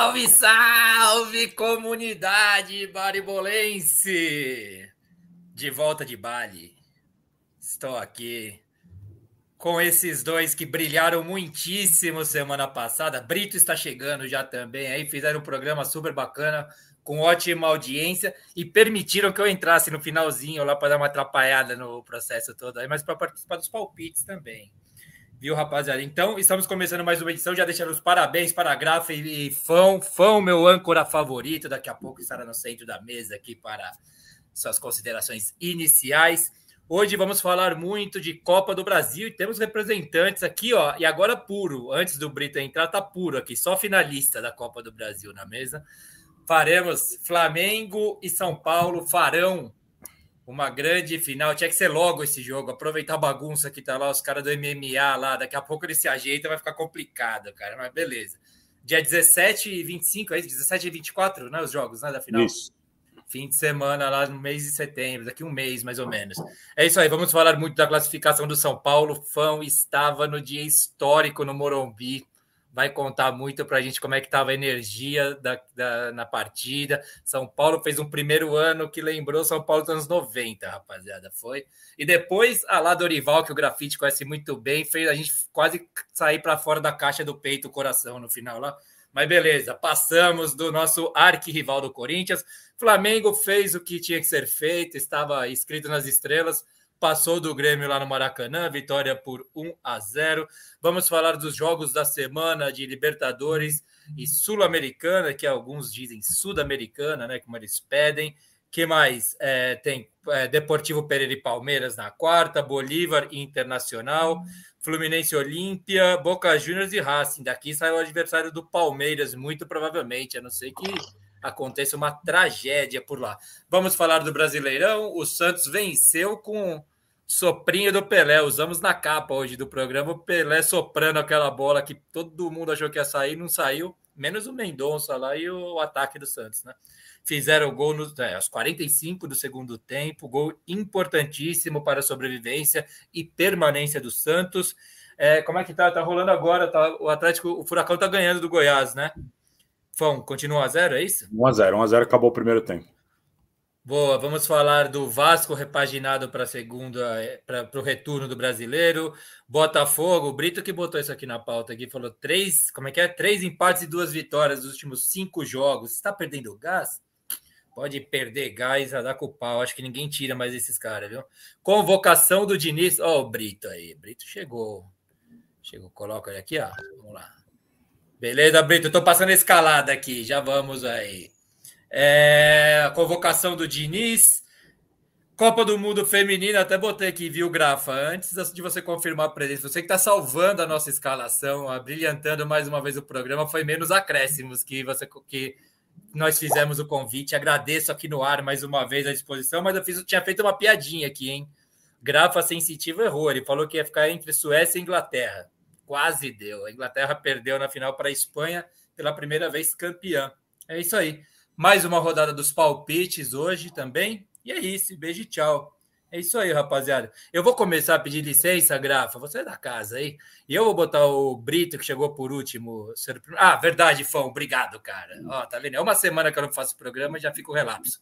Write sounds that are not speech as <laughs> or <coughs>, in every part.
Salve, salve, comunidade baribolense! De volta de Bali. Estou aqui com esses dois que brilharam muitíssimo semana passada. Brito está chegando já também aí, fizeram um programa super bacana, com ótima audiência e permitiram que eu entrasse no finalzinho lá para dar uma atrapalhada no processo todo aí, mas para participar dos palpites também. Viu, rapaziada? Então, estamos começando mais uma edição. Já deixando os parabéns para a Grafa e Fão. Fão, meu âncora favorito. Daqui a pouco estará no centro da mesa aqui para suas considerações iniciais. Hoje vamos falar muito de Copa do Brasil e temos representantes aqui, ó. E agora puro, antes do Brito entrar, tá puro aqui, só finalista da Copa do Brasil na mesa. Faremos Flamengo e São Paulo farão uma grande final. Tinha que ser logo esse jogo, aproveitar a bagunça que tá lá, os caras do MMA lá. Daqui a pouco ele se ajeita, vai ficar complicado, cara. Mas beleza. Dia 17 e 25, é isso? 17 e 24, né? Os jogos, né? Da final. Isso. Fim de semana lá no mês de setembro, daqui um mês mais ou menos. É isso aí, vamos falar muito da classificação do São Paulo. Fão estava no dia histórico no Morumbi vai contar muito para a gente como é que estava a energia da, da, na partida. São Paulo fez um primeiro ano que lembrou São Paulo dos anos 90, rapaziada, foi. E depois, a lá Dorival, que o grafite conhece muito bem, fez a gente quase sair para fora da caixa do peito, o coração no final lá. Mas beleza, passamos do nosso arquirrival do Corinthians. Flamengo fez o que tinha que ser feito, estava escrito nas estrelas passou do Grêmio lá no Maracanã, vitória por 1 a 0. Vamos falar dos jogos da semana de Libertadores e Sul-Americana, que alguns dizem Sud-Americana, né, como eles pedem. Que mais? É, tem é, Deportivo Pereira e Palmeiras na quarta, Bolívar Internacional, Fluminense Olímpia, Boca Juniors e Racing. Daqui sai o adversário do Palmeiras, muito provavelmente, a não ser que aconteça uma tragédia por lá. Vamos falar do Brasileirão. O Santos venceu com soprinho do Pelé. Usamos na capa hoje do programa o Pelé soprando aquela bola que todo mundo achou que ia sair, não saiu, menos o Mendonça lá e o ataque do Santos, né? Fizeram o gol nos, é, aos 45 do segundo tempo, gol importantíssimo para a sobrevivência e permanência do Santos. É, como é que tá? Tá rolando agora, tá? O Atlético, o Furacão tá ganhando do Goiás, né? Fão, continua a zero, é isso? 1x0, 1x0 acabou o primeiro tempo. Boa, vamos falar do Vasco repaginado para segunda, para o retorno do brasileiro. Botafogo, o Brito que botou isso aqui na pauta aqui, falou três, como é que é? Três empates e duas vitórias nos últimos cinco jogos. Está perdendo gás? Pode perder gás a dar com o pau. Acho que ninguém tira mais esses caras, viu? Convocação do Diniz. Ó, o Brito aí. Brito chegou. Chegou, coloca ele aqui, ó. Vamos lá. Beleza, Brito. Estou passando a escalada aqui. Já vamos aí. É, a convocação do Diniz. Copa do Mundo Feminina, até botei aqui, viu, Grafa? Antes de você confirmar a presença, você que está salvando a nossa escalação, brilhantando mais uma vez o programa, foi menos acréscimos que você que nós fizemos o convite. Agradeço aqui no ar mais uma vez a disposição, mas eu fiz, eu tinha feito uma piadinha aqui, hein? Grafa sensitivo errou. Ele falou que ia ficar entre Suécia e Inglaterra. Quase deu. A Inglaterra perdeu na final para a Espanha pela primeira vez campeã. É isso aí. Mais uma rodada dos palpites hoje também. E é isso, beijo e tchau. É isso aí, rapaziada. Eu vou começar a pedir licença, Grafa. Você é da casa aí. E eu vou botar o Brito, que chegou por último. Ah, verdade, Fão. Obrigado, cara. Ó, tá vendo? É uma semana que eu não faço programa e já fico relapso.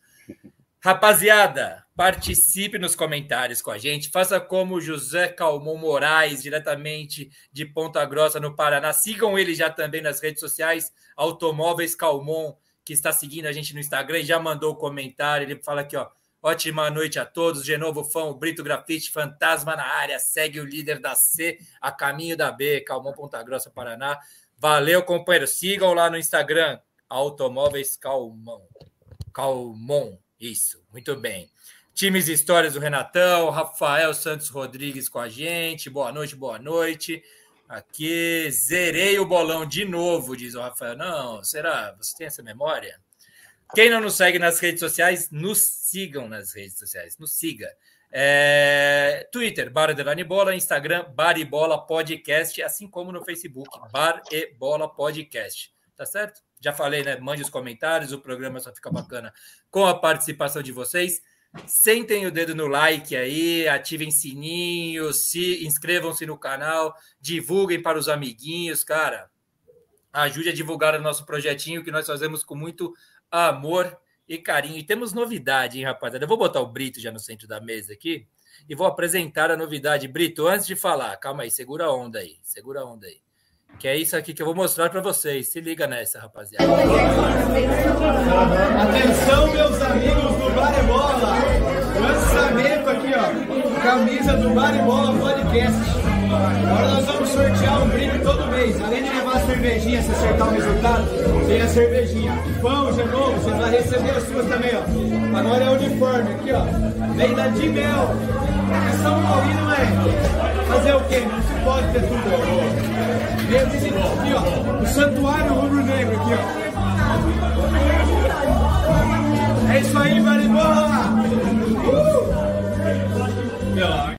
Rapaziada, participe nos comentários com a gente. Faça como José Calmon Moraes, diretamente de Ponta Grossa, no Paraná. Sigam ele já também nas redes sociais, Automóveis Calmon que está seguindo a gente no Instagram e já mandou o comentário. Ele fala aqui, ó. Ótima noite a todos. De novo, fã, Brito Grafite, fantasma na área. Segue o líder da C a caminho da B, Calmon Ponta Grossa, Paraná. Valeu, companheiro. Sigam lá no Instagram, Automóveis Calmon. Calmon, isso, muito bem. Times e histórias do Renatão, Rafael Santos Rodrigues com a gente. Boa noite, boa noite. Aqui, zerei o bolão de novo, diz o Rafael. Não, será? Você tem essa memória? Quem não nos segue nas redes sociais, nos sigam nas redes sociais. Nos siga. É, Twitter, Bar Delane Bola, Instagram, Bar e Bola Podcast, assim como no Facebook, Bar e Bola Podcast. Tá certo? Já falei, né? Mande os comentários, o programa só fica bacana com a participação de vocês. Sentem o dedo no like aí, ativem sininho, se inscrevam-se no canal, divulguem para os amiguinhos, cara. Ajude a divulgar o nosso projetinho que nós fazemos com muito amor e carinho. E temos novidade, hein, rapaziada? Eu vou botar o Brito já no centro da mesa aqui e vou apresentar a novidade. Brito, antes de falar, calma aí, segura a onda aí, segura a onda aí. Que é isso aqui que eu vou mostrar para vocês. Se liga nessa, rapaziada. Atenção, meus amigos do Bar e Bola. Lançamento aqui, ó. Camisa do Bar e Bola Podcast. Agora nós vamos sortear um brinde todo mês. Além de levar a cervejinha, se acertar o resultado, tem a cervejinha. Pão de novo, você vai receber as suas também, ó. Agora é o uniforme aqui, ó. Vem da Dimel. É São Paulino, é. Fazer o quê? Não se pode ter tudo. Veio visitar aqui, ó. O Santuário Rubro Negro aqui, ó. É isso aí, Maribola! Uh!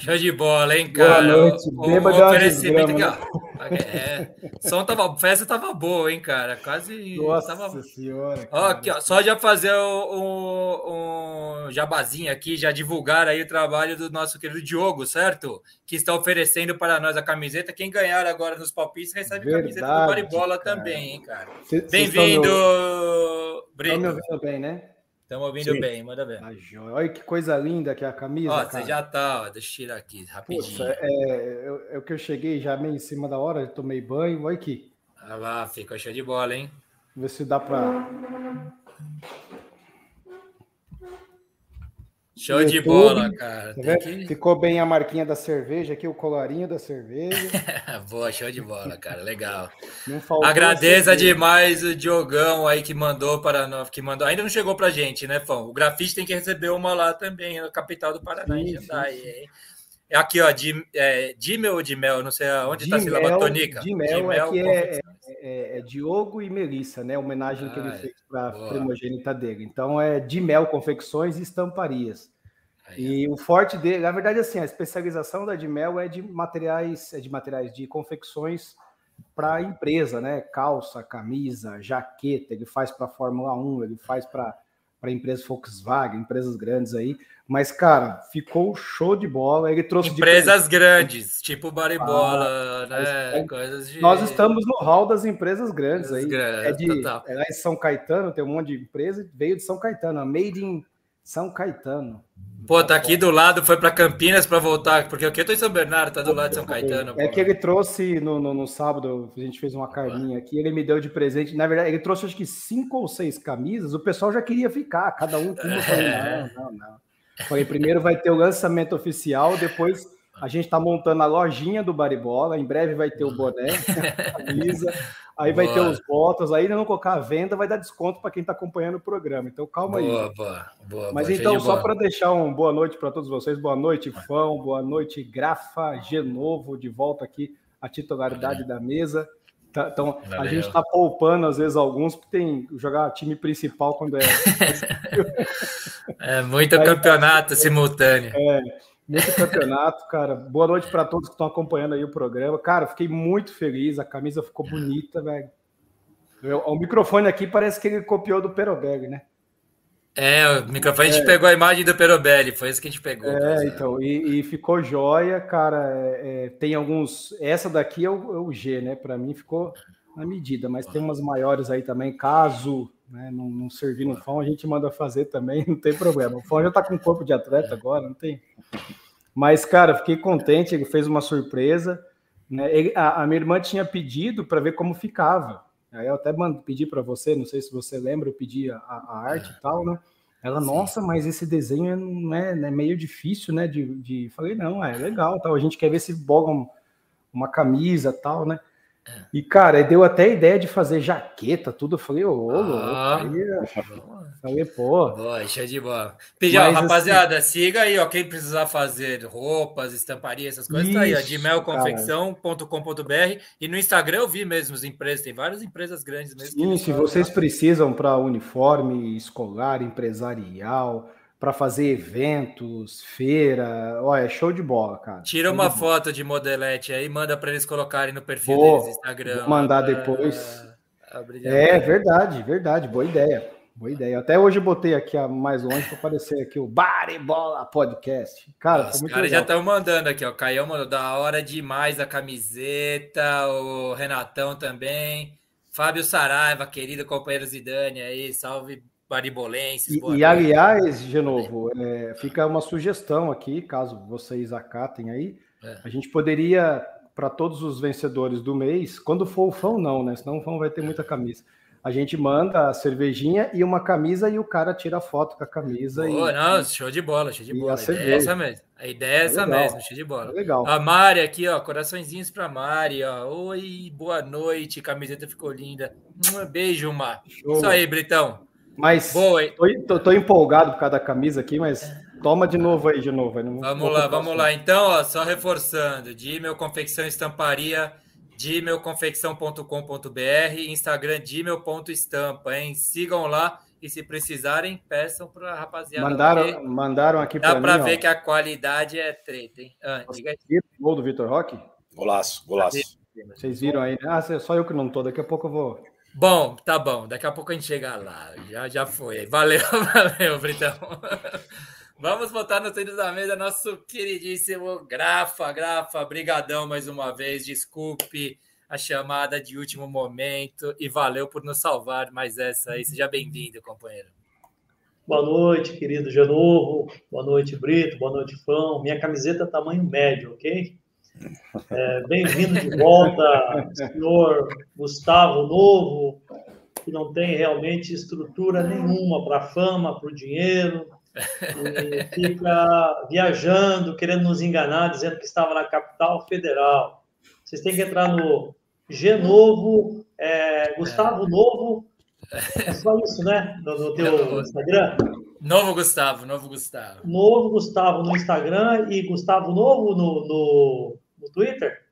Show de bola, hein, cara? Boa noite. O, Beba o uma oferecimento aqui, ó. É, som tava, festa tava boa, hein, cara? Quase. Nossa tava... senhora. Ó, aqui, ó, só já fazer o, o, o jabazinho aqui, já divulgar aí o trabalho do nosso querido Diogo, certo? Que está oferecendo para nós a camiseta. Quem ganhar agora nos palpites recebe a camiseta do Verdade, Baribola cara. também, hein, cara? Bem-vindo, Estão me Brito. ouvindo bem, né? Estamos ouvindo Sim. bem, manda ver. Tá. Olha que coisa linda que é a camisa. Ó, você já tá, ó, deixa eu tirar aqui rapidinho. Poxa, é, eu- é o que eu cheguei já meio em cima da hora, tomei banho. Olha aqui. Olha lá, ficou show de bola, hein? Ver se dá pra. Show de YouTube, bola, cara. Tá vendo? que... Ficou bem a marquinha da cerveja aqui, o colarinho da cerveja. <laughs> Boa, show de bola, cara. Legal. Agradeça demais o Diogão aí que mandou para nós, que mandou. Ainda não chegou pra gente, né, Fão? O grafite tem que receber uma lá também, na capital do Paraná, em Sim, Jandai, sim, sim. É aqui, ó, de, é, Dimel ou Dimel, não sei onde está a sílaba Dimel- tônica. Dimel é que é, Confecções. é- é Diogo e Melissa, né? Homenagem que ele Ah, fez para a primogênita dele. Então é de mel, confecções e estamparias. Aí, E o forte dele, na verdade, assim, a especialização da Dimel é de materiais, é de materiais de confecções para a empresa, né? Calça, camisa, jaqueta, ele faz para a Fórmula 1, ele faz para para empresas Volkswagen, empresas grandes aí. Mas, cara, ficou show de bola. Ele trouxe de Empresas grandes, tipo Baribola, mas né? é- Coisas de. Nós estamos no hall das empresas grandes aí. Empresas É, grandes, de, é lá em São Caetano, tem um monte de empresa, veio de São Caetano, a Made in São Caetano. Pô, tá aqui do lado, foi para Campinas para voltar, porque aqui eu tô em São Bernardo, tá do lado de São Caetano. É que ele trouxe no, no, no sábado, a gente fez uma carninha aqui, ele me deu de presente. Na verdade, ele trouxe acho que cinco ou seis camisas, o pessoal já queria ficar, cada um falei, <laughs> É. não, não, não. Falei, primeiro vai ter o lançamento oficial, depois a gente tá montando a lojinha do Baribola, em breve vai ter o boné, <laughs> a camisa, aí vai ter Boa. os botas, aí não colocar a venda, vai dar desconto para quem tá acompanhando o programa. Então calma aí. Boa, boa, boa. Mas boa, então, só para deixar um boa noite para todos vocês, boa noite, Fão, boa noite, Grafa, Genovo, de volta aqui à titularidade da mesa. Tá- Então, a Valeu. gente está poupando, às vezes, alguns, porque tem jogar time principal quando é <laughs> É muito Aí- campeonato simultâneo. Muito campeonato, cara. Boa noite para todos que estão acompanhando aí o programa. Cara, fiquei muito feliz, a camisa ficou bonita, velho. O microfone aqui parece que ele copiou do Peroberg, né? É, o microfone a gente pegou a imagem do Perobelli, foi isso que a gente pegou. É, então, e, e ficou jóia, cara. é, é, tem alguns. Essa daqui é o, é o G, né? Para mim ficou na medida, mas tem umas maiores aí também. Caso né, não, não servir no fão, a gente manda fazer também, <laughs> não tem problema. O fão já tá com corpo de atleta agora, não tem. Mas, cara, fiquei contente, ele fez uma surpresa. Né? Ele- a, a minha irmã tinha pedido para ver como ficava. Aí eu até mando, pedi para você, não sei se você lembra, eu pedi a, a arte e tal, né? Ela, nossa, mas esse desenho não é, é meio difícil, né? De, de... Falei, não, é legal, tal. A gente quer ver se boga um- uma camisa tal, né? E, cara, deu até a ideia de fazer jaqueta, tudo. Eu falei, ô, louco. Ah. Aí, Falei, pô, Boa, show de bola. Pijão, Mas, assim, rapaziada, siga aí, ó. Quem precisar fazer roupas, estamparia, essas coisas, tá aí, ó. Isso, De melconfecção.com.br e no Instagram eu vi mesmo as empresas, tem várias empresas grandes mesmo. Sim, se vocês lá. precisam para uniforme escolar, empresarial, para fazer eventos, feira, olha, é show de bola, cara. Tira Show uma foto de modelete aí, manda para eles colocarem no perfil Vou- deles, Instagram. vou mandar pra- depois. brilhar. É verdade, verdade, boa ideia. Boa ideia. Até hoje eu botei aqui a mais longe para aparecer aqui o Bari Bola Podcast. Cara, Os caras já estão mandando aqui, ó. Caião mandou da hora demais a camiseta, o Renatão também. Fábio Saraiva, querido companheiro Zidane aí, salve Baribolenses. E, e aliás, de novo, é, fica uma sugestão aqui, caso vocês acatem aí, é. a gente poderia, para todos os vencedores do mês, quando for o fã, não, né? Senão o fã vai ter muita camisa a gente manda a cervejinha e uma camisa e o cara tira a foto com a camisa. Oh, e, não, show de bola, show de bola. A, a ideia é essa mesmo. A ideia é essa legal. mesmo, show de bola. É legal. A Mari aqui, ó, coraçõezinhos pra Mari, ó. Oi, boa noite, camiseta ficou linda. Um beijo, Mar. Show. Isso aí, Britão. Mas boa, tô, tô, tô, empolgado por causa da camisa aqui, mas toma de novo aí, de novo. vamos lá, vamos lá. Então, ó, só reforçando, de meu confecção estamparia dimelconfecção.com.br, Instagram dimel.estampa, hein? Sigam lá e se precisarem, peçam para a rapaziada. Mandaram, mandaram aqui para mim. Dá para ver ó. que a qualidade é treta, hein? Ah, diga aí. Gol do Vitor Roque? Golaço, golaço. Vocês viram aí? Né? Ah, só eu que não tô, daqui a pouco eu vou. Bom, tá bom, daqui a pouco a gente chega lá. Já, já foi. Valeu, <laughs> valeu, Britão. Vamos botar no centro da mesa nosso queridíssimo Grafa. Grafa, brigadão mais uma vez. Desculpe a chamada de último momento e valeu por nos salvar mais essa aí. Seja bem-vindo, companheiro. Boa noite, querido Genovo. Boa noite, Brito. Boa noite, Fão. Minha camiseta é tamanho médio, ok? É, Bem-vindo de volta, senhor Gustavo Novo, que não tem realmente estrutura nenhuma para fama, para o dinheiro e fica viajando, querendo nos enganar, dizendo que estava na capital federal. Vocês têm que entrar no Genovo, é, Gustavo Novo, é só isso, né? No, no teu Instagram. Novo Gustavo, novo Gustavo. Novo Gustavo no Instagram e Gustavo Novo no, no, no Twitter.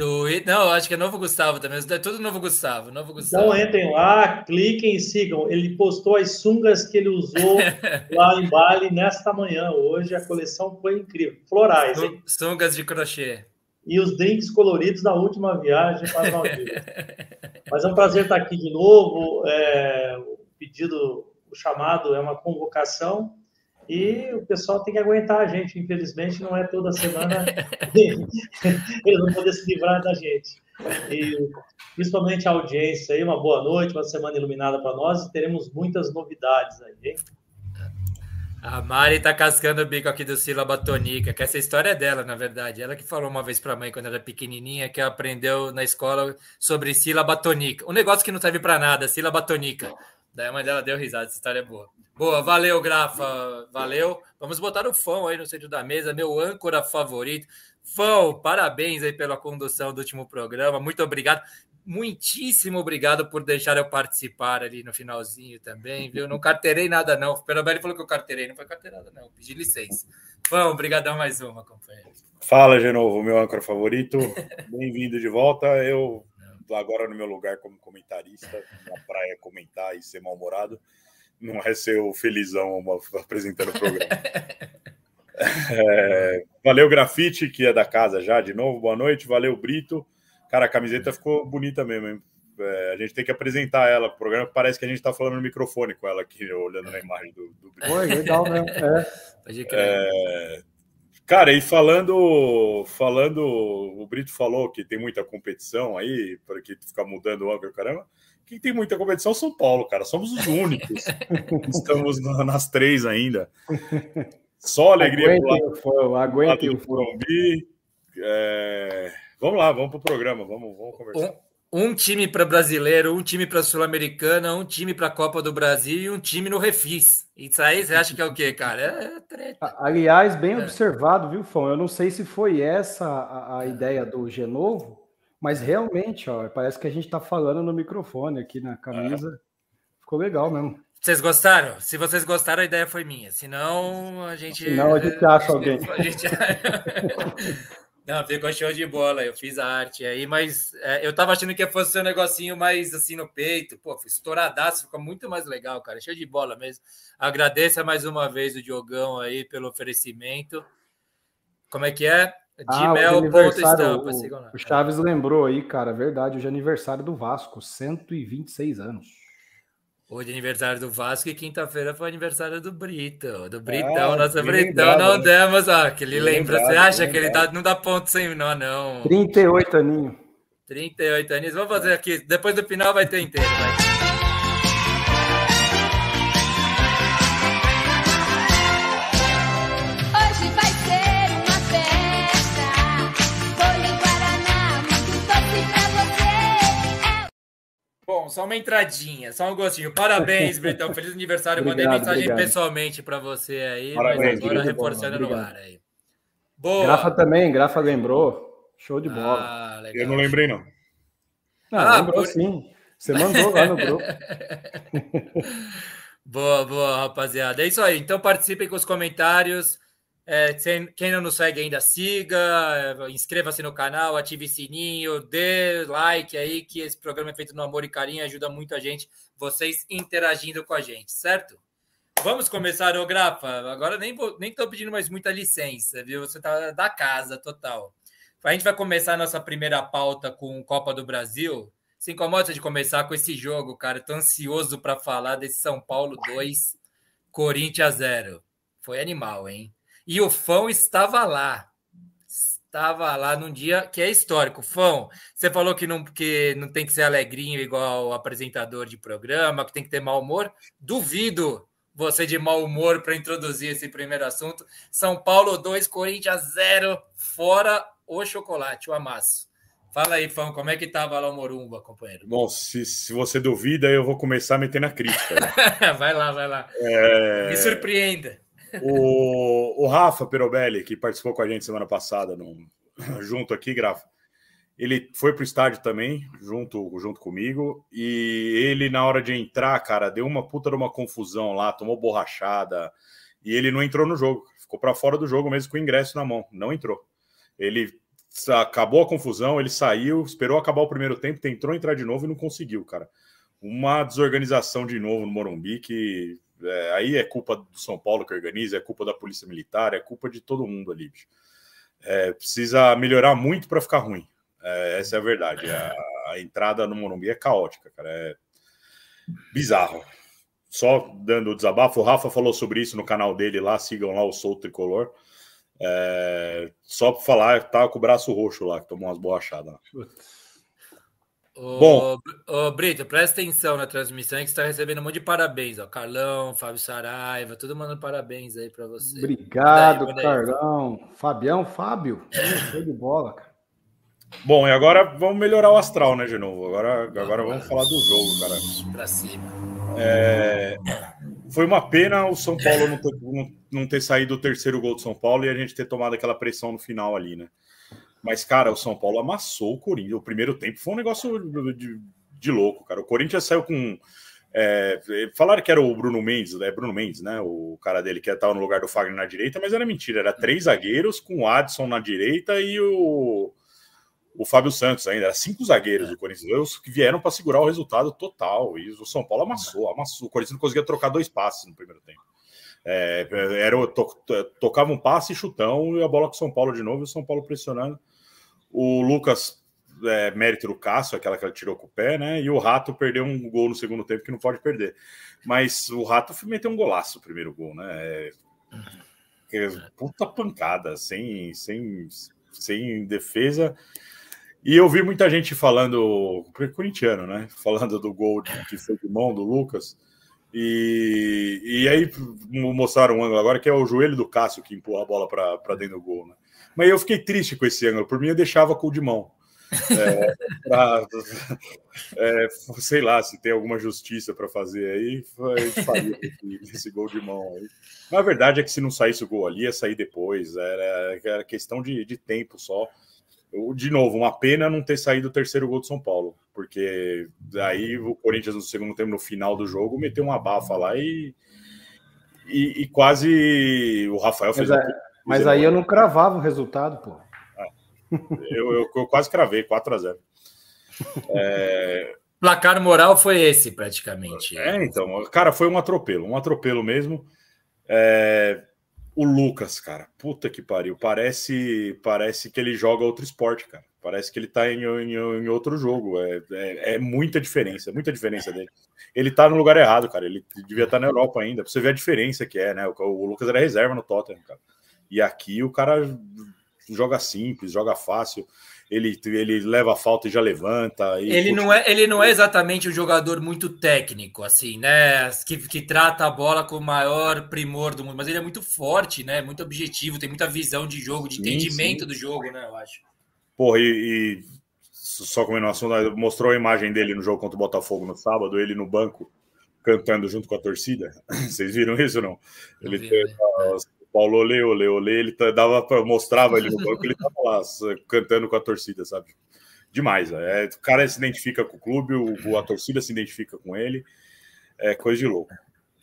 Do, não, acho que é novo Gustavo também. É tudo novo Gustavo, novo Gustavo. Então entrem lá, cliquem e sigam. Ele postou as sungas que ele usou <laughs> lá em Bali nesta manhã. Hoje a coleção foi incrível. Florais, hein? Sungas de crochê. E os drinks coloridos da última viagem para as Maldivas. Mas é um prazer estar aqui de novo. É, o pedido, o chamado é uma convocação e o pessoal tem que aguentar a gente, infelizmente, não é toda semana <laughs> eles vão poder se livrar da gente. E principalmente a audiência aí, uma boa noite, uma semana iluminada para nós e teremos muitas novidades aí, hein? A Mari tá cascando o bico aqui do sílaba tônica, que essa história é dela, na verdade. Ela que falou uma vez para a mãe, quando era pequenininha, que aprendeu na escola sobre sílaba tônica. Um negócio que não serve para nada, sílaba tônica. Daí a mãe dela deu risada, essa história é boa. Boa, valeu, Grafa, valeu. Vamos botar o Fão aí no centro da mesa, meu âncora favorito. Fão, parabéns aí pela condução do último programa, muito obrigado. Muitíssimo obrigado por deixar eu participar ali no finalzinho também, viu? Não carteirei nada, não. O Perobelli falou que eu carteirei, não foi carteirada, não. Pedi licença. Fão, obrigadão mais uma, companheiro. Fala, de novo, meu âncora favorito. <laughs> Bem-vindo de volta. Eu agora no meu lugar como comentarista, na praia comentar e ser mal-humorado, não é ser o felizão apresentando o programa. <laughs> É, valeu, Grafite, que é da casa já, de novo, boa noite. Valeu, Brito. Cara, a camiseta ficou bonita mesmo, hein? É, a gente tem que apresentar ela. O programa parece que a gente está falando no microfone com ela aqui, olhando na imagem do, do Brito. Oi, legal mesmo. É. É, Cara, e falando, falando, o Brito falou que tem muita competição aí, porque ficar mudando o âmbito, caramba. Quem tem muita competição é São Paulo, cara. Somos os únicos. <laughs> Estamos nas três ainda. <laughs> Só alegria Aguentem o Furumbi. É... Vamos lá, vamos para o programa, vamos, vamos conversar. Um time para brasileiro, um time para Sul-Americana, um time para a Copa do Brasil e um time no Refis. Isso aí você acha que é o quê, cara? É treta. Aliás, bem é. observado, viu, Fão? Eu não sei se foi essa a, a ideia do Genovo, mas realmente, ó, parece que a gente está falando no microfone aqui na camisa. É. Ficou legal mesmo. Vocês gostaram? Se vocês gostaram, a ideia foi minha. Senão, a gente. Senão, a gente acha alguém. <laughs> A gente... Não, ficou show de bola. Eu fiz a arte aí, mas é, eu tava achando que fosse um negocinho mais assim no peito. Pô, foi estouradaço, ficou muito mais legal, cara. Show de bola mesmo. Agradeço mais uma vez o Diogão aí pelo oferecimento. Como é que é? Ah, Gmail.estampa. O, o Chaves lembrou aí, cara, verdade, hoje é aniversário do Vasco, 126 anos. Hoje é aniversário do Vasco e quinta-feira foi aniversário do Brito. Do Britão, ah, nosso Britão. Não demos, ó, que ele lembra. Você acha que ele dá, não dá ponto sem nó, não? 38 aninhos. 38 aninhos. Vamos fazer aqui. Depois do final vai ter inteiro, vai. Só uma entradinha, só um gostinho. Parabéns, <laughs> Britão. Feliz aniversário. obrigado, Mandei mensagem obrigado. pessoalmente para você aí, Parabéns, mas agora reforçando no ar aí. Boa. Grafa também, Grafa lembrou. Show de bola. Ah, Eu não lembrei, não. Ah, ah lembrou por... sim. Você mandou lá no grupo. <laughs> boa, boa, rapaziada. É isso aí. Então participem com os comentários. É, quem não nos segue ainda, siga, é, inscreva-se no canal, ative sininho, dê like aí, que esse programa é feito no amor e carinho, ajuda muito a gente, vocês interagindo com a gente, certo? Vamos começar, o Grafa. Agora nem vou, nem estou pedindo mais muita licença, viu? Você está da casa total. A gente vai começar a nossa primeira pauta com Copa do Brasil. Se incomoda de começar com esse jogo, cara. Estou ansioso para falar desse São Paulo 2, Corinthians 0. Foi animal, hein? E o Fão estava lá. Estava lá num dia que é histórico. Fão, você falou que não, que não tem que ser alegrinho igual apresentador de programa, que tem que ter mau humor. Duvido você de mau humor para introduzir esse primeiro assunto. São Paulo 2, Corinthians 0, fora o chocolate, o amasso. Fala aí, Fão, como é que estava lá o Morumba, companheiro? Bom, se, se você duvida, eu vou começar metendo a crítica. Né? <laughs> vai lá, vai lá. É... Me surpreenda. O, o Rafa Perobelli, que participou com a gente semana passada, no, <laughs> junto aqui, Grafa, ele foi pro estádio também, junto, junto comigo, e ele, na hora de entrar, cara, deu uma puta de uma confusão lá, tomou borrachada, e ele não entrou no jogo, ficou para fora do jogo mesmo com o ingresso na mão, não entrou. Ele acabou a confusão, ele saiu, esperou acabar o primeiro tempo, tentou entrar de novo e não conseguiu, cara. Uma desorganização de novo no Morumbi que é, aí é culpa do São Paulo que organiza, é culpa da Polícia Militar, é culpa de todo mundo ali. É, precisa melhorar muito para ficar ruim. É, essa é a verdade. A, a, entrada no Morumbi é caótica, cara. É bizarro. Só dando o desabafo, o Rafa falou sobre isso no canal dele lá, sigam lá o Sou Tricolor. É, só para falar, tá com o braço roxo lá, que tomou umas borrachadas. Ô, Bom, ô, Brito, presta atenção na transmissão que você está recebendo um monte de parabéns. Ó. Carlão, Fábio Saraiva, todo mandando parabéns aí para você. Obrigado, manda aí, manda Carlão. Fabião, Fábio, <clears throat> show de bola, cara. Bom, e agora vamos melhorar o astral, né, de novo? Agora, agora vamos falar do jogo, cara. Para cima. É, foi uma pena o São Paulo não ter, não ter saído o terceiro gol do São Paulo e a gente ter tomado aquela pressão no final ali, né? Mas, cara, o São Paulo amassou o Corinthians. O primeiro tempo foi um negócio de, de louco, cara. O Corinthians saiu com. É, falaram que era o Bruno Mendes, é Bruno Mendes, né? O cara dele que estava no lugar do Fagner na direita, mas era mentira. Era três zagueiros com o Adson na direita e o, o Fábio Santos ainda. Era cinco zagueiros do Corinthians que vieram para segurar o resultado total. E o São Paulo amassou, amassou. O Corinthians não conseguia trocar dois passes no primeiro tempo. É, era, to, tocava um passe e chutão e a bola com o São Paulo de novo, e o São Paulo pressionando. O Lucas, é, mérito do Cássio, aquela que ele tirou com o pé, né? E o Rato perdeu um gol no segundo tempo que não pode perder. Mas o Rato meteu um golaço o primeiro gol, né? É, é, puta pancada, sem, sem, sem defesa. E eu vi muita gente falando, corintiano, né? Falando do gol de, que foi de mão do Lucas. E, e aí mostraram um ângulo agora que é o joelho do Cássio que empurra a bola para dentro do gol, né? Mas eu fiquei triste com esse ângulo. Por mim, eu deixava com o de mão. É, <laughs> pra, é, sei lá se tem alguma justiça para fazer aí, faria esse gol de mão aí. Na verdade é que se não saísse o gol ali, ia sair depois. Era, era questão de, de tempo só. Eu, de novo, uma pena não ter saído o terceiro gol do São Paulo, porque aí o Corinthians no segundo tempo, no final do jogo, meteu uma bafa lá e, e, e quase o Rafael fez. Mas, mas aí eu não cravava o resultado, pô. Eu, eu, eu, quase cravei, 4 a 0 é... Placar moral foi esse, praticamente. É, então, cara, foi um atropelo, um atropelo mesmo. É... O Lucas, cara, puta que pariu. Parece, parece que ele joga outro esporte, cara. Parece que ele tá em, em, em outro jogo. É, é, é, muita diferença, muita diferença dele. Ele tá no lugar errado, cara. Ele devia estar tá na Europa ainda. Pra você ver a diferença que é, né? O, o Lucas era reserva no Tottenham, cara. E aqui o cara joga simples, joga fácil ele, ele leva a falta e já levanta. E ele, não é, ele não é exatamente um jogador muito técnico, assim, né? Que, que trata a bola com o maior primor do mundo, mas ele é muito forte, né? Muito objetivo, tem muita visão de jogo, de sim, entendimento sim. do jogo, né? Eu acho. Porra, e, e só como assunto, mostrou a imagem dele no jogo contra o Botafogo no sábado, ele no banco cantando junto com a torcida. <laughs> Vocês viram isso ou não? Ele vi, teve, Paulo Olê, Olê, Olê, ele dava para mostrava ele no <laughs> banco, ele tava lá cantando com a torcida, sabe? Demais, é, o cara se identifica com o clube, o, a torcida se identifica com ele, é coisa de louco.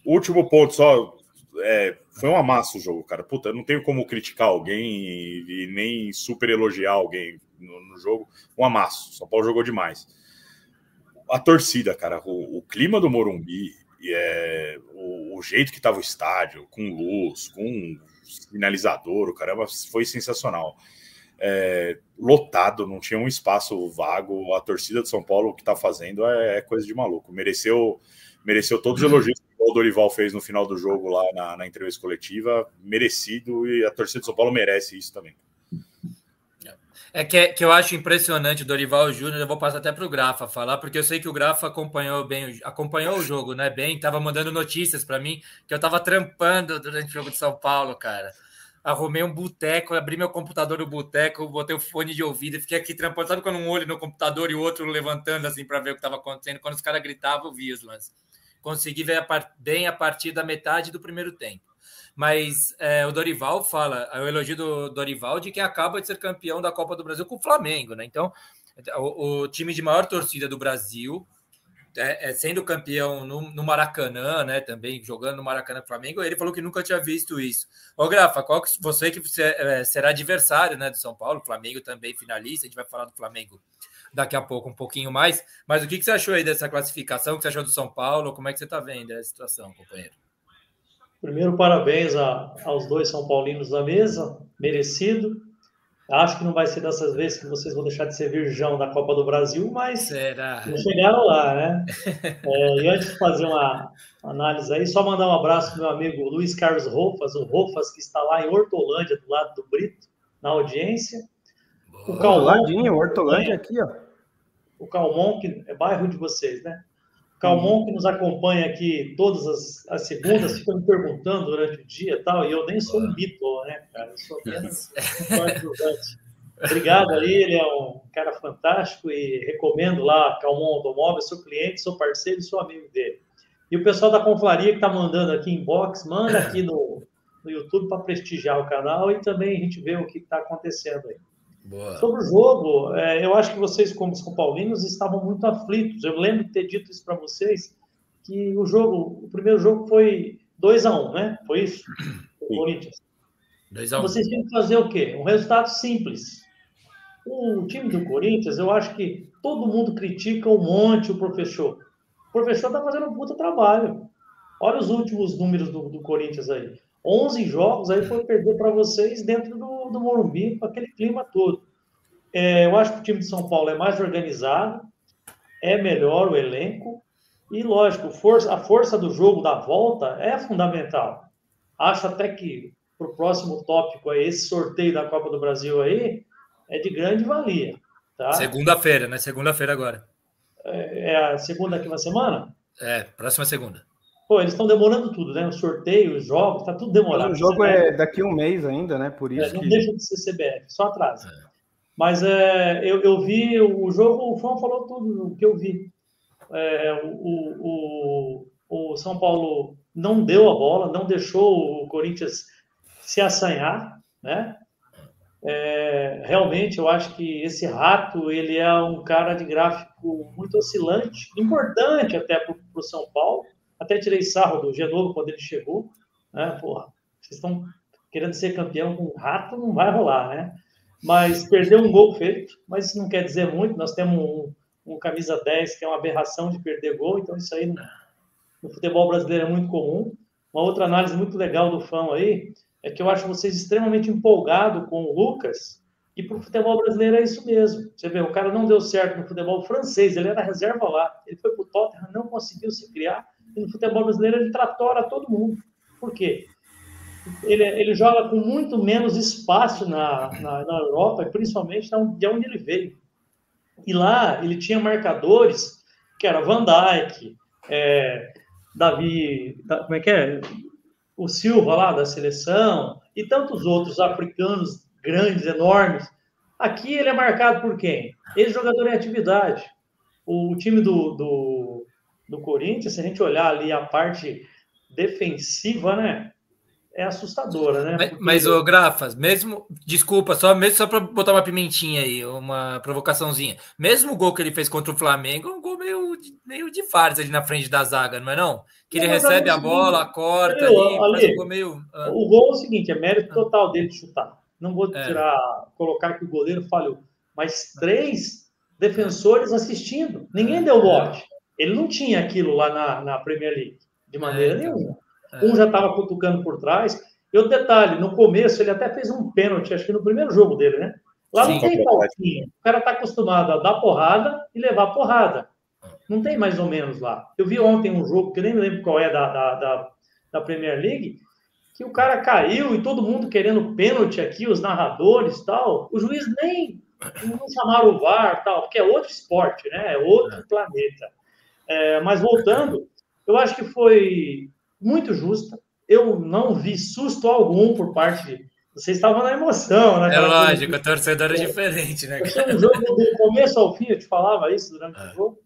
Último ponto só, é, foi um amasso o jogo, cara. Puta, não tenho como criticar alguém e, e nem super elogiar alguém no, no, jogo. Um amasso. São Paulo jogou demais. A torcida, cara, o, o clima do Morumbi, e é, o, o, jeito que estava o estádio, com luz, com sinalizador, o caramba, foi sensacional. É, lotado, não tinha um espaço vago. A torcida de São Paulo que está fazendo é, é, coisa de maluco. Mereceu, mereceu todos os elogios que o Dorival fez no final do jogo lá na, na entrevista coletiva, merecido, e a torcida de São Paulo merece isso também. É que, que eu acho impressionante o Dorival Júnior, eu vou passar até para o Grafa falar, porque eu sei que o Grafa acompanhou bem, acompanhou o jogo, né? Bem, estava mandando notícias para mim, que eu estava trampando durante o jogo de São Paulo, cara. Arrumei um boteco, abri meu computador no boteco, botei o fone de ouvido e fiquei aqui trampando. Sabe quando um olho no computador e o outro levantando assim para ver o que estava acontecendo? Quando os caras gritavam, eu vi os lances. Consegui ver a bem a partir da metade do primeiro tempo. Mas é, o Dorival fala, é o elogio do Dorival de que acaba de ser campeão da Copa do Brasil com o Flamengo, né? Então, o, o time de maior torcida do Brasil, é, é, sendo campeão no, no, Maracanã, né? Também jogando no Maracanã Flamengo, ele falou que nunca tinha visto isso. Ô, Grafa, qual que, você que é, será adversário né, do São Paulo, Flamengo também finalista, a gente vai falar do Flamengo daqui a pouco um pouquinho mais. Mas o que, que você achou aí dessa classificação? O que você achou do São Paulo? Como é que você está vendo essa situação, companheiro? Primeiro, parabéns a, aos dois São Paulinos da mesa, merecido. Acho que não vai ser dessas vezes que vocês vão deixar de ser virgão da Copa do Brasil, mas Será? chegaram lá, né? É, e antes de fazer uma análise aí, só mandar um abraço para meu amigo Luiz Carlos Rofas, o Rofas que está lá em Hortolândia, do lado do Brito, na audiência. O Calmon, Hortolândia aqui, ó. O Calmon, que é bairro de vocês, né? Calmon, que nos acompanha aqui todas as, as segundas, fica me perguntando durante o dia e tal, e eu nem sou um Beatle, né, cara? Eu sou apenas <laughs> um Obrigado aí, ele é um cara fantástico e recomendo lá Calmon Automóvel, sou cliente, sou parceiro e sou amigo dele. E o pessoal da Conflaria que está mandando aqui inbox, manda aqui no, no YouTube para prestigiar o canal e também a gente vê o que está acontecendo aí. Boa. Sobre o jogo, é, eu acho que vocês, como São Paulinos, estavam muito aflitos. Eu lembro de ter dito isso para vocês, que o jogo, o primeiro jogo foi 2 a 1 um, né? Foi isso? O Corinthians. 2 a 1 um. Vocês tinham que fazer o quê? Um resultado simples. O time do Corinthians, eu acho que todo mundo critica um monte o professor. O professor está fazendo um puta trabalho. Olha os últimos números do, do Corinthians aí. 11 jogos aí foi perder para vocês dentro do, do Morumbi, com aquele clima todo. É, eu acho que o time de São Paulo é mais organizado, é melhor o elenco, e lógico, força, a força do jogo da volta é fundamental. Acho até que para o próximo tópico aí, esse sorteio da Copa do Brasil aí é de grande valia. Tá? Segunda-feira, né? Segunda-feira agora. É, é a segunda aqui na semana? É, próxima segunda. Pô, eles estão demorando tudo, né? O sorteio, os jogos, tá tudo demorado. O jogo é daqui a um mês ainda, né? Por isso. É, não que... deixa de ser CBF, só atrasa. É. Mas é, eu, eu vi o jogo, o Fão falou tudo o que eu vi. É, o, o, o São Paulo não deu a bola, não deixou o Corinthians se assanhar, né? É, realmente, eu acho que esse rato ele é um cara de gráfico muito oscilante, importante até para o São Paulo até tirei sarro do Genovo quando ele chegou. Né? Porra, vocês estão querendo ser campeão com um rato, não vai rolar, né? Mas perdeu um gol feito, mas isso não quer dizer muito. Nós temos um, um camisa 10 que é uma aberração de perder gol, então isso aí no, futebol brasileiro é muito comum. Uma outra análise muito legal do fã aí é que eu acho vocês extremamente empolgados com o Lucas, e para o futebol brasileiro é isso mesmo. Você vê, o cara não deu certo no futebol francês, ele era reserva lá, ele foi para o Tottenham, não conseguiu se criar, e no futebol brasileiro ele tratora todo mundo. Por quê? Ele, ele joga com muito menos espaço na, na, na Europa, e principalmente de onde ele veio. E lá ele tinha marcadores que era Van Dijk, é, Davi, como é que é? O Silva lá da seleção e tantos outros africanos grandes, enormes. Aqui ele é marcado por quem? Esse jogador em atividade. O time do, do, do Corinthians, se a gente olhar ali a parte defensiva, né? é assustadora, né? Mas, mas o Grafas, mesmo, desculpa, só mesmo só para botar uma pimentinha aí, uma provocaçãozinha. Mesmo o gol que ele fez contra o Flamengo, é um gol meio, meio de farsa ali na frente da zaga, não é não? Que ele não, recebe a bola, corta ali, ali, um meio... Ah. O gol é o seguinte, é mérito total dele de chutar. Não vou é. tirar, é. colocar que o goleiro falhou, mas três defensores assistindo. Ninguém deu bote. Ele não tinha aquilo lá na, na Premier League, de maneira é, então. nenhuma. É. Um já estava cutucando por trás. E o detalhe, no começo ele até fez um pênalti, acho que no primeiro jogo dele, né? Lá Sim, não tem palquinho. O cara está acostumado a dar porrada e levar porrada. Não tem mais ou menos lá. Eu vi ontem um jogo, que nem me lembro qual é, da, da, da, da Premier League, que o cara caiu e todo mundo querendo pênalti aqui, os narradores tal. O juiz nem não chamaram o VAR tal, porque é outro esporte, né? É outro é. planeta. É, mas voltando, eu acho que foi muito justa. Eu não vi susto algum por parte de. Vocês estavam na emoção, né? É lógico, o torcedor é, é diferente, né? Foi um jogo do começo ao fim, eu te falava isso durante é. o jogo.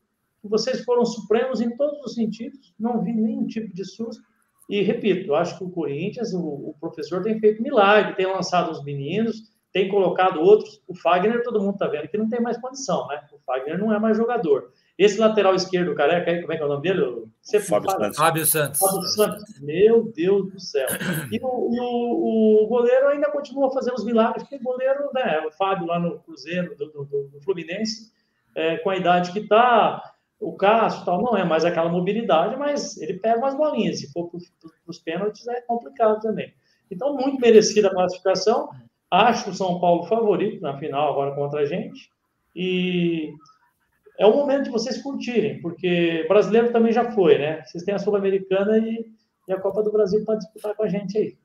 Vocês foram supremos em todos os sentidos, não vi nenhum tipo de susto. E repito, eu acho que o Corinthians, o, o professor tem feito milagre, tem lançado os meninos, tem colocado outros. O Fagner, todo mundo está vendo que não tem mais condição, né? O Fagner não é mais jogador. Esse lateral esquerdo, careca, aí, como é que é o nome dele? Você Fábio, Santos. Fábio Santos. Fábio Santos. Meu Deus do céu. E o, e o, o goleiro ainda continua fazendo os milagres, porque o goleiro, né, o Fábio lá no Cruzeiro, do, do, do Fluminense, é, com a idade que está, o Cássio tal, não é mais aquela mobilidade, mas ele pega umas bolinhas. Se for para os pênaltis, é complicado também. Então, muito merecida a classificação. Acho o São Paulo favorito na final agora contra a gente. E é o momento de vocês curtirem, porque brasileiro também já foi, né? Vocês têm a Sul-Americana e, e, a Copa do Brasil para disputar com a gente aí.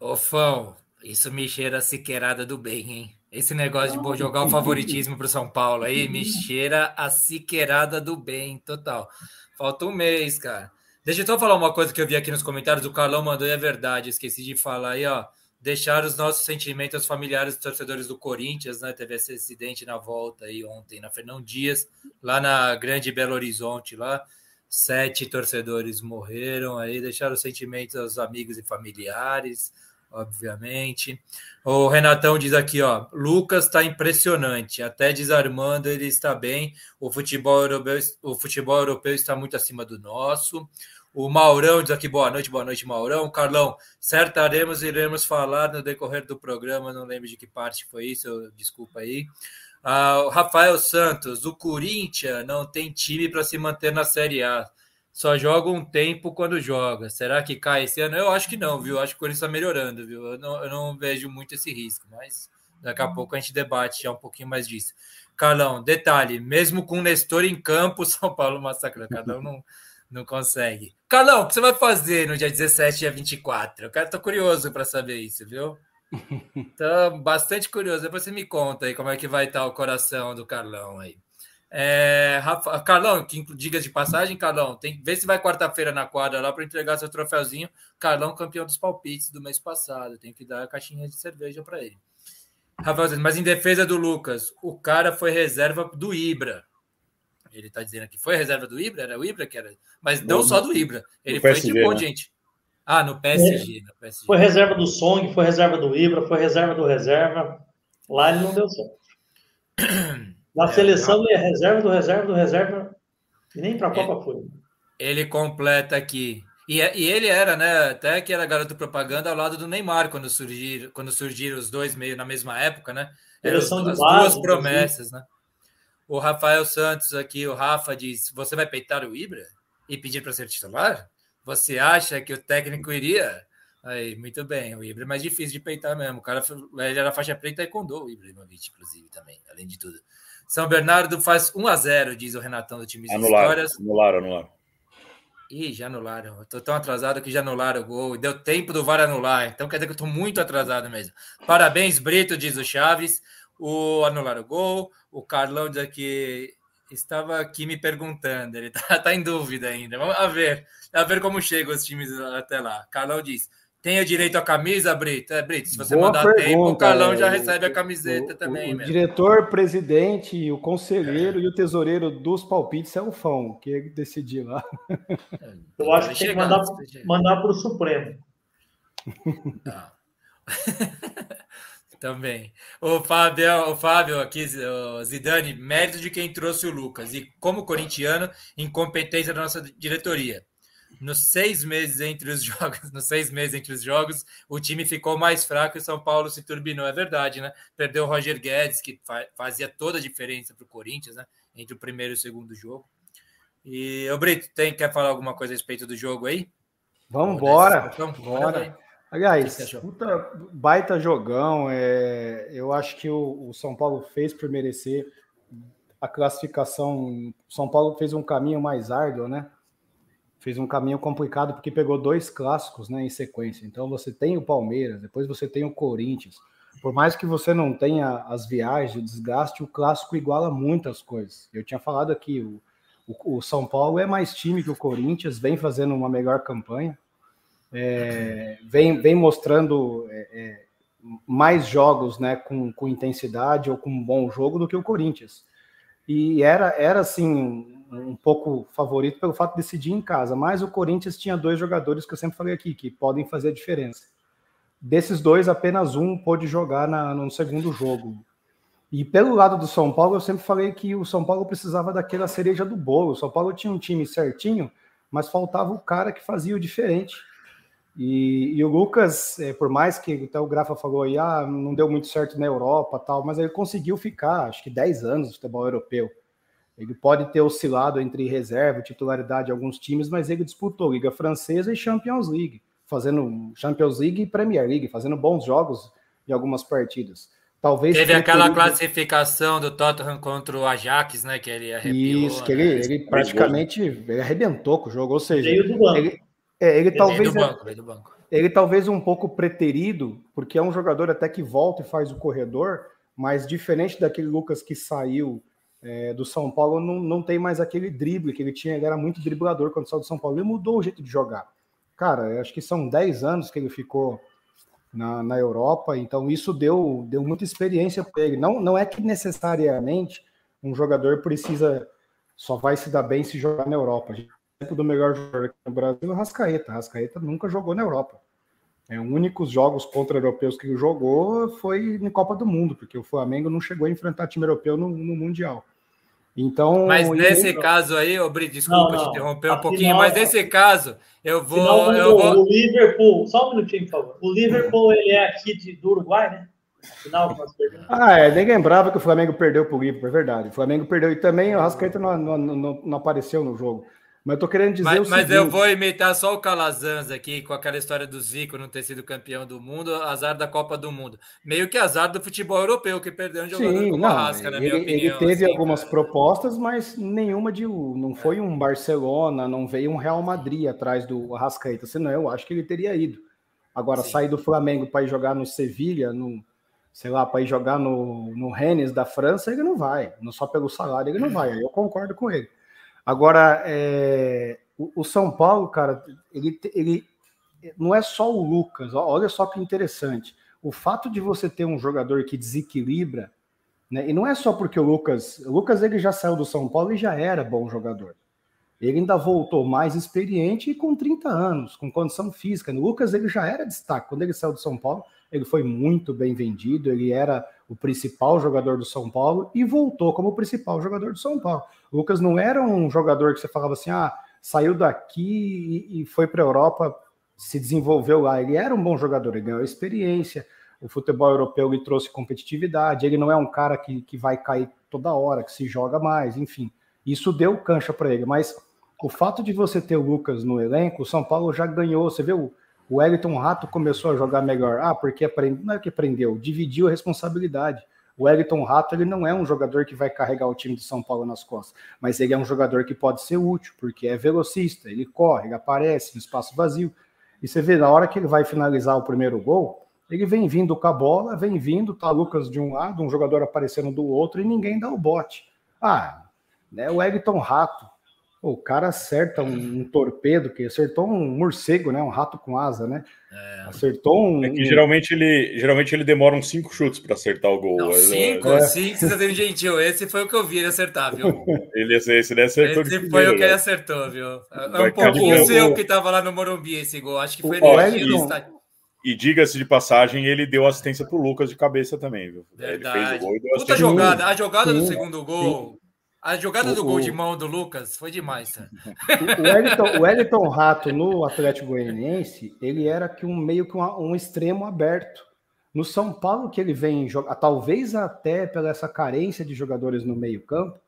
Ô, Fão, isso me cheira a siqueirada do bem, hein? Esse negócio de jogar o favoritismo para o São Paulo aí me cheira a siqueirada do bem, total. Falta um mês, cara. Deixa eu só falar uma coisa que eu vi aqui nos comentários. O Carlão mandou e é verdade, esqueci de falar aí, ó deixar os nossos sentimentos familiares torcedores do Corinthians, né? Teve esse acidente na volta aí ontem na Fernão Dias, lá na Grande Belo Horizonte, lá sete torcedores morreram aí, deixaram os sentimentos aos amigos e familiares, obviamente. O Renatão diz aqui, ó, Lucas está impressionante, até desarmando ele está bem. O futebol europeu, o futebol europeu está muito acima do nosso. O Maurão diz aqui, boa noite, boa noite, Maurão. Carlão, certaremos iremos falar no decorrer do programa, não lembro de que parte foi isso, desculpa aí. Ah, Rafael Santos, o Corinthians não tem time para se manter na Série A. Só joga um tempo quando joga. Será que cai esse ano? Eu acho que não, viu? Acho que o Corinthians está melhorando, viu? Eu não, eu não vejo muito esse risco, mas daqui a pouco a gente debate já um pouquinho mais disso. Carlão, detalhe, mesmo com o Nestor em campo, <laughs> São Paulo massacra. Cada um não não consegue. Carlão, o que você vai fazer no dia 17 e dia 24? Eu quero, tô curioso para saber isso, viu? <laughs> Tô bastante curioso. Depois você me conta aí como é que vai estar o coração do Carlão aí. É, Rafa, Carlão, que diga de passagem, Carlão, tem vê se vai quarta-feira na quadra lá para entregar seu troféuzinho. Carlão, campeão dos palpites do mês passado. Tem que dar a caixinha de cerveja para ele. Rafael, mas em defesa do Lucas, o cara foi reserva do Ibra. Ele está dizendo aqui, foi a reserva do Ibra? Era o Ibra que era. Mas não, só do Ibra. Ele foi PSG, de bom, né? gente. Ah, no PSG, no PSG. Foi reserva do Song, foi reserva do Ibra, foi reserva do reserva. Lá ele não deu certo. <clears throat> Na é, seleção ele é reserva do reserva do reserva. E nem para a Copa foi. Ele completa aqui. E, e, ele era, né? Até que era garoto propaganda ao lado do Neymar quando surgiram, quando surgiram os dois meio na mesma época, né? Eram as, as duas promessas, né? O Rafael Santos aqui, o Rafa diz: Você vai peitar o Ibra e pedir para ser titular? Você acha que o técnico iria? Aí, muito bem. O Ibra é mais difícil de peitar mesmo. O cara ele era faixa preta e condou o Ibrahimovic, inclusive, também, além de tudo. São Bernardo faz 1 a 0 diz o Renatão do time anularam, Histórias. Anularam, anularam. Ih, já anularam. Eu tô tão atrasado que já anularam o gol. Deu tempo do VAR anular. Então quer dizer que eu tô muito atrasado mesmo. Parabéns, Brito, diz o Chaves. O anular o gol. O Carlão diz que estava aqui me perguntando. Ele <laughs> tá, tá em dúvida ainda. Vamos ver. A ver como chegam os times até lá. Carlão diz: tem o direito à camisa, Brito? É, Brito, se você Boa mandar pergunta, tempo, o Carlão já é, recebe a camiseta o, também. O, o diretor, presidente, o conselheiro é. e o tesoureiro dos palpites é o Fão, que decidiu lá. Eu acho que tem que mandar, mandar para o Supremo. Tá. <laughs> <laughs> também. O Fábio, o Fábio aqui, o Zidane, mérito de quem trouxe o Lucas. E como corintiano, incompetência da nossa diretoria nos seis meses entre os <laughs> jogos, nos seis meses entre os jogos, o time ficou mais fraco e São Paulo se turbinou. É verdade, né? Perdeu o Roger Guedes, que fazia toda a diferença para o Corinthians, né? Entre o primeiro e o segundo jogo. E o Brito, tem quer falar alguma coisa a respeito do jogo aí? Vamos embora. Bora. Aliás, puta, baita jogão. É, eu acho que o, o São Paulo fez por merecer a classificação. São Paulo fez um caminho mais árduo, né? fez um caminho complicado porque pegou dois clássicos né, em sequência. Então você tem o Palmeiras, depois você tem o Corinthians. Por mais que você não tenha as viagens, o desgaste, o clássico iguala muitas coisas. Eu tinha falado aqui, o, o, o São Paulo é mais time que o Corinthians, vem fazendo uma melhor campanha, é, vem, vem mostrando é, é, mais jogos né, com, com intensidade ou com um bom jogo do que o Corinthians. E era, era assim, um pouco favorito pelo fato de decidir em casa, mas o Corinthians tinha dois jogadores que eu sempre falei aqui, que podem fazer a diferença. Desses dois, apenas um pôde jogar na, no segundo jogo. E pelo lado do São Paulo, eu sempre falei que o São Paulo precisava daquela cereja do bolo. O São Paulo tinha um time certinho, mas faltava o cara que fazia o diferente. E, e o Lucas, é, por mais que até o Grafa falou aí, ah, não deu muito certo na Europa tal, mas ele conseguiu ficar, acho que 10 anos no futebol europeu. Ele pode ter oscilado entre reserva e titularidade de alguns times, mas ele disputou Liga Francesa e Champions League, fazendo Champions League e Premier League, fazendo bons jogos em algumas partidas. Talvez Teve aquela classificação do Tottenham contra o Ajax, né? Que ele arrepiou. Isso, que ele, né? ele praticamente ele arrebentou com o jogo, ou seja, ele, é, ele talvez. Do banco, do banco. Ele talvez um pouco preterido, porque é um jogador até que volta e faz o corredor, mas diferente daquele Lucas que saiu é, do São Paulo não, não tem mais aquele drible que ele tinha, ele era muito driblador quando saiu do São Paulo, ele mudou o jeito de jogar. Cara, acho que são 10 anos que ele ficou na, na Europa, então isso deu, deu muita experiência para ele. Não, não é que necessariamente um jogador precisa, só vai se dar bem se jogar na Europa. Exemplo do melhor jogador aqui no Brasil é o Rascaeta. Rascaeta nunca jogou na Europa. É, os únicos jogos contra europeus que ele jogou foi em Copa do Mundo, porque o Flamengo não chegou a enfrentar time europeu no, no Mundial. Então, mas nesse eu... caso aí, ô Brito, desculpa não, não. te interromper um pouquinho, mas nesse caso, eu vou, Final, eu vou. O Liverpool, só um minutinho, por favor. O Liverpool ele é aqui de, do Uruguai, né? Final Ah, é, nem lembrava que o Flamengo perdeu para o Liverpool, é verdade. O Flamengo perdeu e também o Rascaeta não, não, não, não apareceu no jogo. Mas eu tô querendo dizer mas, o seguinte... Mas eu vou imitar só o Calazans aqui, com aquela história do Zico não ter sido campeão do mundo, azar da Copa do Mundo. Meio que azar do futebol europeu, que perdeu um jogador Sim, como Arrasca, na minha opinião. Ele teve assim, algumas cara. propostas, mas nenhuma de... Não foi um Barcelona, não veio um Real Madrid atrás do Arrascaeta, senão eu acho que ele teria ido. Agora, Sim. sair do Flamengo para ir jogar no Sevilha, no, sei lá, para ir jogar no, no Rennes da França, ele não vai. Não só pelo salário, ele não vai. Aí eu concordo com ele. Agora, é, o, o, São Paulo, cara, ele, ele não é só o Lucas, olha só que interessante. O fato de você ter um jogador que desequilibra, né, e não é só porque o Lucas, o Lucas ele já saiu do São Paulo e já era bom jogador. Ele ainda voltou mais experiente e com 30 anos, com condição física. O Lucas ele já era destaque. Quando ele saiu do São Paulo, ele foi muito bem vendido, ele era o principal jogador do São Paulo e voltou como o principal jogador do São Paulo. O Lucas não era um jogador que você falava assim, ah, saiu daqui e, foi para a Europa, se desenvolveu lá. Ele era um bom jogador, ele ganhou experiência. O futebol europeu lhe trouxe competitividade. Ele não é um cara que, que vai cair toda hora, que se joga mais, enfim. Isso deu cancha para ele. Mas o fato de você ter o Lucas no elenco, o São Paulo já ganhou. Você vê o, Wellington Rato começou a jogar melhor. Ah, porque aprendeu. Não é que aprendeu, dividiu a responsabilidade. O Wellington Rato ele não é um jogador que vai carregar o time de São Paulo nas costas, mas ele é um jogador que pode ser útil, porque é velocista, ele corre, ele aparece no espaço vazio. E você vê, na hora que ele vai finalizar o primeiro gol, ele vem vindo com a bola, vem vindo, tá Lucas de um lado, um jogador aparecendo do outro e ninguém dá o bote. Ah, né, o Wellington Rato, o cara acerta um, um, torpedo, que acertou um morcego, né? Um rato com asa, né? É. Acertou um. É que geralmente ele, geralmente ele demora uns cinco chutes para acertar o gol. Não, cinco, é. cinco, você tá sendo gentil. Esse foi o que eu vi ele acertar, viu? <laughs> ele, esse ele acertou. Esse foi primeiro, o que ele acertou, viu? É um pouquinho o seu que tava lá no Morumbi esse gol. Acho que foi o energia. E diga-se de passagem, ele deu assistência pro Lucas de cabeça também, viu? Verdade. Ele fez o gol e deu Puta jogada. A jogada sim, do segundo gol. Sim a jogada o, do gol de mão do Lucas foi demais, cara. O Wellington, o Wellington Rato no Atlético Goianiense, ele era que um meio que um, um, extremo aberto. No São Paulo que ele vem jogar, talvez até pela essa carência de jogadores no meio-campo,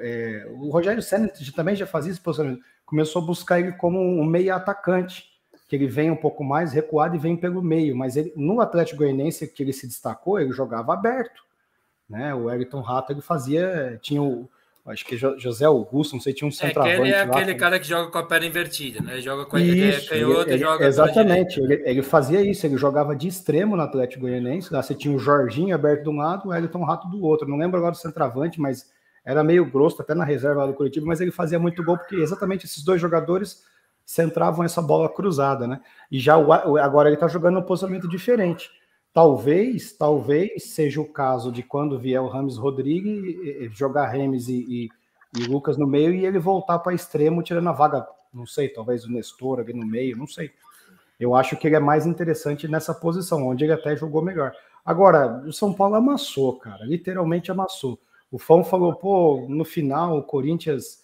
é, o Rogério Senna também já fazia esse posicionamento, começou a buscar ele como um meio atacante, que ele vem um pouco mais recuado e vem pelo meio, mas ele, no Atlético Goianiense que ele se destacou, ele jogava aberto, né? O Wellington Rato ele fazia, tinha o acho que José Augusto, não sei, tinha um centroavante. É, ele é lá, aquele cara que joga com a perna invertida, né? Ele joga com isso, ele, ele, joga Exatamente, ele, ele, fazia isso, ele jogava de extremo no Atlético Goianiense, lá você tinha o Jorginho aberto de um lado, o Elton Rato do outro. Não lembro agora do centroavante, mas era meio grosso, até na reserva do coletivo, mas ele fazia muito gol, porque exatamente esses dois jogadores centravam essa bola cruzada, né? E já o, agora ele tá jogando um posicionamento diferente. Talvez, talvez seja o caso de quando vier o Rames Rodrigues jogar Remes e, e, e, Lucas no meio e ele voltar para extremo, tirando a vaga, não sei, talvez o Nestor ali no meio, não sei. Eu acho que ele é mais interessante nessa posição, onde ele até jogou melhor. Agora, o São Paulo amassou, cara, literalmente amassou. O Fão falou, pô, no final o Corinthians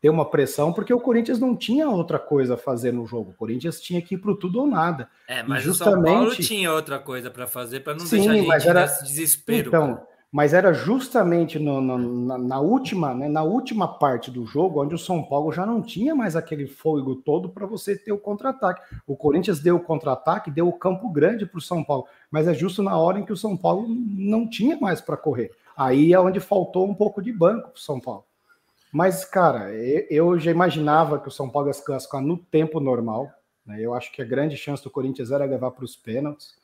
ter uma pressão, porque o Corinthians não tinha outra coisa a fazer no jogo. O Corinthians tinha que ir para tudo ou nada. É, mas justamente... o São Paulo tinha outra coisa para fazer para não Sim, deixar a gente mas era... nesse desespero. Então, cara. mas era justamente no, no, na, na, última, né, na última parte do jogo, onde o São Paulo já não tinha mais aquele fôlego todo para você ter o contra-ataque. O Corinthians deu o contra-ataque, deu o campo grande para o São Paulo, mas é justo na hora em que o São Paulo não tinha mais para correr. Aí é onde faltou um pouco de banco para o São Paulo. Mas, cara, eu já imaginava que o São Paulo ia se classificar no tempo normal. Né? Eu acho que a grande chance do Corinthians era levar para os pênaltis.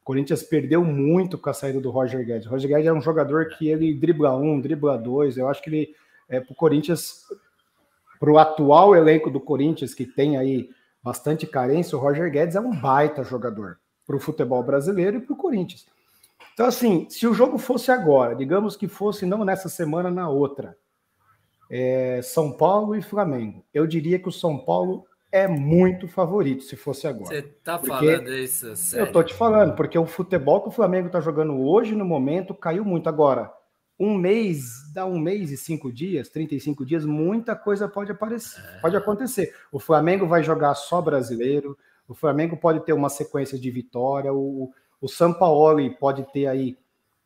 O Corinthians perdeu muito com a saída do Roger Guedes. O Roger Guedes é um jogador que ele dribla um, dribla dois. Eu acho que ele, é, para o Corinthians, para o atual elenco do Corinthians, que tem aí bastante carência, o Roger Guedes é um baita jogador para o futebol brasileiro e para o Corinthians. Então, assim, se o jogo fosse agora, digamos que fosse não nessa semana, na outra, é, São Paulo e Flamengo. Eu diria que o São Paulo é muito favorito se fosse agora. Você tá falando isso, sério? Eu tô te falando, porque o futebol que o Flamengo tá jogando hoje, no momento, caiu muito. Agora, um mês, dá um mês e cinco dias, 35 dias, muita coisa pode aparecer, é. pode acontecer. O Flamengo vai jogar só brasileiro, o Flamengo pode ter uma sequência de vitória, o, o Sampaoli pode ter aí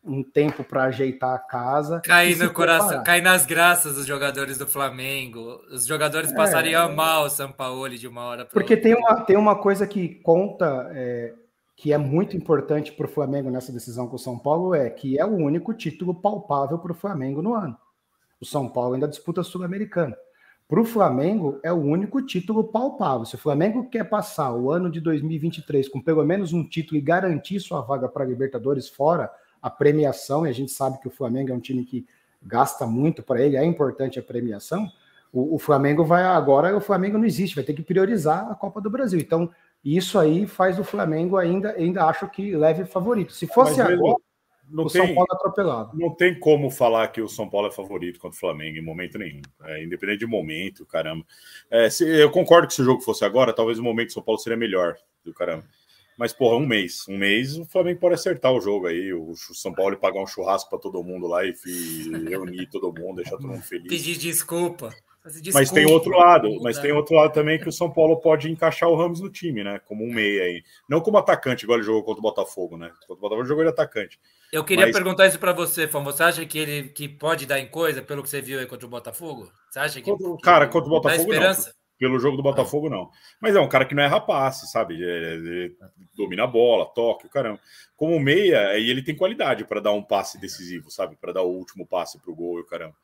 um tempo para ajeitar a casa. Cair no coração, cair nas graças dos jogadores do Flamengo. Os jogadores passariam é, mal o Sampaoli de uma hora para Porque outra. tem uma, tem uma coisa que conta, é, que é muito importante para o Flamengo nessa decisão com o São Paulo, é que é o único título palpável para o Flamengo no ano. O São Paulo ainda disputa Sul-Americana. Para o Flamengo, é o único título palpável. Se o Flamengo quer passar o ano de 2023 com pelo menos um título e garantir sua vaga para Libertadores fora, a premiação, e a gente sabe que o Flamengo é um time que gasta muito para ele, é importante a premiação. O, o, Flamengo vai agora, o Flamengo não existe, vai ter que priorizar a Copa do Brasil. Então, isso aí faz o Flamengo ainda, ainda acho que leve favorito. Se fosse Mas, agora, não o tem, São Paulo é atropelado. Não tem como falar que o São Paulo é favorito contra o Flamengo em momento nenhum. É, independente de momento, caramba. É, se, eu concordo que se o jogo fosse agora, talvez o momento do São Paulo seria melhor do caramba. Mas, porra, um mês. Um mês o Flamengo pode acertar o jogo aí. O São Paulo pagar um churrasco para todo mundo lá e reunir todo mundo, deixar todo mundo feliz. Pedir desculpa. Desculpa, mas tem outro lado, mas tem outro lado também que o São Paulo pode encaixar o Ramos no time, né? Como um meia aí. Não como atacante, igual ele jogou contra o Botafogo, né? Contra o Botafogo jogou de atacante. Eu queria mas... perguntar isso para você, Fão. Você acha que ele que pode dar em coisa pelo que você viu aí contra o Botafogo? Você acha que. Contra, cara, contra o Botafogo. Dá esperança? Pelo jogo do Botafogo, não. Mas é um cara que não é rapaz, sabe? Ele, domina a bola, toque, caramba. Como meia, aí ele tem qualidade para dar um passe decisivo, sabe? Para dar o último passe pro gol e o caramba.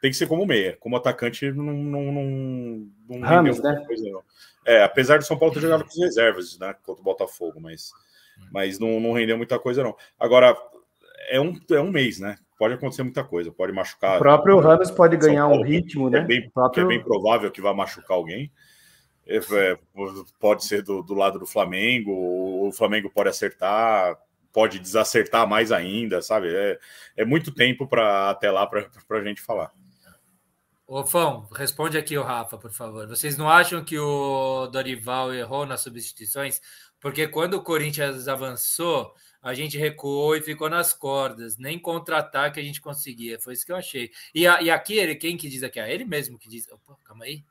Tem que ser como meia. Como atacante, não. não, não, não Ramos, né? Coisa, não. É, apesar do São Paulo ter jogado com as reservas, né? Contra o Botafogo, mas, mas não, não rendeu muita coisa, não. Agora, é um, é um mês, né? Pode acontecer muita coisa, pode machucar. O próprio Ramos pode ganhar um ritmo, né? É bem, próprio... é bem provável que vá machucar alguém. É, é, pode ser do, do lado do Flamengo, o Flamengo pode acertar, pode desacertar mais ainda, sabe? É, é muito tempo para até lá para a gente falar. Ô, Fão, responde aqui o Rafa, por favor. Vocês não acham que o Dorival errou nas substituições? Porque quando o Corinthians avançou, a gente recuou e ficou nas cordas, nem contra-ataque a gente conseguia. Foi isso que eu achei. E, a, e aqui, ele, quem que diz aqui? É ele mesmo que diz. Opa, calma aí.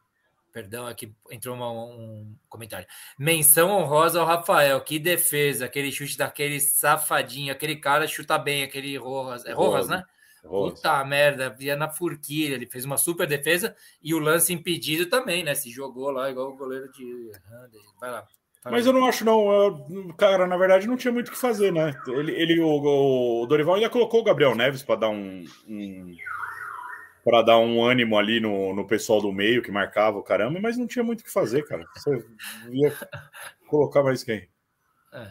Perdão, aqui entrou uma, um comentário. Menção honrosa ao Rafael. Que defesa, aquele chute daquele safadinho. Aquele cara chuta bem, aquele Rojas. É Rojas, né? Rojas. Puta merda, via na furquilha. Ele fez uma super defesa e o lance impedido também, né? Se jogou lá igual o goleiro de. Vai lá. Mas eu não acho, não. Eu, cara, na verdade, não tinha muito o que fazer, né? Ele, ele o, o Dorival ainda colocou o Gabriel Neves para dar um, um para dar um ânimo ali no, no pessoal do meio que marcava o caramba, mas não tinha muito o que fazer, cara. Você ia colocar mais quem? É.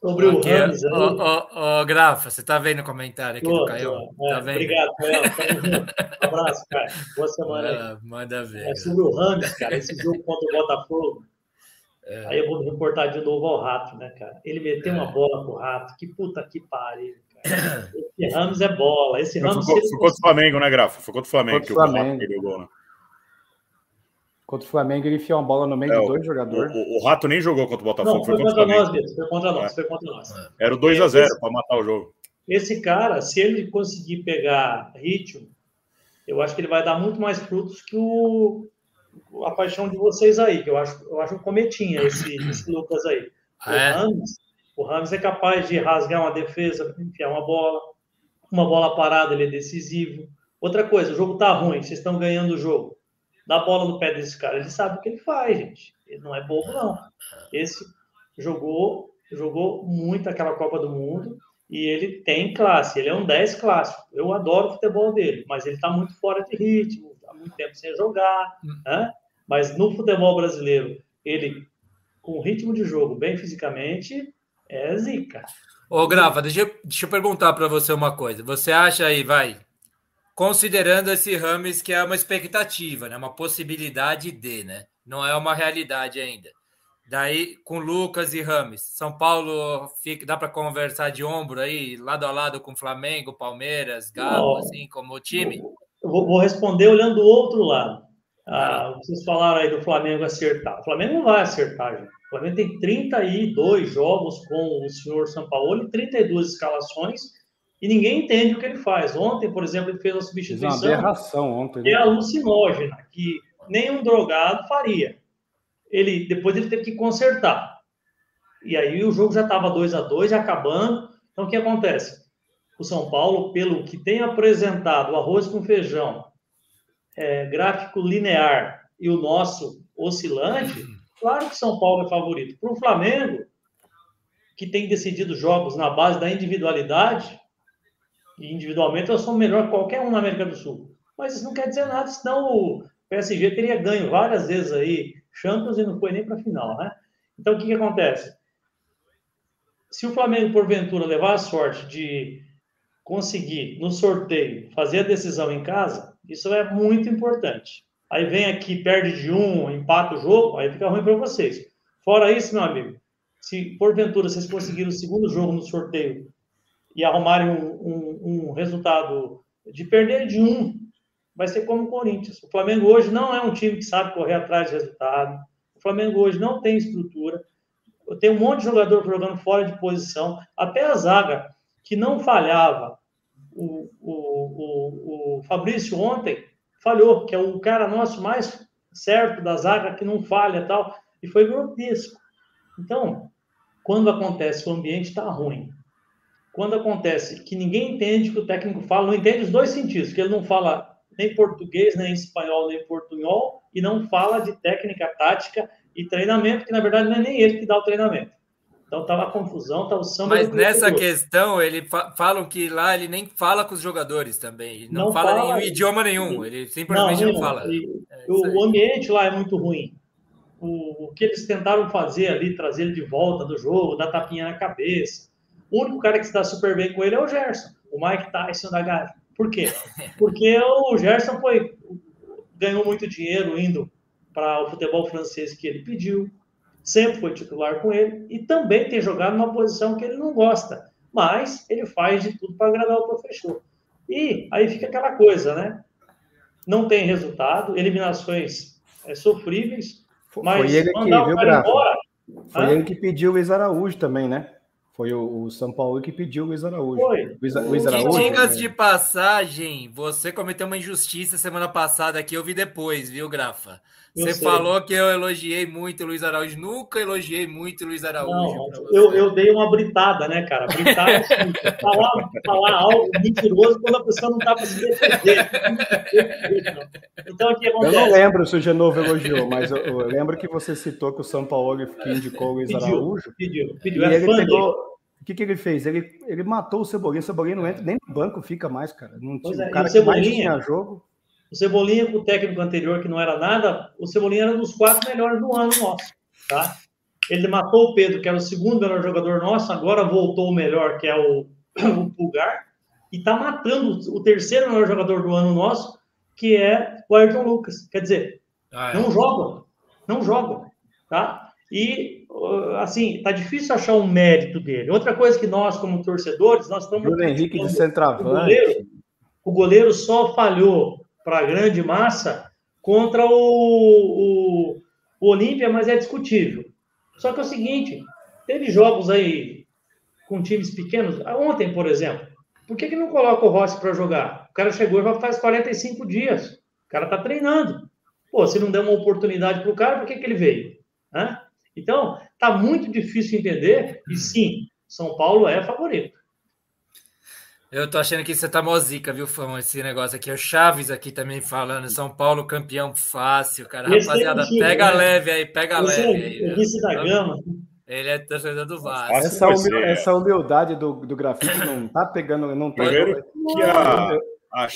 Sobre o Ramos. Ô, ô, ô, Grafa, você tá vendo o comentário aqui tô, do Caio? É, tá vendo? Obrigado, Caio. <laughs> Um abraço, cara. Boa semana aí. Manda ver. É sobre o Ramos, cara. Esse jogo contra o Botafogo. É. Aí eu vou reportar de novo ao Rato, né, cara? Ele meteu é. uma bola pro Rato, que puta que pariu, cara. <coughs> Esse Ramos é bola. Esse Ramos. Foi, foi contra o Flamengo, né, Grafa? Foi contra o Flamengo contra que o Flamengo. perdeu o gol, né? Contra o Flamengo, ele enfiou uma bola no meio é, de dois jogadores. O, o, Rato nem jogou contra o Botafogo. Não, foi, foi, contra, nós mesmo. Foi contra nós. É. Foi contra nós. Era o 2x0 para matar o jogo. Esse cara, se ele conseguir pegar ritmo, eu acho que ele vai dar muito mais frutos que o, a paixão de vocês aí, que eu acho, eu acho um cometinha esse, <clears throat> esse Lucas aí. O, é. Ramos, o Ramos é capaz de rasgar uma defesa, enfiar uma bola, uma bola parada, ele é decisivo. Outra coisa, o jogo tá ruim, vocês estão ganhando o jogo. Dá bola no pé desse cara, ele sabe o que ele faz, gente. Ele não é bobo, não. Esse jogou, jogou muito aquela Copa do Mundo e ele tem classe, ele é um 10 clássico. Eu adoro o futebol dele, mas ele está muito fora de ritmo, muito tempo sem jogar, né? mas no futebol brasileiro, ele, com ritmo de jogo, bem fisicamente, é zica. Ô, Grava, deixa eu, deixa eu perguntar para você uma coisa. Você acha aí, vai, considerando esse Rames que é uma expectativa, né? uma possibilidade de, né? Não é uma realidade ainda. Daí, com Lucas e Rames, São Paulo fica, dá para conversar de ombro aí, lado a lado com Flamengo, Palmeiras, Galo, assim, como time? Eu vou, vou responder olhando do outro lado. Ah, vocês falaram aí do Flamengo acertar. O Flamengo não vai acertar, gente. O Flamengo tem 32 jogos com o senhor Sampaoli, 32 escalações, e ninguém entende o que ele faz. Ontem, por exemplo, ele fez uma substituição. Uma aberração ontem. Né? É alucinógena, que nenhum drogado faria. Ele, depois ele teve que consertar. E aí o jogo já estava 2 a 2 acabando. Então o que acontece? O São Paulo, pelo que tem apresentado, arroz com feijão, é, gráfico linear e o nosso oscilante, claro que São Paulo é favorito. Para o Flamengo, que tem decidido jogos na base da individualidade, e individualmente eu sou melhor que qualquer um na América do Sul. Mas isso não quer dizer nada, senão o PSG teria ganho várias vezes aí Champions e não foi nem para a final, né? Então o que, que acontece? Se o Flamengo, porventura, levar a sorte de conseguir, no sorteio, fazer a decisão em casa, isso é muito importante. Aí vem aqui, perde de um, empata o jogo, aí fica ruim para vocês. Fora isso, meu amigo, se porventura vocês conseguirem o segundo jogo no sorteio e arrumarem um, um, um resultado de perder de um, vai ser como o Corinthians. O Flamengo hoje não é um time que sabe correr atrás de resultado. O Flamengo hoje não tem estrutura. Tem um monte de jogador jogando fora de posição. Até a zaga que não falhava. O, o, o, o Fabrício ontem falhou, que é o cara nosso mais certo da zaga, que não falha tal, e foi grotesco. Então, quando acontece o ambiente está ruim, quando acontece que ninguém entende que o técnico fala, não entende os dois sentidos, que ele não fala nem português, nem espanhol, nem portunhol, e não fala de técnica, tática e treinamento, que na verdade não é nem ele que dá o treinamento. Então tá uma confusão, tá o samba. Mas nessa questão, ele fa falam que lá ele nem fala com os jogadores também. Ele não, não fala, fala nenhum idioma nenhum. Ele simplesmente não, não, não fala. É o, o ambiente lá é muito ruim. O, o, que eles tentaram fazer ali, trazer ele de volta do jogo, dar tapinha na cabeça. O único cara que está super bem com ele é o Gerson, o Mike Tyson da Gávea. Por quê? <laughs> Porque o Gerson foi ganhou muito dinheiro indo para o futebol francês que ele pediu sempre foi titular com ele e também tem jogado numa posição que ele não gosta, mas ele faz de tudo para agradar o professor. E aí fica aquela coisa, né? Não tem resultado, eliminações é, sofríveis, mas foi ele que, viu, embora, Foi ah? ele que pediu o Luiz Araújo também, né? Foi o, o, São Paulo que pediu o Luiz Araújo. Foi. Luiz, Luiz Araújo. Dicas de passagem, você cometeu uma injustiça semana passada aqui, eu vi depois, viu, Grafa? Você falou que eu elogiei muito o Luiz Araújo. Nunca elogiei muito o Luiz Araújo. Não, eu, eu dei uma britada, né, cara? Britada, é assim, falar, falar algo mentiroso quando a pessoa não está para se defender. Então, o que acontece? Eu não lembro se o Genovo elogiou, mas eu, eu, lembro que você citou que o São Paulo que indicou o Luiz pediu, Araújo. Pediu, pediu. É ele pegou, o que, que ele fez? Ele, ele matou o Cebolinha. O Cebolinha não entra, nem no banco fica mais, cara. Não tinha, é, o cara que mais tinha jogo. O Cebolinha, com o técnico anterior, que não era nada, o Cebolinha era um dos quatro melhores do ano nosso, tá? Ele matou o Pedro, que era o segundo melhor jogador nosso, agora voltou o melhor, que é o, <clears throat> o Pulgar, e tá matando o terceiro melhor jogador do ano nosso, que é o Ayrton Lucas. Quer dizer, ah, é. não jogam, não jogam, tá? E, assim, tá difícil achar um mérito dele. Outra coisa que nós, como torcedores, nós estamos... Bruno Henrique de centroavante. O goleiro, o goleiro só falhou para a grande massa contra o, o, o Olímpia, mas é discutível. Só que é o seguinte, teve jogos aí com times pequenos. Ontem, por exemplo, por que, que não coloca o Rossi para jogar? O cara chegou e faz 45 dias. O cara está treinando. Pô, se não der uma oportunidade para o cara, por que, que ele veio? Então, tá muito difícil entender. E sim, São Paulo é favorito. Eu tô achando que você tá mozica, viu, Fão? Esse negócio aqui. O Chaves aqui também falando. São Paulo campeão fácil, cara. Esse Rapaziada, é pega né? leve aí, pega Esse leve é, aí. Vice da gama. Ele é torcedor do Vasco. Essa, humildade, essa humildade do, do grafite não tá pegando, não tá. Primeiro que a,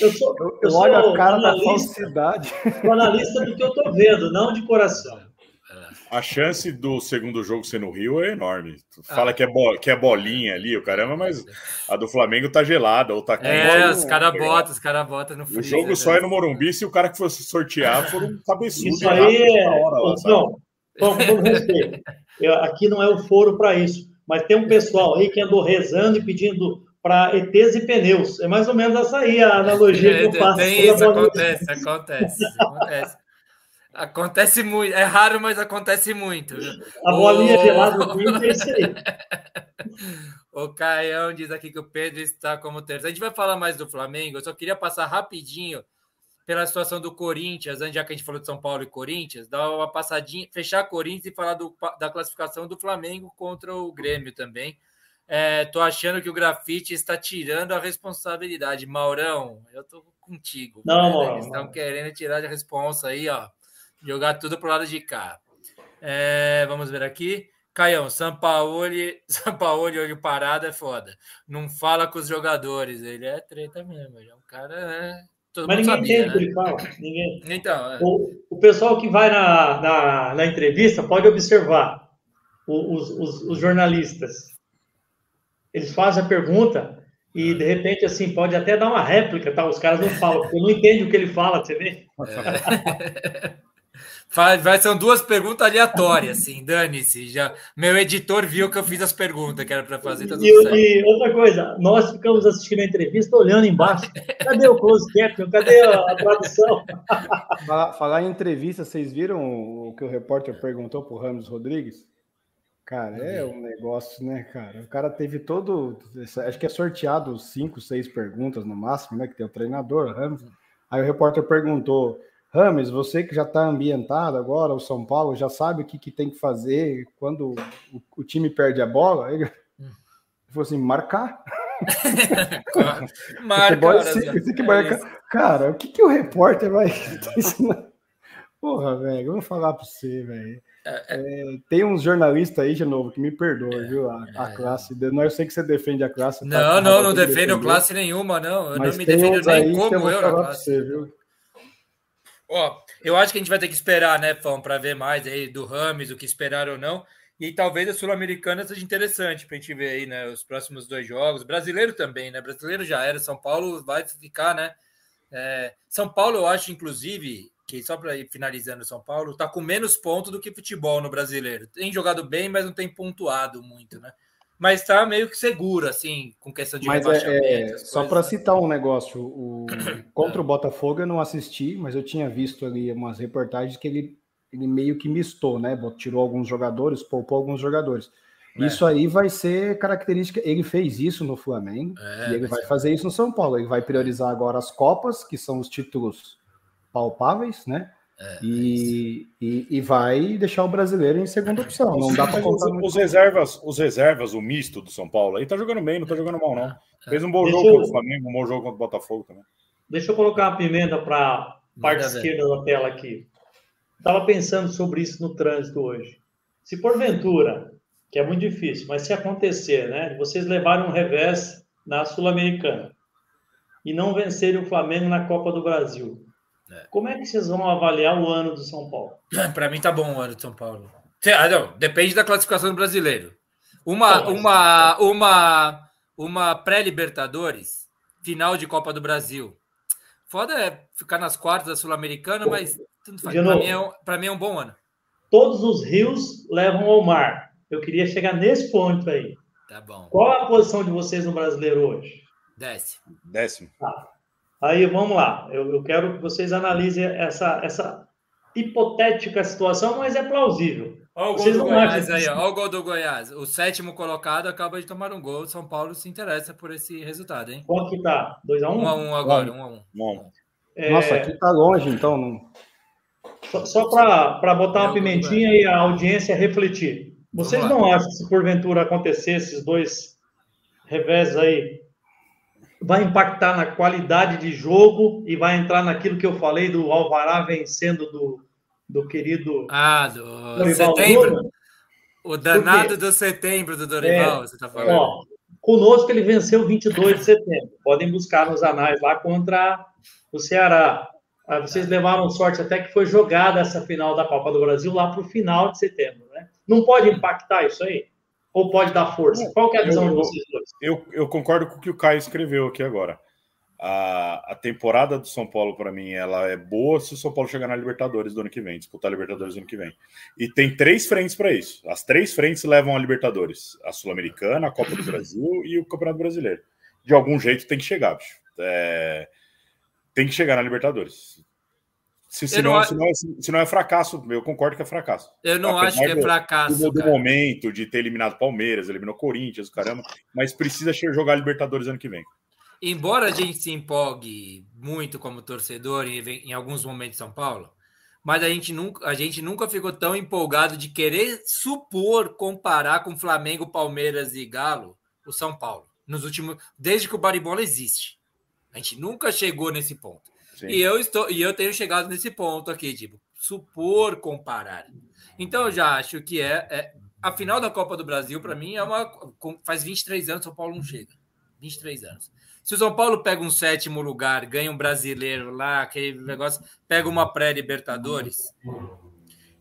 eu, sou, eu, eu olho a cara da falsidade. Sou analista do que eu tô vendo, não de coração. A chance do segundo jogo ser no Rio é enorme. Tu ah. fala que, é bo... que é bolinha ali, o caramba, mas a do Flamengo tá gelada ou tá quente. É, os caras botam, os caras botam no frio. O jogo né? só é no Morumbi se o cara que fosse sortear for um cabeçudo. Isso aí é... Hora, lá, não, vamos, respeito. Eu, aqui não é o foro para isso, mas tem um pessoal aí que andou rezando e pedindo para ETs e pneus. É mais ou menos essa aí a analogia <laughs> é, que eu faço. Tem isso, acontece, acontece, acontece. Acontece muito, é raro, mas acontece muito. A bolinha oh... gelada do <laughs> é isso aí. O Caião diz aqui que o Pedro está como terceiro. A gente vai falar mais do Flamengo. Eu só queria passar rapidinho pela situação do Corinthians, já que a gente falou de São Paulo e Corinthians, dar uma passadinha, fechar Corinthians e falar do, da classificação do Flamengo contra o Grêmio também. É, tô achando que o grafite está tirando a responsabilidade. Maurão, eu tô contigo. Não, né? Maurão. Eles estão querendo tirar a responsa aí, ó. Jogar tudo pro lado de cá. É, vamos ver aqui. Caião, Sampaoli, <laughs> Sampaoli olho parado é foda. Não fala com os jogadores. Ele é treta mesmo. Ele é um cara. Né? Todo Mas ninguém sabia, entende o né? que ele fala. Ninguém. Então, é. o, o pessoal que vai na, na, na entrevista pode observar os, os, os, jornalistas. Eles fazem a pergunta e, de repente, assim, pode até dar uma réplica, tá? Os caras não falam, porque não entendem o que ele fala, você vê? É. <laughs> <laughs> Vai, vai, são duas perguntas aleatórias, assim, dane-se. Já, meu editor viu que eu fiz as perguntas que era para fazer. Tá e, e, outra coisa, nós ficamos assistindo a entrevista olhando embaixo. Cadê o close caption? Cadê a, a tradução? <laughs> Falar, falar, em entrevista, vocês viram o que o repórter perguntou para o Ramos Rodrigues? Cara, é um negócio, né, cara? O cara teve todo. Acho que é sorteado cinco, seis perguntas no máximo, né? Que tem o treinador, Ramos. Aí o repórter perguntou Rames, você que já está ambientado agora, o São Paulo já sabe o que, que tem que fazer quando o, o time perde a bola. Ele falou assim: marcar. <laughs> Marca, é assim, que marcar. Cara, o que, que o repórter vai <laughs> ensinar? Porra, velho, vou falar pra você, velho. É, tem uns jornalistas aí, de novo, que me perdoam, viu? A, a classe. Não, eu sei que você defende a classe. Não, tá, não, não defendo classe nenhuma, não. Eu não me defendo nem como eu, eu na classe. Você, viu? Ó, eu acho que a gente vai ter que esperar, né, Fão, para ver mais aí do Rames, o que esperar ou não. E talvez a Sul-Americana seja interessante para a gente ver aí, né, os próximos dois jogos. Brasileiro também, né? Brasileiro já era, São Paulo vai ficar, né? É, São Paulo, eu acho, inclusive, que só para ir finalizando São Paulo, está com menos pontos do que futebol no brasileiro. Tem jogado bem, mas não tem pontuado muito, né? Mas está meio que seguro, assim, com questão de mas É, é só para citar um negócio, o, <coughs> contra o Botafogo eu não assisti, mas eu tinha visto ali umas reportagens que ele, ele meio que mistou, né? Tirou alguns jogadores, poupou alguns jogadores. É. Isso aí vai ser característica. Ele fez isso no Flamengo é, e ele vai fazer isso no São Paulo. Ele vai priorizar agora as Copas, que são os títulos palpáveis, né? É, e, é e, e, vai deixar o brasileiro em segunda opção. Não dá para os, os reservas, os reservas, o misto do São Paulo aí tá jogando bem, não tá jogando mal, não. É. Fez um bom Deixa jogo eu... contra o Flamengo, um bom jogo contra o Botafogo também. Deixa eu colocar uma pimenta para parte esquerda da tela aqui. Estava pensando sobre isso no trânsito hoje. Se porventura, que é muito difícil, mas se acontecer, né, vocês levarem um revés na Sul-Americana e não vencerem o Flamengo na Copa do Brasil, é. Como é que vocês vão avaliar o ano do São Paulo? Para mim tá bom o ano do São Paulo. Ah, não, depende da classificação do brasileiro. Uma, uma, uma, uma pré-Libertadores, final de Copa do Brasil. Foda é ficar nas quartas da Sul-Americana, mas para mim, é um, mim é um bom ano. Todos os rios levam ao mar. Eu queria chegar nesse ponto aí. Tá bom. Qual a posição de vocês no brasileiro hoje? Décimo. Décimo. Tá. Aí vamos lá, eu, eu quero que vocês analisem essa, essa hipotética situação, mas é plausível. Olha o gol do Goiás aí, olha o gol do Goiás. O sétimo colocado acaba de tomar um gol. São Paulo se interessa por esse resultado, hein? Quanto que tá? 2x1? 1x1 agora, 1x1. Um é... Nossa, aqui tá longe, então. Não... Só, só para botar uma pimentinha e a audiência refletir. Vocês não acham que se porventura acontecer esses dois revés aí, vai impactar na qualidade de jogo e vai entrar naquilo que eu falei do Alvará vencendo do, do querido. Ah, do Dorival setembro. O danado do setembro do Dorival, é, você está falando. Ó, conosco ele venceu 22 de setembro. Podem buscar nos anais lá contra o Ceará. Ah, vocês levaram sorte até que foi jogada essa final da Copa do Brasil lá para o final de setembro. Né? Não pode impactar isso aí? Ou pode dar força? Qual é a visão eu, de vocês dois? Eu, eu concordo com o que o Caio escreveu aqui agora. A, a temporada do São Paulo, para mim, ela é boa se o São Paulo chegar na Libertadores do ano que vem, disputar a Libertadores do ano que vem. E tem três frentes para isso. As três frentes levam a Libertadores: a Sul-Americana, a Copa do Brasil e o Campeonato Brasileiro. De algum jeito tem que chegar, bicho. É, tem que chegar na Libertadores. Se, se, não, não, se, não é, se, não, é, fracasso, eu concordo que é fracasso. Eu não Apesar acho que é fracasso. Do, do momento de ter eliminado Palmeiras, eliminou Corinthians, caramba, mas precisa jogar Libertadores ano que vem. Embora a gente se empolgue muito como torcedor em, em alguns momentos de São Paulo, mas a gente, nunca, a gente nunca ficou tão empolgado de querer supor, comparar com Flamengo, Palmeiras e Galo, o São Paulo. Nos últimos, desde que o Baribola existe. A gente nunca chegou nesse ponto. E eu estou e eu tenho chegado nesse ponto aqui, tipo, supor comparar. Então eu já acho que é, é a final da Copa do Brasil para mim é uma faz 23 anos São Paulo não chega. 23 anos. Se o São Paulo pega um sétimo lugar, ganha um brasileiro lá, aquele negócio, pega uma pré-Libertadores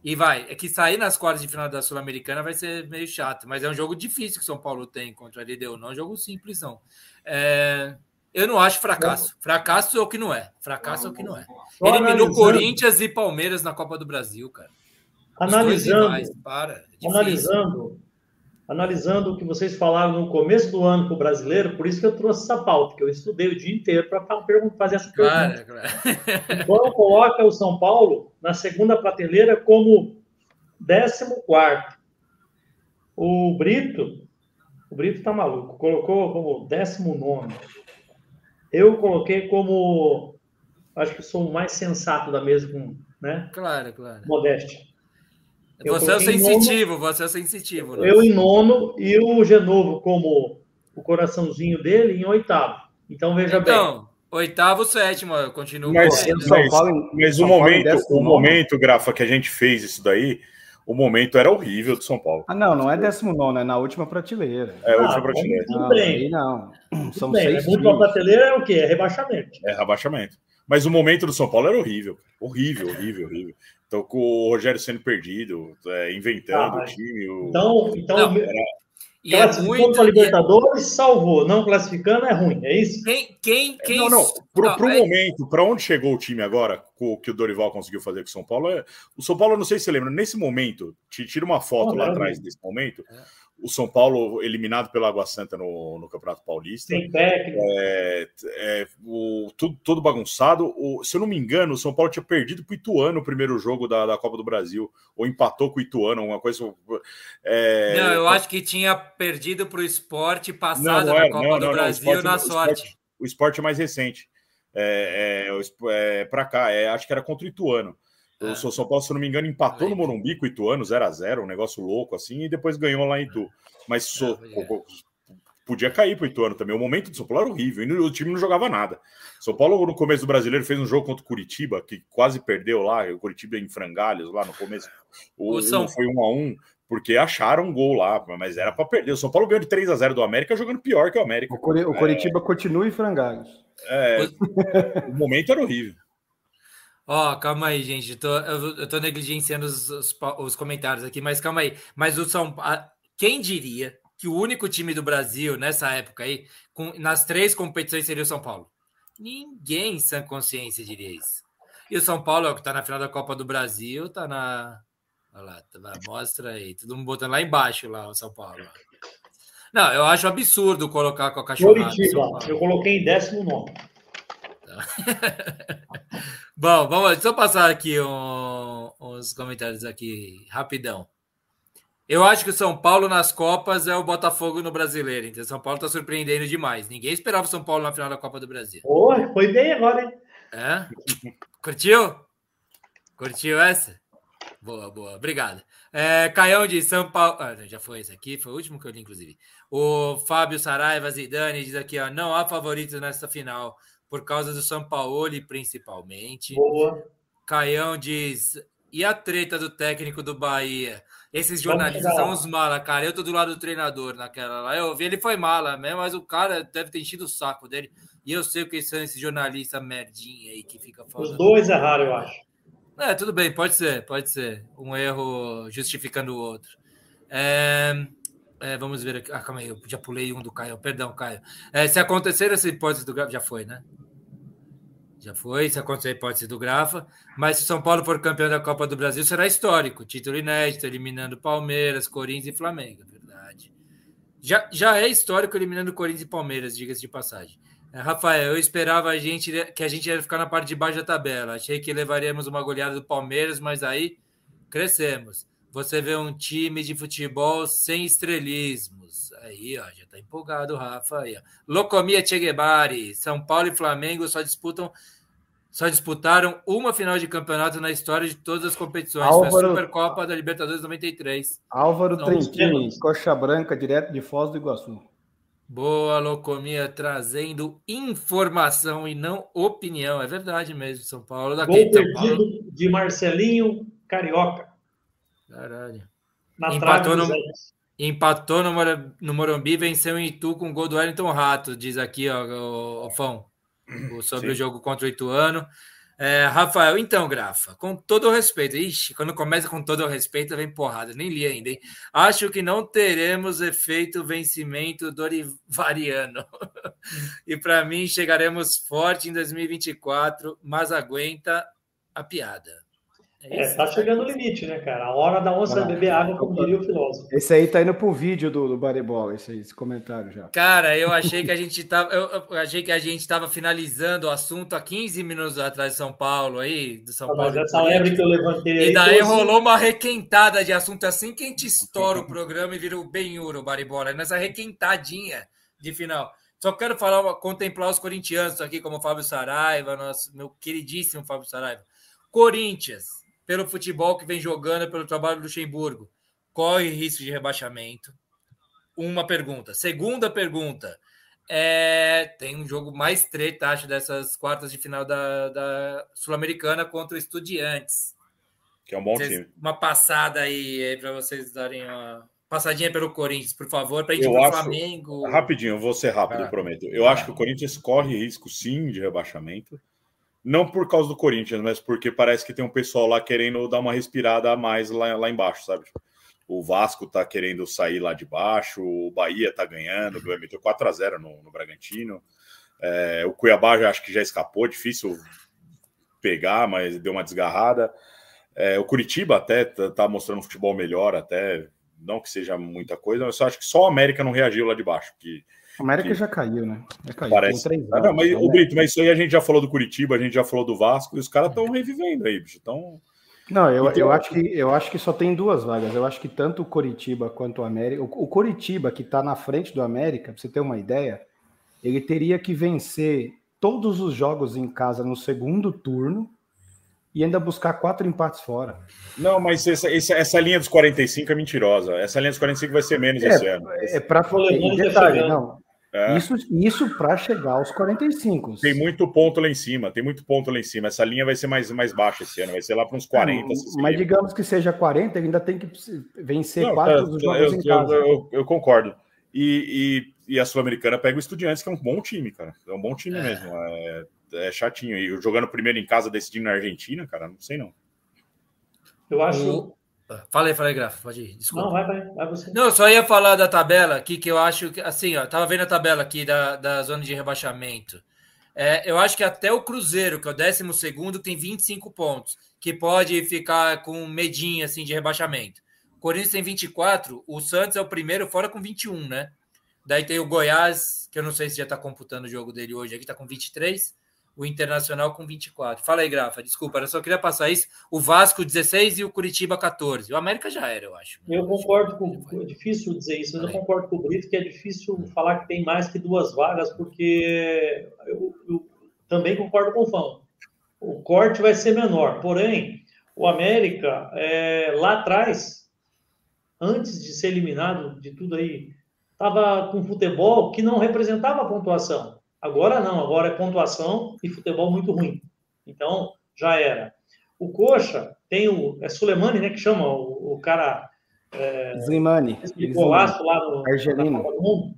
e vai. É que sair nas quartas de final da Sul-Americana vai ser meio chato, mas é um jogo difícil que o São Paulo tem contra a LDU, não é um jogo simples, não. É, eu não acho fracasso. Fracasso é o que não é. Fracasso é o que não é. Eliminou Corinthians e Palmeiras na Copa do Brasil, cara. Analisando, para. É analisando, analisando o que vocês falaram no começo do ano para o brasileiro, por isso que eu trouxe essa pauta, que eu estudei o dia inteiro para fazer essa pergunta. Claro, <laughs> claro. Então, coloca o São Paulo na segunda prateleira como 14. O Brito, o Brito tá maluco, colocou como 19. Eu coloquei como. Acho que sou o mais sensato da mesa, com, né? Claro, claro. Modéstia. você é o sensitivo, nono, você é o sensitivo. Né? Eu em nono e o Genovo como o coraçãozinho dele em oitavo. Então, veja então, bem. Oitavo, sétimo, eu continuo. Mas, mas, mas o momento, o momento, Grafa, que a gente fez isso daí, o momento era horrível do São Paulo. Ah, não, não é 19, é na última prateleira. É a Ah, última prateleira. Tudo não, bem. aí não. São Tudo seis pra times. prateleira é o quê? É rebaixamento. É rebaixamento. Mas o momento do São Paulo era horrível. Horrível, horrível, horrível. Então, com o Rogério sendo perdido, é, inventando Ah, o time. O... Então, então Não, E é classificando muito. para e é- Libertadores, salvou. Não classificando é ruim, é isso? Quem, quem, quem. não, não. Não, pro é- momento, para onde chegou o time agora, com o que o Dorival conseguiu fazer com o São Paulo, é... o São Paulo, eu não sei se você lembra, nesse momento, te tira uma foto Não, lá atrás desse momento, É. o São Paulo eliminado pela Água Santa no, no Campeonato Paulista. Sem técnico. É, é, o, tudo, todo bagunçado. O, se eu não me engano, o São Paulo tinha perdido para o Ituano o primeiro jogo da, da Copa do Brasil, ou empatou com o Ituano, alguma coisa. é, Não, eu acho que tinha perdido para o esporte Não, passado não na é, Copa não, do não, não, o Brasil esporte- na o sorte. esporte- o esporte é mais recente. É, é, o espo- é, para cá, é, acho que era contra o Ituano. O É. São Paulo, se não me engano, empatou no. Morumbi com o Ituano 0x0, um negócio louco assim, e depois ganhou lá em Itu. Mas so- pode crer. podia cair pro Ituano também. O momento do São Paulo era horrível, e o time não jogava nada. São Paulo, no começo do brasileiro, fez um jogo contra o Curitiba, que quase perdeu lá, o Curitiba em frangalhos lá no começo. O, O São- foi um a um, porque acharam um gol lá, mas era para perder. O São Paulo ganhou de 3 a 0 do América jogando pior que o América. O, Curi- o Coritiba continua em frangalhos. É, o momento era horrível. Ó, calma aí, gente. Eu tô, eu, eu tô negligenciando os, os, os comentários aqui, mas calma aí. Mas o São a- Quem diria que o único time do Brasil nessa época aí, com, nas três competições, seria o São Paulo? Ninguém em sã consciência diria isso. E o São Paulo, ó, que tá na final da Copa do Brasil, tá na. Olha lá, tá- mostra aí. Todo mundo botando lá embaixo, lá, o São Paulo. Não, eu acho absurdo colocar com a cachorrada. Paulo. eu coloquei em décimo nome. <laughs> Bom, vamos deixa eu passar aqui um- uns comentários aqui rapidão. Eu acho que o São Paulo nas Copas é o Botafogo no Brasileiro. Então, São Paulo está surpreendendo demais. Ninguém esperava o São Paulo na final da Copa do Brasil. Pô, foi bem agora, hein? É? Curtiu? Curtiu essa? Boa, boa. Obrigado. É, Caião de São Paulo. Ah, já foi esse aqui, foi o último que eu li, inclusive. O Fábio Saraiva Zidane diz aqui: ó, não há favoritos nessa final, por causa do São Paulo, principalmente. Boa. Caião diz: e a treta do técnico do Bahia? Esses jornalistas são uns mala, cara. Eu tô do lado do treinador naquela lá. Eu vi, ele foi mala mesmo, mas o cara deve ter enchido o saco dele. E eu sei o que são esses jornalistas merdinha aí que fica Os falando. dois erraram, eu acho. É, tudo bem, pode ser, pode ser. Um erro justificando o outro. É, é, vamos ver aqui. Ah, calma aí, eu já pulei um do Caio. Perdão, Caio. É, se acontecer essa hipótese do Grafa, já foi, né? Já foi, se acontecer a hipótese do Grafa. Mas se São Paulo for campeão da Copa do Brasil, será histórico. Título inédito, eliminando Palmeiras, Corinthians e Flamengo, é verdade. Já, já é histórico eliminando Corinthians e Palmeiras, diga-se de passagem. É, Rafael, eu esperava a gente, que a gente ia ficar na parte de baixo da tabela. Achei que levaríamos uma goleada do Palmeiras, mas aí crescemos. Você vê um time de futebol sem estrelismos. Aí, ó, já tá empolgado, Rafa. Aí, ó. Locomia Che Guevara, São Paulo e Flamengo só disputam, só disputaram uma final de campeonato na história de todas as competições. Foi a Álvaro- Supercopa da Libertadores 93. Álvaro Não, Trentini, temos. coxa branca, direto de Foz do Iguaçu. Boa, Locomia, trazendo informação e não opinião. É verdade mesmo, São Paulo. Daqui Gol São Paulo. perdido de Marcelinho Carioca. Caralho. Na Empatou no-. Empatou no, no Morumbi, venceu o Itu com gol do Wellington Rato, diz aqui, ó, o, o Fão, o- <clears throat> sobre Sim. o jogo contra o Ituano. É, Rafael, então, Grafa, com todo o respeito, ixi, quando começa com todo o respeito, vem porrada, nem li ainda, hein? Acho que não teremos efeito vencimento dorivariano. <laughs> e para mim, chegaremos forte em 2024, mas aguenta a piada. É, isso, tá né? chegando o limite, né, cara? A hora da onça Ah, beber água, como diria o filósofo. Esse aí tá indo pro vídeo do, do Baribola, esse, aí, esse comentário já. Cara, eu achei que a <laughs> gente tava, eu, eu achei que a gente estava finalizando o assunto há 15 minutos atrás de São Paulo aí, do São Ah, Paulo. Mas essa lebre que eu levantei aí. E daí rolou uma requentada de assunto assim que a gente estoura o programa e vira o Benhuro, o Baribola, nessa requentadinha de final. Só quero falar, contemplar os corintianos aqui, como o Fábio Saraiva, nosso, meu queridíssimo Fábio Saraiva. Corinthians, pelo futebol que vem jogando, pelo trabalho do Luxemburgo, corre risco de rebaixamento. Uma pergunta. Segunda pergunta. é, tem um jogo mais treta, acho, dessas quartas de final da, da Sul-Americana contra o Estudiantes. Que é um bom vocês, time. Uma passada aí, aí para vocês darem uma passadinha pelo Corinthians, por favor, para a gente ir para o Flamengo. Rapidinho, eu vou ser rápido, ah. prometo. Eu ah. acho que o Corinthians corre risco, sim, de rebaixamento. Não por causa do Corinthians, mas porque parece que tem um pessoal lá querendo dar uma respirada a mais lá, lá embaixo, sabe? O Vasco tá querendo sair lá de baixo, o Bahia tá ganhando, meteu 4 a 0 no, no Bragantino. É, o Cuiabá já acho que já escapou, difícil pegar, mas deu uma desgarrada. É, o Curitiba até tá, tá mostrando um futebol melhor, até não que seja muita coisa, mas eu acho que só o América não reagiu lá de baixo. Que, o América que já caiu, né? Já caiu. Parece. Três ah, não, mas, né? o Brito, mas isso aí a gente já falou do Curitiba, a gente já falou do Vasco, e os caras estão revivendo aí, bicho. Então. Não, eu, então, eu, acho que, eu acho que só tem duas vagas. Eu acho que tanto o Curitiba quanto o América. O, o Curitiba, que está na frente do América, para você ter uma ideia, ele teria que vencer todos os jogos em casa no segundo turno e ainda buscar quatro empates fora. Não, mas essa, essa, essa, linha dos 45 é mentirosa. Essa linha dos 45 vai ser menos é, esse ano. É para detalhe, não. É. Isso, isso para chegar aos 45. Tem muito ponto lá em cima, tem muito ponto lá em cima. Essa linha vai ser mais, mais baixa esse ano, vai ser lá para uns 40. Não, mas digamos que seja 40, ainda tem que vencer não, quatro tá, dos jogos eu, em casa. Eu, eu, eu concordo. E, e, e, a Sul-Americana pega o Estudiantes, que é um bom time, cara. É um bom time é. mesmo. É, é chatinho. E jogando primeiro em casa, decidindo na Argentina, cara, não sei não. Eu acho. Fala aí, fala aí, Grafa, pode ir. Desculpa. Não, vai, vai, vai você. Não, eu só ia falar da tabela aqui, que eu acho que, assim, ó, tava vendo a tabela aqui da, da zona de rebaixamento. É, eu acho que até o Cruzeiro, que é o 12 tem 25 pontos, que pode ficar com medinho, assim, de rebaixamento. O Corinthians tem 24, o Santos é o primeiro fora com 21, né? Daí tem o Goiás, que eu não sei se já tá computando o jogo dele hoje aqui, tá com 23 o Internacional com 24. Fala aí, Grafa, desculpa, eu só queria passar isso. O Vasco 16 e o Curitiba 14. O América já era, eu acho. Eu concordo com. É difícil dizer isso, mas eu concordo com o Brito que é difícil falar que tem mais que duas vagas, porque eu, eu também concordo com o Fão. O corte vai ser menor. Porém, o América, é, lá atrás, antes de ser eliminado de tudo aí, estava com futebol que não representava a pontuação. Agora não, agora é pontuação e futebol muito ruim. Então, já era. O Coxa tem o. É Sulemani, né? Que chama o, o cara. É, Slimani. Golaço lá no, Argelino.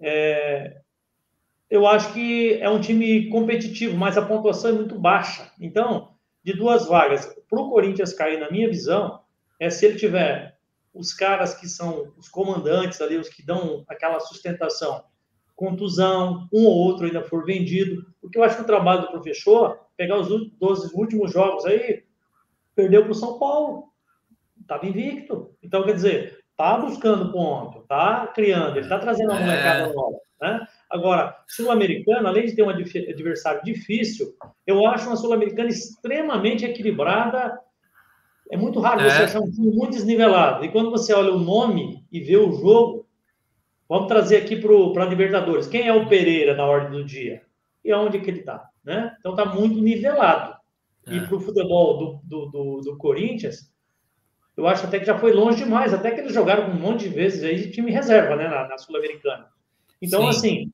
É, eu acho que é um time competitivo, mas a pontuação é muito baixa. Então, de duas vagas, para o Corinthians cair, na minha visão, é se ele tiver os caras que são os comandantes ali, os que dão aquela sustentação contusão, um ou outro ainda for vendido, porque eu acho que o trabalho do professor, pegar os 12 últimos jogos aí, perdeu para o São Paulo, estava invicto. Então, quer dizer, tá buscando ponto, tá criando, ele está trazendo uma molecada é. nova, né? Agora, Sul-Americana, além de ter um adversário difícil, eu acho uma Sul-Americana extremamente equilibrada. É muito raro é. você achar um time muito desnivelado. E quando você olha o nome e vê o jogo, Vamos trazer aqui para a Libertadores. Quem é o Pereira na ordem do dia? E aonde que ele está? Né? Então está muito nivelado. É. E para o futebol do, do, do, do, Corinthians, eu acho até que já foi longe demais. Até que eles jogaram um monte de vezes aí de time reserva né, na, na Sul-Americana. Então, sim. assim,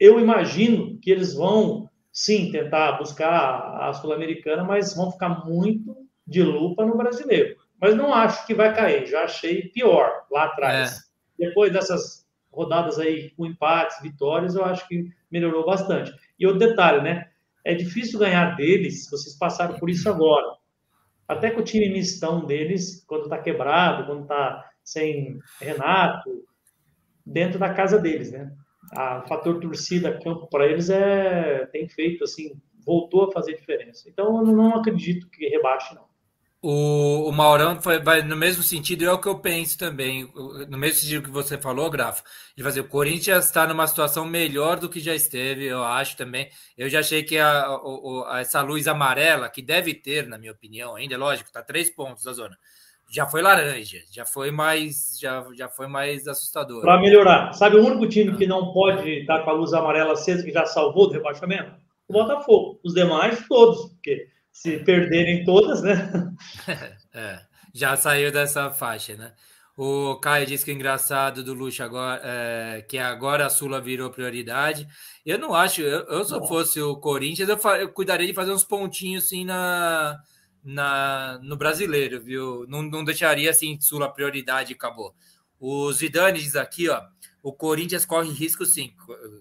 eu imagino que eles vão, sim, tentar buscar a Sul-Americana, mas vão ficar muito de lupa no brasileiro. Mas não acho que vai cair. Já achei pior lá atrás. É. Depois dessas rodadas aí com empates, vitórias, eu acho que melhorou bastante. E outro detalhe, né? É difícil ganhar deles, vocês passaram por isso agora. Até que o time mistão deles, quando está quebrado, quando está sem Renato, dentro da casa deles, né? A fator torcida campo para eles é tem feito assim, voltou a fazer diferença. Então eu não acredito que rebaixe não. O, o Maurão foi, vai no mesmo sentido, é o que eu penso também, no mesmo sentido que você falou, Grafa, de fazer o Corinthians está numa situação melhor do que já esteve, eu acho também. Eu já achei que a, a, essa luz amarela, que deve ter, na minha opinião, ainda, é lógico, está três pontos da zona, já foi laranja, já foi mais, já, já foi mais assustador. Para melhorar, sabe o único time que não pode estar tá com a luz amarela acesa que já salvou do rebaixamento? O Botafogo. Os demais, todos, porque se perderem todas, né? <laughs> é, já saiu dessa faixa, né? O Caio disse que é engraçado do Luxo agora, é, que agora a Sula virou prioridade. Eu não acho, eu, eu se eu fosse o Corinthians, eu, eu, cuidaria de fazer uns pontinhos assim na, na, no brasileiro, viu? Não, não deixaria assim Sula prioridade e acabou. O Zidane diz aqui, ó, o Corinthians corre risco sim.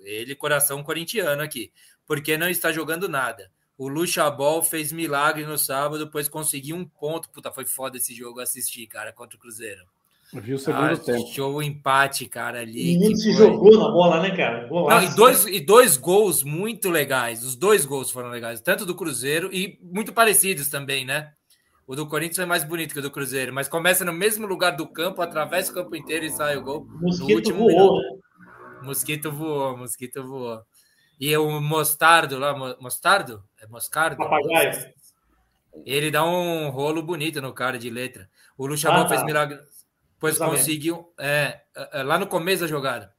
Ele, coração corintiano aqui, porque não está jogando nada. O Luxabol fez milagre no sábado, pois conseguiu um ponto. Puta, foi foda esse jogo assistir, cara, contra o Cruzeiro. Eu vi o segundo ah, tempo. Show o empate, cara, ali. E se foi... jogou na bola, né, cara? Não, e, dois, e dois gols muito legais. Os dois gols foram legais, tanto do Cruzeiro e muito parecidos também, né? O do Corinthians é mais bonito que o do Cruzeiro, mas começa no mesmo lugar do campo, atravessa o campo inteiro e sai o gol. Mosquito no último voou, minuto. Né? Mosquito voou, mosquito voou. E o Mostardo lá, Mostardo? É Moscardo? Papagaio. Ele dá um rolo bonito no cara de letra. O Luxabon ah, tá. fez milagre Pois conseguiu. É, é, é, lá no começo da jogada.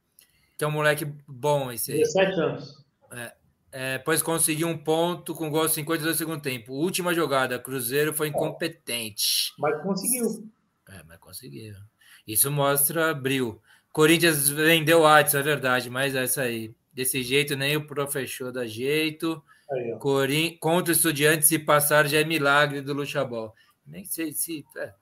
Que é um moleque bom esse aí. 17 anos. É, é, pois conseguiu um ponto com gol 52 do segundo tempo. Última jogada, Cruzeiro foi incompetente. Mas conseguiu. É, mas conseguiu. Isso mostra bril. Corinthians vendeu o é verdade, mas é essa aí. Desse jeito, nem o professor dá jeito. Aí, Corin... Contra o Estudiantes, se passar, já é milagre do Luxabol. Nem sei se. É.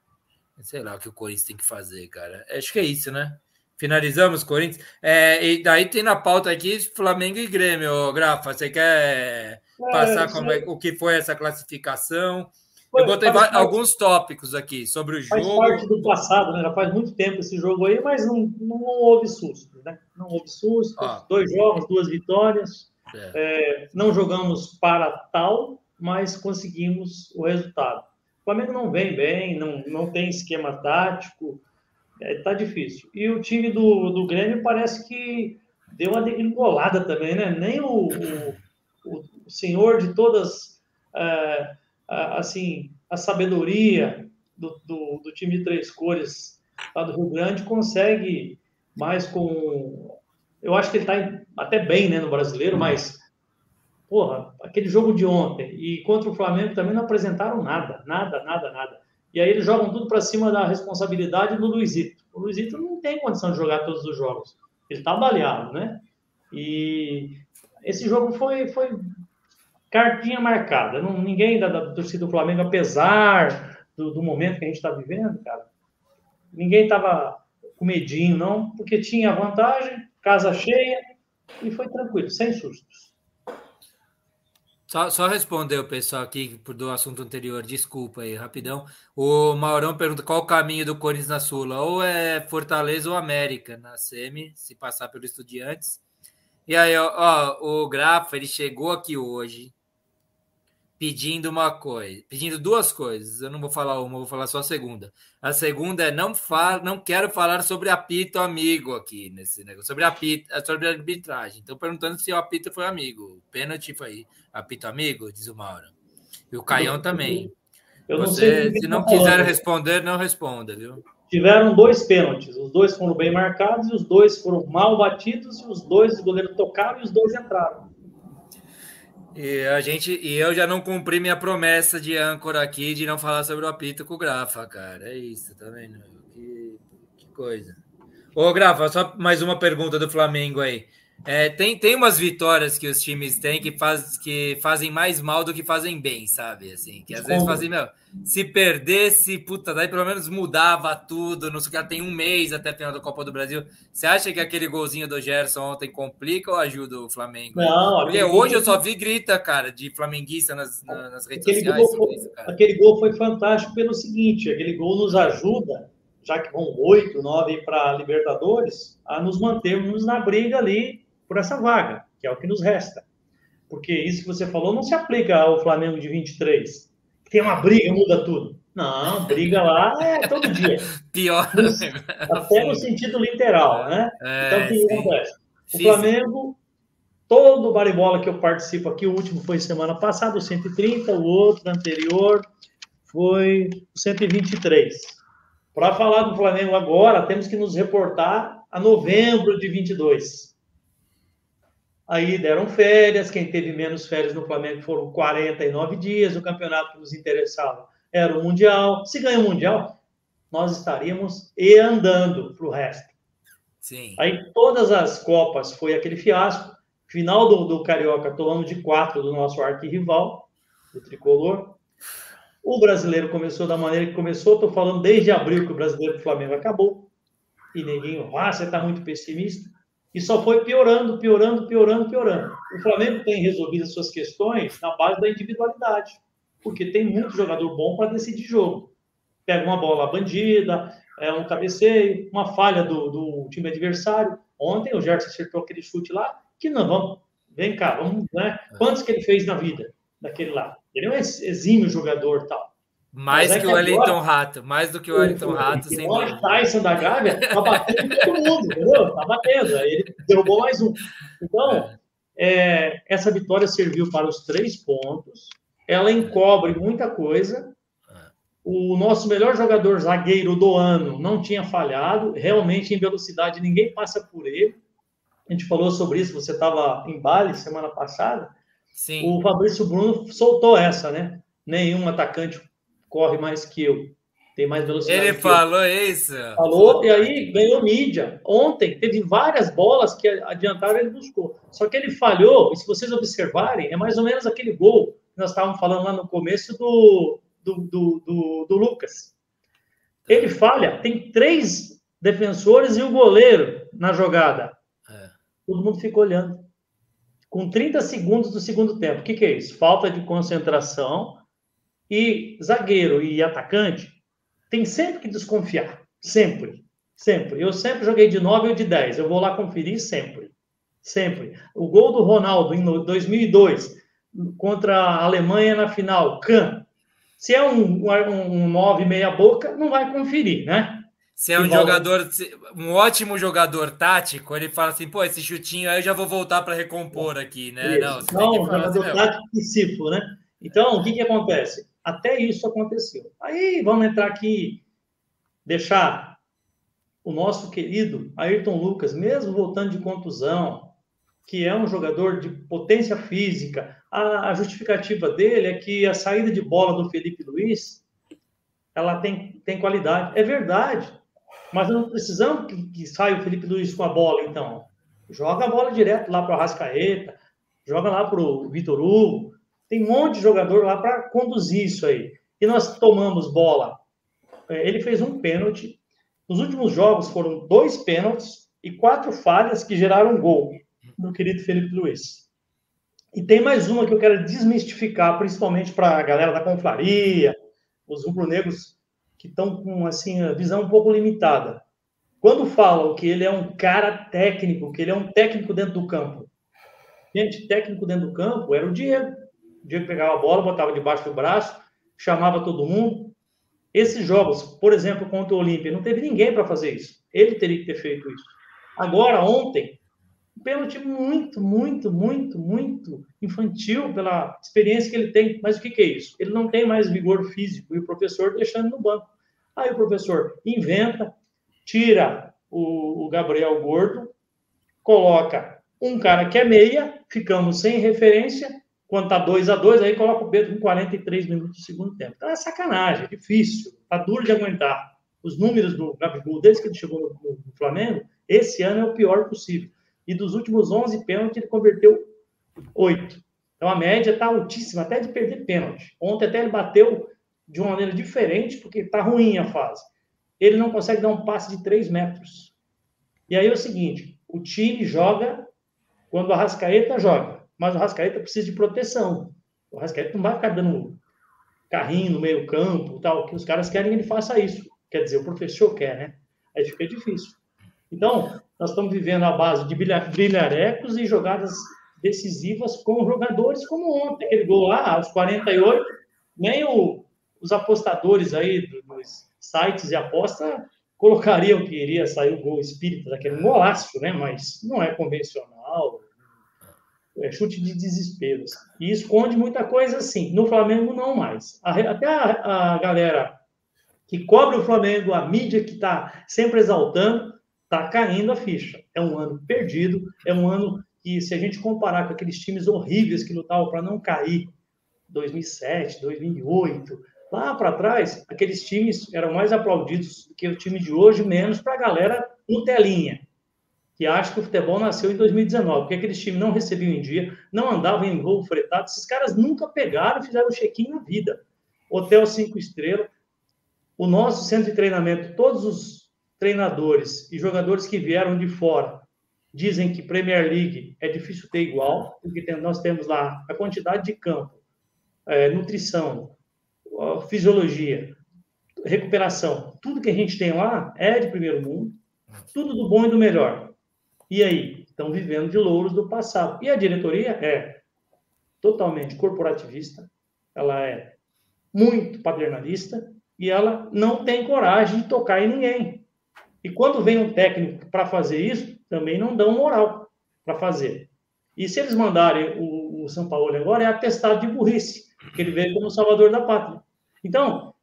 Sei lá o que o Corinthians tem que fazer, cara. Acho que é isso, né? Finalizamos, Corinthians. É, e daí tem na pauta aqui Flamengo e Grêmio, Grafa. Você quer é, passar como é, o que foi essa classificação? Eu botei alguns tópicos aqui sobre o faz jogo. Faz parte do passado, né? Já faz muito tempo esse jogo aí, mas não, não houve susto, né? Não houve susto. Ah. Dois jogos, duas vitórias. É. É, não jogamos para tal, mas conseguimos o resultado. O Flamengo não vem bem, não, não tem esquema tático, é, tá difícil. E o time do, do Grêmio parece que deu uma degringolada também, né? Nem o, o, o senhor de todas, é, assim, a sabedoria do, do, do, time de três cores lá do Rio Grande consegue mais com. Eu acho que ele está até bem né, no brasileiro, mas porra, aquele jogo de ontem e contra o Flamengo também não apresentaram nada, nada, nada, nada. E aí eles jogam tudo para cima da responsabilidade do Luizito. O Luizito não tem condição de jogar todos os jogos. Ele está baleado, né? E esse jogo foi, foi cartinha marcada. Não, ninguém da, da torcida do Flamengo, apesar do, do momento que a gente está vivendo, cara, ninguém estava com medinho, não, porque tinha vantagem, casa cheia, e foi tranquilo, sem sustos. Só, só responder o pessoal aqui do assunto anterior, desculpa aí, rapidão. O Maurão pergunta qual o caminho do Corinthians na Sula, ou é Fortaleza ou América na semi, se passar pelo Estudiantes. E aí, ó, ó o Grafa, ele chegou aqui hoje, pedindo uma coisa, pedindo duas coisas. Eu não vou falar uma, vou falar só a segunda. A segunda é não fala, não quero falar sobre apito amigo aqui nesse negócio, sobre apito, sobre arbitragem. Então perguntando se o apito foi amigo. O pênalti foi apito amigo, diz o Mauro. E o Caião também. Eu não Você, se não tá quiser responder, não responda, viu? Tiveram dois pênaltis, os dois foram bem marcados e os dois foram mal batidos e os dois o goleiro tocaram e os dois entraram. E a gente e eu já não cumpri minha promessa de âncora aqui de não falar sobre o apito com o Grafa, cara. É isso, tá vendo? Que, que coisa. Ô, Grafa, só mais uma pergunta do Flamengo aí. É, tem, tem umas vitórias que os times têm que, faz, que fazem mais mal do que fazem bem, sabe? Assim, que às vezes fazem, meu, se perdesse, puta, daí pelo menos mudava tudo, não sei o que, tem um mês até a final da Copa do Brasil. Você acha que aquele golzinho do Gerson ontem complica ou ajuda o Flamengo? Não, Porque hoje eu só vi grita, cara, de flamenguista nas, nas redes aquele sociais. Gol foi, isso, aquele gol foi fantástico pelo seguinte, aquele gol nos ajuda, já que vão oito, nove para Libertadores, a nos mantermos na briga ali por essa vaga, que é o que nos resta. Porque isso que você falou não se aplica ao Flamengo de 23. Tem uma briga, muda tudo. Não, briga lá é todo dia. <laughs> Pior. até no sentido literal, né? É, então, o que acontece? O Flamengo, todo o baribola que eu participo aqui, o último foi semana passada, o 130, o outro anterior foi o 123. Para falar do Flamengo agora, temos que nos reportar a novembro de 22. Aí deram férias, quem teve menos férias no Flamengo foram 49 dias, o campeonato que nos interessava era o Mundial. Se ganha o Mundial, nós estaríamos e andando para o resto. Sim. Aí todas as Copas foi aquele fiasco. Final do, do Carioca, tomamos de quatro do nosso arquirrival, do tricolor. O brasileiro começou da maneira que começou. Estou falando desde abril que o brasileiro do Flamengo acabou. E ninguém, ah, você está muito pessimista. E só foi piorando, piorando, piorando, piorando. O Flamengo tem resolvido as suas questões na base da individualidade, porque tem muito jogador bom para decidir jogo. Pega uma bola bandida, é um cabeceio, uma falha do, do time adversário. Ontem o Gerson acertou aquele chute lá, que não, vamos, vem cá, vamos, né? Quantos que ele fez na vida daquele lá? Ele é um exímio jogador tal. Mais é que, que o Wellington Rato, mais do que o Wellington Rato. O Tyson da Gávea tá batendo todo mundo, entendeu? Tá batendo, aí ele derrubou mais um. Então, é, essa vitória serviu para os três pontos, ela encobre muita coisa. O nosso melhor jogador zagueiro do ano não tinha falhado, realmente em velocidade ninguém passa por ele. A gente falou sobre isso, você estava em Bali semana passada. Sim. O Fabrício Bruno soltou essa, né? Nenhum atacante corre mais que eu, tem mais velocidade. Ele falou eu. isso. Falou, e aí ganhou mídia. Ontem teve várias bolas que adiantaram, ele buscou. Só que ele falhou, e se vocês observarem, é mais ou menos aquele gol que nós estávamos falando lá no começo do, do, do, do, do Lucas. Ele falha, tem três defensores e o goleiro na jogada. É. Todo mundo fica olhando. Com 30 segundos do segundo tempo. O que, que é isso? Falta de concentração e zagueiro e atacante tem sempre que desconfiar. Sempre. Sempre. Eu sempre joguei de 9 ou de 10. Eu vou lá conferir sempre. Sempre. O gol do Ronaldo em 2002 contra a Alemanha na final, Kahn. Se é um, um, um 9 meia boca, não vai conferir, né? Se é um jogador, um ótimo jogador tático, ele fala assim, pô, esse chutinho aí eu já vou voltar para recompor aqui, né? Isso. Não, você não, tem que falar jogador assim, tático e cifro, né? Então, o que que acontece? Até isso aconteceu. Aí vamos entrar aqui, deixar o nosso querido Ayrton Lucas, mesmo voltando de contusão, que é um jogador de potência física, a, a justificativa dele é que a saída de bola do Felipe Luiz ela tem, tem qualidade. É verdade, mas não precisamos que, que saia o Felipe Luiz com a bola, então. Joga a bola direto lá para o Rascaeta, joga lá para o Vitor Hugo, tem um monte de jogador lá para conduzir isso aí. E nós tomamos bola. É, ele fez um pênalti. Nos últimos jogos foram dois pênaltis e quatro falhas que geraram gol do querido Felipe Luiz. E tem mais uma que eu quero desmistificar, principalmente para a galera da confraria, os rubro-negros que estão com assim a visão um pouco limitada. Quando falam que ele é um cara técnico, que ele é um técnico dentro do campo. Gente, técnico dentro do campo era o Diego. O Diego pegava a bola, botava debaixo do braço, chamava todo mundo. Esses jogos, por exemplo, contra o Olímpia, não teve ninguém para fazer isso. Ele teria que ter feito isso. Agora, ontem, um pênalti muito, muito, muito, muito infantil pela experiência que ele tem. Mas o que, que é isso? Ele não tem mais vigor físico e o professor deixando no banco. Aí o professor inventa, tira o, o Gabriel Gordo, coloca um cara que é meia, ficamos sem referência, quando está 2 a 2 aí coloca o Pedro com 43 minutos do segundo tempo. Então é sacanagem, é difícil, tá duro de aguentar. Os números do Gabigol, desde que ele chegou no, no, Flamengo, esse ano é o pior possível. E dos últimos 11 pênaltis, ele converteu 8. Então a média está altíssima, até de perder pênalti. Ontem até ele bateu de uma maneira diferente, porque está ruim a fase. Ele não consegue dar um passe de 3 metros. E aí é o seguinte: o time joga quando a Rascaeta joga mas o Rascaeta precisa de proteção. O Rascaeta não vai ficar dando carrinho no meio campo, tal, que os caras querem que ele faça isso. Quer dizer, o professor quer, né? Aí fica difícil. Então, nós estamos vivendo a base de brilharecos e jogadas decisivas com jogadores como ontem. Aquele gol lá, aos 48, nem o, os apostadores aí dos sites de aposta colocariam que iria sair o gol espírita daquele golaço, né? Mas não é convencional, é chute de desespero. E esconde muita coisa assim. No Flamengo, não mais. Até a, a galera que cobre o Flamengo, a mídia que está sempre exaltando, está caindo a ficha. É um ano perdido, é um ano que, se a gente comparar com aqueles times horríveis que lutavam para não cair, 2007, 2008, Lá para trás, aqueles times eram mais aplaudidos do que o time de hoje, menos para a galera no telinha, que acha que o futebol nasceu em 2019, porque aqueles times não recebiam em dia, não andavam em voo fretado, esses caras nunca pegaram e fizeram check-in na vida. Hotel cinco estrelas, o nosso centro de treinamento, todos os treinadores e jogadores que vieram de fora dizem que Premier League é difícil ter igual, porque nós temos lá a quantidade de campo, é, nutrição, fisiologia, recuperação, tudo que a gente tem lá é de primeiro mundo, tudo do bom e do melhor. E aí? Estão vivendo de louros do passado. E a diretoria é totalmente corporativista, ela é muito paternalista e ela não tem coragem de tocar em ninguém. E quando vem um técnico para fazer isso, também não dão moral para fazer. E se eles mandarem o, o São Paulo agora, é atestado de burrice, que ele veio como salvador da pátria. Então,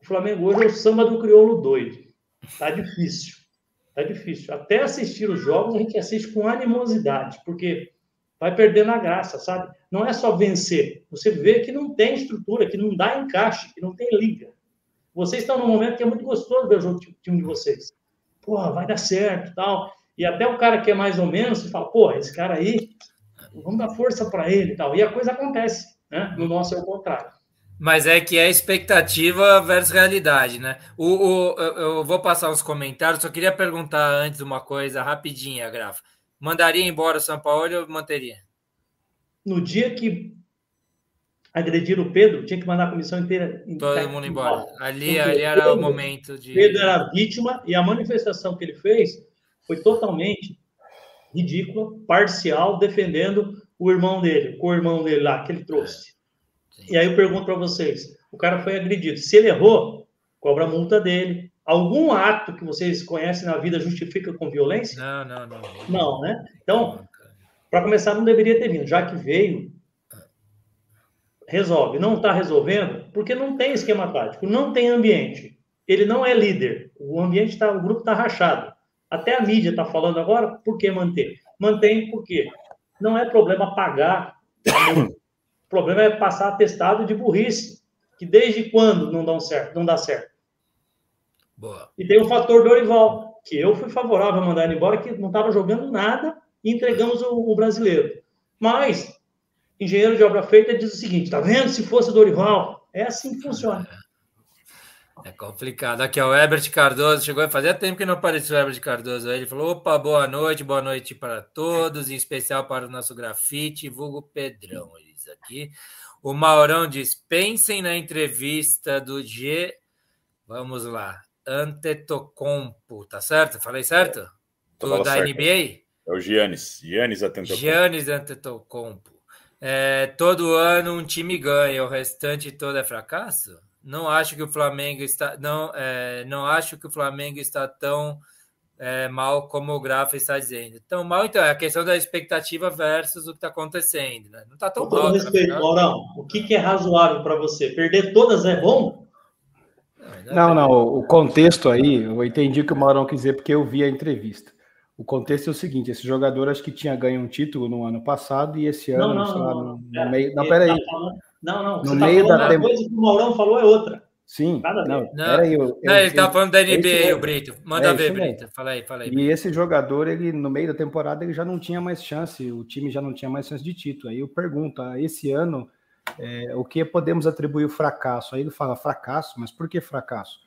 o Flamengo hoje é o samba do crioulo doido. Tá difícil. Tá difícil. Até assistir os jogos a gente assiste com animosidade, porque vai perdendo a graça, sabe? Não é só vencer. Você vê que não tem estrutura, que não dá encaixe, que não tem liga. Vocês estão num momento que é muito gostoso ver o jogo do time de vocês. Pô, vai dar certo tal. E até o cara que é mais ou menos, você fala, pô, esse cara aí, vamos dar força para ele tal. E a coisa acontece, né? No nosso é o contrário. Mas é que é expectativa versus realidade, né? O, o, eu vou passar os comentários, só queria perguntar antes uma coisa rapidinha, Grafa. Mandaria embora o São Paulo ou manteria? No dia que agredir o Pedro, tinha que mandar a comissão inteira. Todo mundo embora. Ali, ali era Pedro, o momento de. Pedro era vítima e a manifestação que ele fez foi totalmente ridícula, parcial, defendendo o irmão dele, o irmão dele lá, que ele trouxe. E aí eu pergunto para vocês: o cara foi agredido. Se ele errou, cobra a multa dele. Algum ato que vocês conhecem na vida justifica com violência? Não, não, não. Não, né? Então, para começar, não deveria ter vindo. Já que veio, resolve. Não está resolvendo porque não tem esquema tático, não tem ambiente. Ele não é líder. O ambiente está, o grupo está rachado. Até a mídia está falando agora, por que manter? Mantém porque não é problema pagar. <coughs> o problema é passar atestado de burrice, que desde quando não dá certo, não dá certo. Boa. E tem o fator Dorival, que eu fui favorável a mandar ele embora, que não estava jogando nada e entregamos o, o brasileiro. Mas engenheiro de obra feita diz o seguinte: tá vendo? Se fosse Dorival, é assim que funciona. É complicado. Aqui, ó, o Herbert Cardoso chegou. Fazia tempo que não apareceu o Herbert Cardoso. Aí ele falou: opa, boa noite, boa noite para todos, em especial para o nosso grafite, vulgo Pedrão. Ele aqui. O Maurão diz: pensem na entrevista do G. Vamos lá. Antetokounmpo, tá certo? Falei certo? Do, da certo. NBA? É o Giannis. Giannis Antetokounmpo. Giannis Antetokounmpo. É, todo ano um time ganha, o restante todo é fracasso? Não acho que o Flamengo está não é, não acho que o Flamengo está tão é, mal como o Grafa está dizendo. Tão mal, então, é a questão da expectativa versus o que está acontecendo. Né? Não está tão Com todo mal. Tá respeito, Maurão, o que, que é razoável para você? Perder todas é bom? Não, não, o contexto aí, eu entendi o que o Maurão quis dizer porque eu vi a entrevista. O contexto é o seguinte: esse jogador acho que tinha ganho um título no ano passado e esse ano, não, não, lá, no, no meio. Não, peraí. Tá não, não. No tá meio tá da temporada. coisa que o Maurão falou é outra. Sim, não, não, peraí, eu, não, ele tá falando da NBA, esse, o Brito. Manda é, ver, Brito. Fala aí, fala aí. E esse jogador, ele no meio da temporada, ele já não tinha mais chance, o time já não tinha mais chance de título. Aí eu pergunto, ah, esse ano, é, o que podemos atribuir o fracasso? Aí ele fala, fracasso, mas por que fracasso?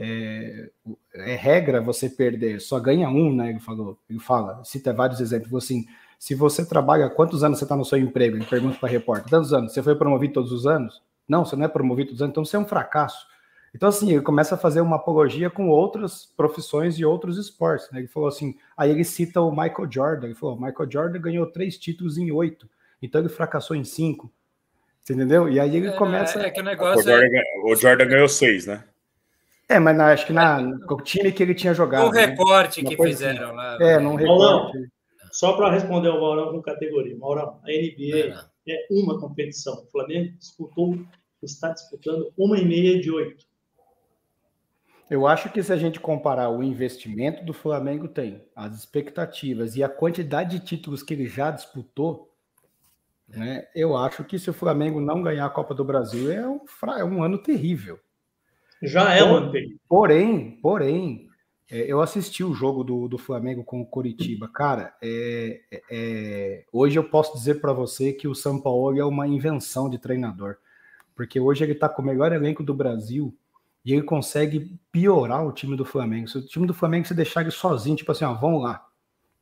é, é, regra você perder, só ganha um, né? Ele falou, ele fala, cita vários exemplos, assim, se você trabalha, quantos anos você está no seu emprego? Ele pergunta para a repórter, tantos anos, você foi promovido todos os anos? Não, você não é promovido todos os anos, então você é um fracasso. Então, assim, ele começa a fazer uma apologia com outras profissões e outros esportes, né? Ele falou assim, aí ele cita o Michael Jordan, ele falou, Michael Jordan ganhou três títulos em oito, então ele fracassou em cinco, você entendeu? E aí ele é, começa... É, que o negócio o Jordan, é... o Jordan ganhou seis, né? É, mas acho que na, no time que ele tinha jogado. No né? recorte que fizeram assim. lá. É, num recorte. só para responder ao Maurão com categoria. Maurão, a NBA é, uma competição. O Flamengo disputou, está disputando uma e meia de oito. Eu acho que se a gente comparar o investimento do Flamengo tem, as expectativas e a quantidade de títulos que ele já disputou, Né? Eu acho que se o Flamengo não ganhar a Copa do Brasil é um, é um ano terrível. Já é um ano terrível. Porém, porém, eu assisti o jogo do, do Flamengo com o Coritiba. Cara, é, é, é hoje eu posso dizer para você que o São Paulo é uma invenção de treinador. Porque hoje ele está com o melhor elenco do Brasil e ele consegue piorar o time do Flamengo. Se o time do Flamengo se deixar ele sozinho, tipo assim, ó, vão lá,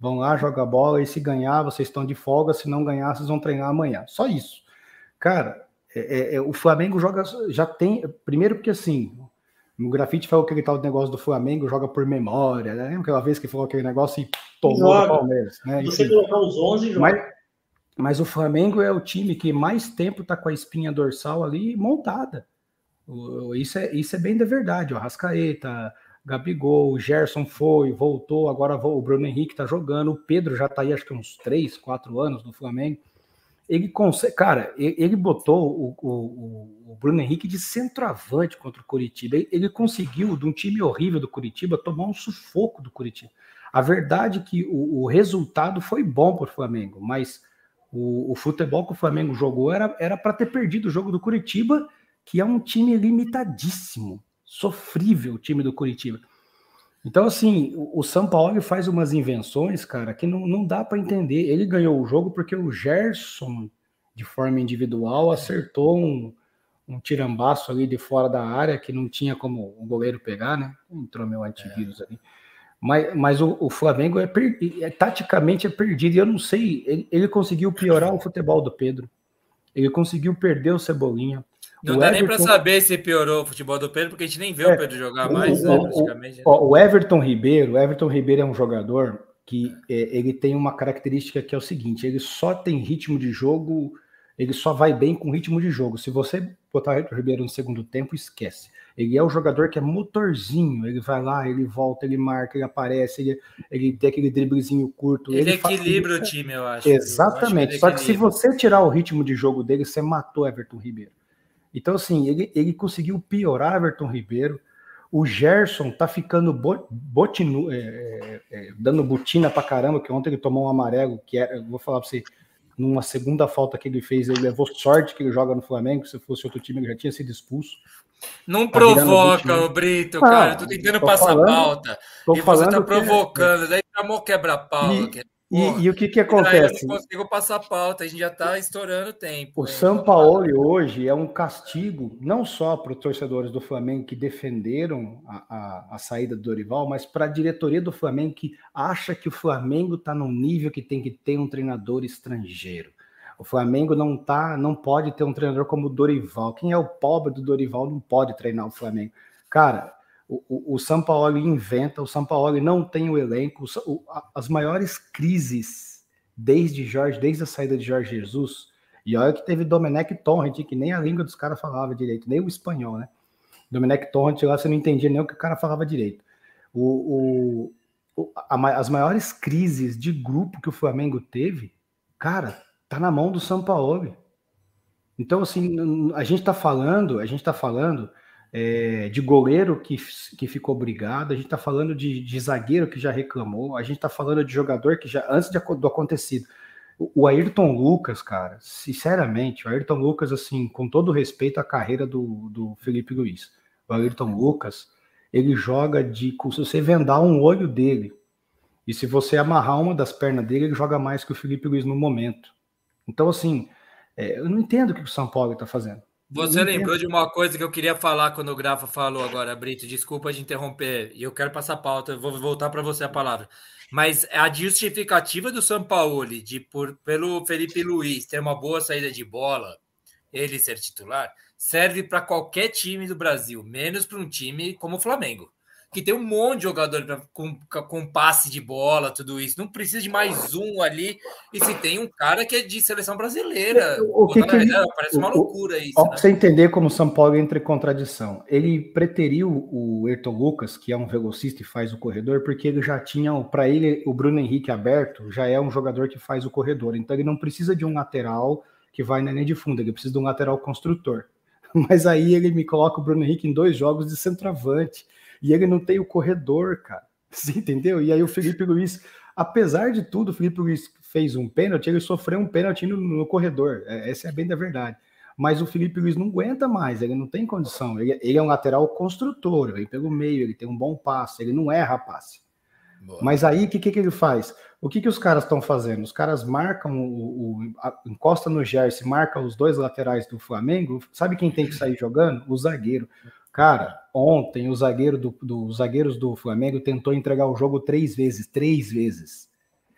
vão lá, joga bola e se ganhar, vocês estão de folga, se não ganhar, vocês vão treinar amanhã. Só isso. Cara, é, é, é o Flamengo joga, já tem, primeiro porque assim, o Grafite falou que ele tal negócio do Flamengo, joga por memória, né? Lembra aquela vez que falou aquele negócio e tomou o Palmeiras, né? Você colocar os 11 joga. Mas, mas o Flamengo é o time que mais tempo tá com a espinha dorsal ali montada. Isso é, isso é bem da verdade. O Rascaeta, Gabigol, o Gerson foi, voltou, agora o Bruno Henrique tá jogando, o Pedro já tá aí acho que uns 3, 4 anos no Flamengo. Ele consegue, cara, ele botou o, o, o Bruno Henrique de centroavante contra o Curitiba. Ele, conseguiu, de um time horrível do Curitiba, tomar um sufoco do Curitiba. A verdade é que o, o resultado foi bom para o Flamengo, mas o, futebol que o Flamengo jogou era para ter perdido o jogo do Curitiba que é um time limitadíssimo, sofrível o time do Curitiba. Então, assim, o, São Paulo faz umas invenções, cara, que não, não dá para entender. Ele ganhou o jogo porque o Gerson, de forma individual, acertou um, um tirambaço ali de fora da área que não tinha como o goleiro pegar, né? Entrou meu antivírus é. ali. Mas, mas o, o Flamengo é, é, taticamente é perdido. E eu não sei, ele, ele conseguiu piorar o futebol do Pedro. Ele conseguiu perder o Cebolinha. Não o dá Everton... nem para saber se piorou o futebol do Pedro, porque a gente nem vê é, o Pedro jogar mais, o, né, praticamente. O, o, Everton Ribeiro, o Everton Ribeiro é um jogador que é, ele tem uma característica que é o seguinte: ele só tem ritmo de jogo, ele só vai bem com ritmo de jogo. Se você botar o Everton Ribeiro no segundo tempo, esquece. Ele é o jogador que é motorzinho, ele vai lá, ele volta, ele marca, ele aparece, ele, ele tem aquele driblezinho curto. Ele, ele equilibra o time, eu acho. Exatamente. Eu acho Só que se você tirar o ritmo de jogo dele, você matou Everton Ribeiro. Então, assim, ele, ele conseguiu piorar Everton Ribeiro. O Gerson tá ficando botinu, é, é, é, dando botina pra caramba, que ontem ele tomou um amarelo, que é, vou falar pra você, numa segunda falta que ele fez, ele levou sorte que ele joga no Flamengo, se fosse outro time ele já tinha sido expulso. Não tá provoca, o Brito, ah, cara. Eu tô tentando passar falando, pauta. E você tá provocando, é... daí chamou quebra-pau. E, e, e, o que que acontece? Eu não consigo passar pauta, a gente já está estourando tempo. O São Paulo hoje é um castigo, não só para os torcedores do Flamengo que defenderam a, a, a saída do Dorival, mas para a diretoria do Flamengo que acha que o Flamengo está num nível que tem que ter um treinador estrangeiro. O Flamengo não tá, não pode ter um treinador como o Dorival. Quem é o pobre do Dorival não pode treinar o Flamengo. Cara, o, o, São Paulo inventa, o São Paulo não tem o elenco, o, as maiores crises desde Jorge, desde a saída de Jorge Jesus, e olha que teve Domenech Torrent, que nem a língua dos caras falava direito, nem o espanhol, né? Domenech Torrent lá você não entendia nem o que o cara falava direito. O, o, a, as maiores crises de grupo que o Flamengo teve, cara, tá na mão do São Paulo. Então, assim, a gente tá falando, a gente tá falando é, de goleiro que, que ficou brigado, a gente está falando de, de, zagueiro que já reclamou, a gente está falando de jogador que já, antes de, do acontecido, o Ayrton Lucas, cara, sinceramente, o Ayrton Lucas, assim, com todo respeito à carreira do, do Felipe Luiz, o Ayrton Lucas, ele joga de. Se você vendar um olho dele, e se você amarrar uma das pernas dele, ele joga mais que o Felipe Luiz no momento. Então, assim, é, eu não entendo o que o São Paulo está fazendo. Você lembrou de uma coisa que eu queria falar quando o Grafa falou agora, Brito. Desculpa de interromper, e eu quero passar a pauta, vou voltar para você a palavra. Mas a justificativa do São Paulo de por, pelo Felipe Luiz ter uma boa saída de bola, ele ser titular, serve para qualquer time do Brasil, menos para um time como o Flamengo que tem um monte de jogador pra, com, com passe de bola, tudo isso. Não precisa de mais um ali. E se tem um cara que é de seleção brasileira. O que, que ele, parece uma loucura isso. Né? você entender como o São Paulo entra em contradição. Ele preteriu o Ayrton Lucas, que é um velocista e faz o corredor, porque ele já tinha, para ele, o Bruno Henrique aberto já é um jogador que faz o corredor. Então ele não precisa de um lateral que vai na linha de fundo, ele precisa de um lateral construtor. <laughs> Mas aí ele me coloca o Bruno Henrique em dois jogos de centroavante e ele não tem o corredor, cara. <laughs> Você entendeu? E aí o Felipe Luiz, apesar de tudo, o Felipe Luiz fez um pênalti, ele sofreu um pênalti no, no corredor. É, essa é bem da verdade. Mas o Felipe Luiz não aguenta mais, ele não tem condição. Ele, ele é um lateral construtor, ele pelo meio, ele tem um bom passe, ele não erra passe. Boa. Mas aí, o que, que, que, ele faz? O que, que os caras estão fazendo? Os caras marcam, o, o a, encosta no Gerson, marca os dois laterais do Flamengo. Sabe quem tem que sair jogando? O zagueiro. Cara, ontem o zagueiro do, do, os zagueiros do Flamengo tentou entregar o jogo três vezes, três vezes.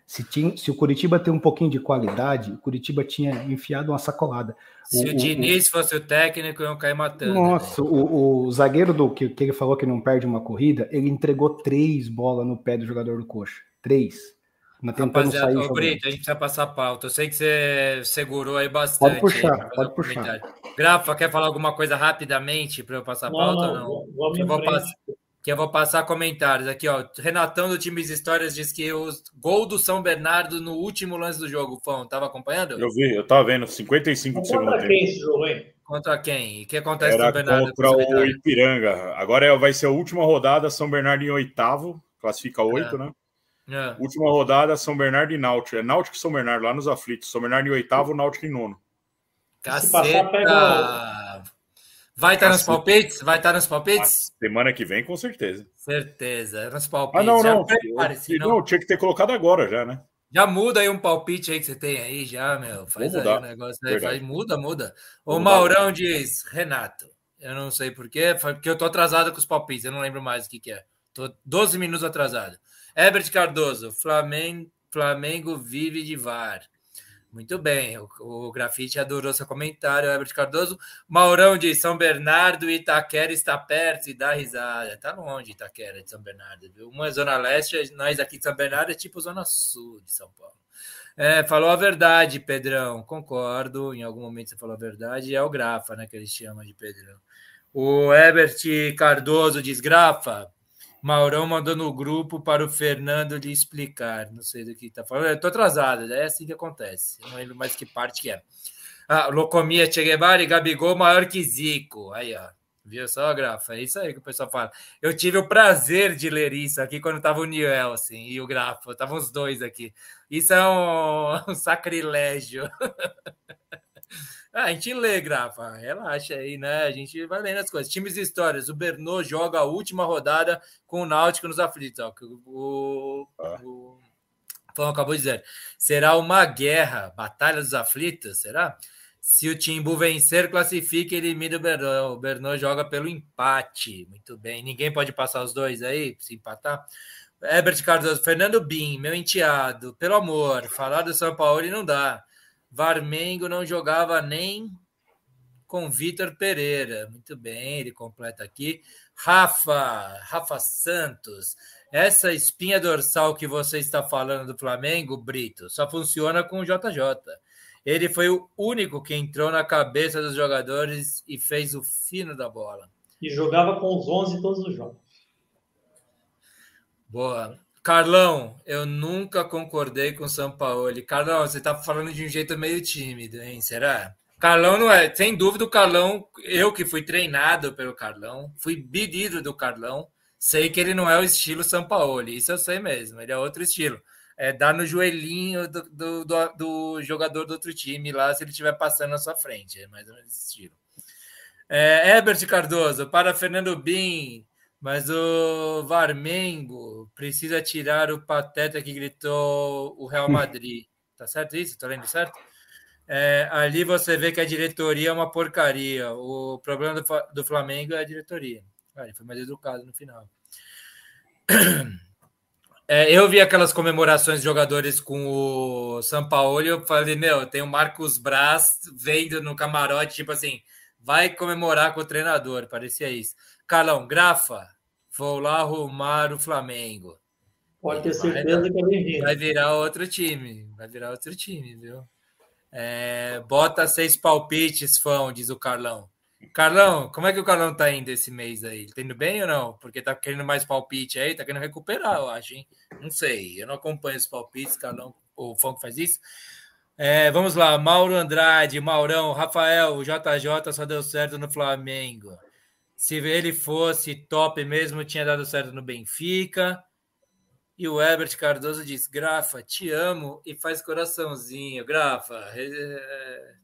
Se, tinha, se o Curitiba tem um pouquinho de qualidade, o Curitiba tinha enfiado uma sacolada. Se o, o Diniz o, fosse o técnico, iam cair matando. Nossa, né? o, o, zagueiro do que, que ele falou que não perde uma corrida, ele entregou três bolas no pé do jogador do coxa. Três. Rapaziada, sair. Ô, Brito, a gente precisa passar a pauta. Eu sei que você segurou aí bastante. Pode puxar, pode puxar. Grafa, quer falar alguma coisa rapidamente para eu passar a pauta não, não, ou não? Eu vou, passar, que eu vou passar comentários aqui, ó. Renatão do Times Histórias diz que o gol do São Bernardo no último lance do jogo, Fão, tava acompanhando? Eu vi, eu tava vendo, 55 de segundo tempo. quem esse jogo, hein? Contra quem? E o que acontece Era São Bernardo? Contra o Ipiranga. Agora é, vai ser a última rodada, São Bernardo em oitavo, classifica oito, é. né? É. Última rodada, São Bernardo e Náutico. É Náutico e São Bernardo, lá nos aflitos. São Bernardo em oitavo, Náutico em nono. Caceta! Passar, pega... Vai estar tá nos palpites? Vai estar tá nos palpites? Semana que vem, com certeza. Certeza, nos palpites. Ah, não, não. Eu, não, tinha que ter colocado agora já, né? Já muda aí um palpite aí que você tem aí, já, meu. Faz aí o negócio aí. Faz, muda, muda. O Maurão diz, Renato, eu não sei porquê, porque eu tô atrasado com os palpites, eu não lembro mais o que, que é. Tô 12 minutos atrasado. Herbert Cardoso, Flamengo, Flamengo vive de VAR. Muito bem, o, o Grafite adorou seu comentário, Herbert Cardoso. Maurão de São Bernardo, Itaquera está perto e dá risada. Tá longe Itaquera de São Bernardo, viu? Uma é Zona Leste, nós aqui de São Bernardo é tipo Zona Sul de São Paulo. É, falou a verdade, Pedrão. Concordo, em algum momento você falou a verdade. É o Grafa, né, que eles chamam de Pedrão. O Herbert Cardoso diz: Grafa, Maurão mandou no grupo para o Fernando lhe explicar. Não sei do que está falando. Estou atrasado, é assim que acontece. Não lembro mais que parte que é. Ah, Locomia Che Guevara e Gabigol maior que Zico. Aí, ó. Viu só, Grafa? É isso aí que o pessoal fala. Eu tive o prazer de ler isso aqui quando estava o Niel, assim, e o Grafa. Estavam os dois aqui. Isso é um, <laughs> um sacrilégio. <laughs> Ah, a gente lê, Grafa, relaxa aí, né? A gente vai lendo as coisas. Times e histórias. O Bernô joga a última rodada com o Náutico nos aflitos. Ó, o, ah. o, o acabou de dizer. Será uma guerra, batalha dos aflitos, será? Se o Timbu vencer, classifica e elimina o Bernô. O Bernô joga pelo empate. Muito bem. Ninguém pode passar os dois aí, se empatar. Herbert Cardoso, Fernando Bim, meu enteado, pelo amor, falar do São Paulo não dá. Varmengo não jogava nem com Vitor Pereira. Muito bem, ele completa aqui. Rafa, Rafa Santos. Essa espinha dorsal que você está falando do Flamengo, Brito, só funciona com o JJ. Ele foi o único que entrou na cabeça dos jogadores e fez o fino da bola. E jogava com os 11 todos os jogos. Boa. Carlão, eu nunca concordei com o São Paulo. Carlão, você tá falando de um jeito meio tímido, hein? Será? Carlão não é, sem dúvida, o Carlão, eu que fui treinado pelo Carlão, fui pedido do Carlão, sei que ele não é o estilo São Paulo, isso eu sei mesmo, ele é outro estilo. É dar no joelhinho do, do, do, do jogador do outro time lá se ele estiver passando na sua frente, é mais ou menos esse estilo. É, Herbert Cardoso, para Fernando Bin, mas o Varmengo precisa tirar o pateta que gritou o Real Madrid. Tá certo isso? Tá lendo certo? É, ali você vê que a diretoria é uma porcaria. O problema do, do Flamengo é a diretoria. Ah, ele foi mais educado no final. <clears throat> É, eu vi aquelas comemorações de jogadores com o São Paulo e eu falei, meu, tem o Marcos Braz vendo no camarote, tipo assim, vai comemorar com o treinador, parecia isso. Carlão, Grafa, vou lá arrumar o Flamengo. Pode ter certeza vai, que é bem-vindo. Vai virar outro time, vai virar outro time, viu? É, bota seis palpites, fã, diz o Carlão. Carlão, como é que o Carlão tá indo esse mês aí? Tá indo bem ou não? Porque tá querendo mais palpite aí, tá querendo recuperar, eu acho, hein? Não sei, eu não acompanho os palpites, Carlão, o fã que faz isso. É, vamos lá, Mauro Andrade, Maurão, Rafael, o JJ só deu certo no Flamengo. Se ele fosse top mesmo, tinha dado certo no Benfica. E o Herbert Cardoso diz: Grafa, te amo e faz coraçãozinho. Grafa, é...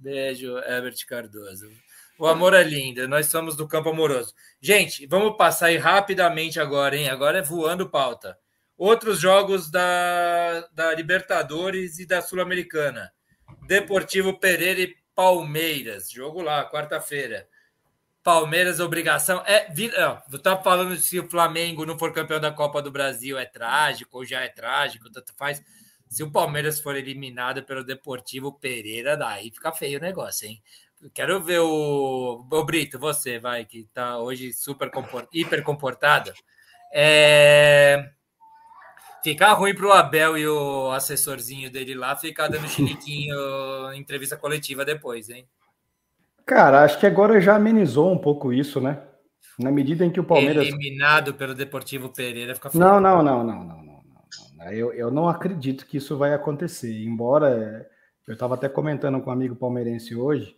beijo, Herbert Cardoso. O amor é lindo, nós somos do campo amoroso. Gente, vamos passar aí rapidamente agora, hein? Agora é voando pauta. Outros jogos da, da Libertadores e da Sul-Americana. Deportivo Pereira e Palmeiras. Jogo lá, quarta-feira. Palmeiras, obrigação. É, não, tá falando se o Flamengo não for campeão da Copa do Brasil é trágico ou já é trágico, tanto faz. Se o Palmeiras for eliminado pelo Deportivo Pereira, daí fica feio o negócio, hein? Quero ver o, o Brito, você vai, que tá hoje super comport... hiper comportado. É... Ficar ruim para o Abel e o assessorzinho dele lá ficar dando chiliquinho em entrevista coletiva depois, hein? Cara, acho que agora já amenizou um pouco isso, né? Na medida em que o Palmeiras. Eliminado pelo Deportivo Pereira fica feio. Não, não, não, não, não, não. não. Eu, eu não acredito que isso vai acontecer. Embora eu estava até comentando com um amigo palmeirense hoje,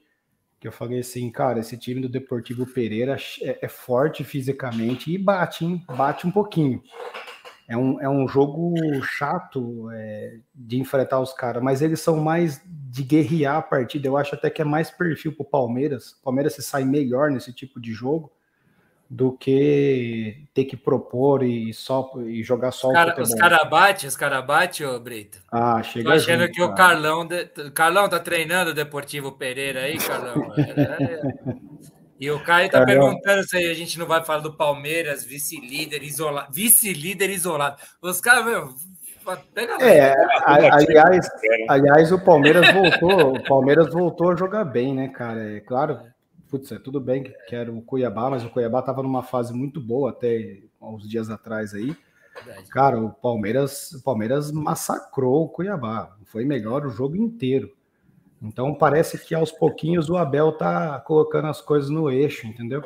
que eu falei assim, cara, esse time do Deportivo Pereira é, é forte fisicamente e bate, hein? Bate um pouquinho. É um, é um jogo chato é, de enfrentar os caras, mas eles são mais de guerrear a partida. Eu acho até que é mais perfil para o Palmeiras. O Palmeiras se sai melhor nesse tipo de jogo do que ter que propor e só e jogar só cara, o futebol. Os caras batem, os caras batem, ô Brito. Ah, chega Tô achando junto, que cara. o Carlão... De... Carlão tá treinando o Deportivo Pereira aí, Carlão? <laughs> É, é... E o Caio está perguntando se a gente não vai falar do Palmeiras, vice-líder isolado. Vice-líder isolado. Os caras, meu, pega É, aliás, aliás, o Palmeiras voltou, o Palmeiras voltou a jogar bem, né, cara? É claro, putz, é tudo bem que era o Cuiabá, mas o Cuiabá estava numa fase muito boa até uns dias atrás aí. Cara, o Palmeiras, o Palmeiras massacrou o Cuiabá. Foi melhor o jogo inteiro. Então parece que aos pouquinhos o Abel tá colocando as coisas no eixo, entendeu?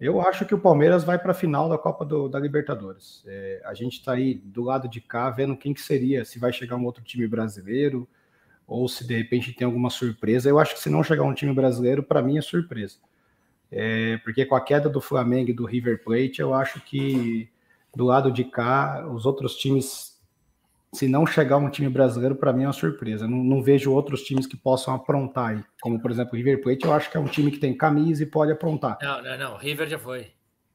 Eu acho que o Palmeiras vai para a final da Copa do, da Libertadores. É, a gente está aí do lado de cá vendo quem que seria, se vai chegar um outro time brasileiro ou se de repente tem alguma surpresa. Eu acho que se não chegar um time brasileiro, para mim é surpresa. É, porque com a queda do Flamengo e do River Plate, eu acho que do lado de cá, os outros times se não chegar um time brasileiro, para mim é uma surpresa. Não, não, vejo outros times que possam aprontar aí. Como, por exemplo, o River Plate, eu acho que é um time que tem camisa e pode aprontar. Não, não, não. River já foi.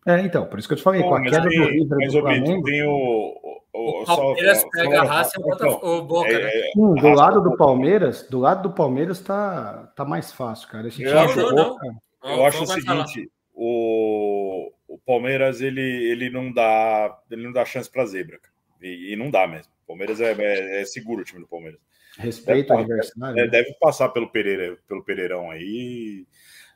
É, então, por isso que eu te falei, Bom, com a queda tem, do River mas do Flamengo... Tem o, o, o Palmeiras só, pega a raça e o Boca, é, né? Sim, do lado do Palmeiras, do lado do Palmeiras tá, tá mais fácil, cara. Esse time não, não, Boca, não. Eu acho o seguinte, o, o Palmeiras, ele, ele, não dá, ele não dá chance para zebra, e, e não dá mesmo. Palmeiras é, é, é, seguro o time do Palmeiras. Respeito ao adversário. É, deve passar pelo Pereira, pelo Pereirão aí.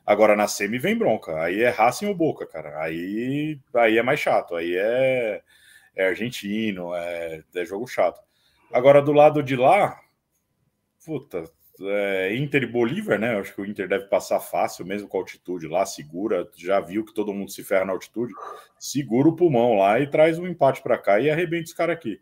Agora na semi vem bronca. Aí é Racing ou Boca, cara. Aí, aí é mais chato. Aí é, é argentino, é, é jogo chato. Agora do lado de lá, puta, é, Inter e Bolívar, né? Acho que o Inter deve passar fácil, mesmo com a altitude lá, segura. Já viu que todo mundo se ferra na altitude, segura o pulmão lá e traz um empate para cá e arrebenta os caras aqui.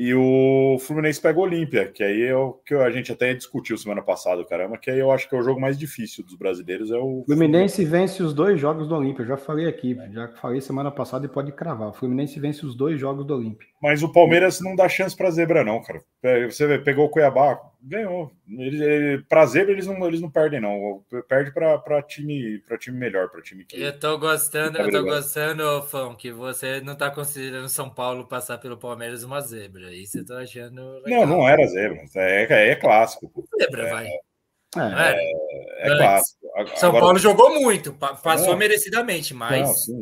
E o Fluminense pega o Olímpia, que aí é o que a gente até discutiu semana passada, caramba, que aí eu acho que é o jogo mais difícil dos brasileiros. É o Fluminense vence os dois jogos do Olímpia. Já falei aqui, já falei semana passada e pode cravar. O Fluminense vence os dois jogos do Olímpia. Mas o Palmeiras não dá chance para zebra, não, cara. Você pegou o Cuiabá, ganhou. Ele, ele, pra zebra eles não, eles não perdem, não. Perde para time, pra time melhor, para time que. Eu tô gostando, tá eu tô gostando, Fão, que você não tá considerando São Paulo passar pelo Palmeiras uma zebra. Isso eu tô achando. Legal. Não, não era zebra. É, é clássico. Zebra, é, vai. É, é, é clássico. São Agora, Paulo jogou muito, passou merecidamente, mas. Não,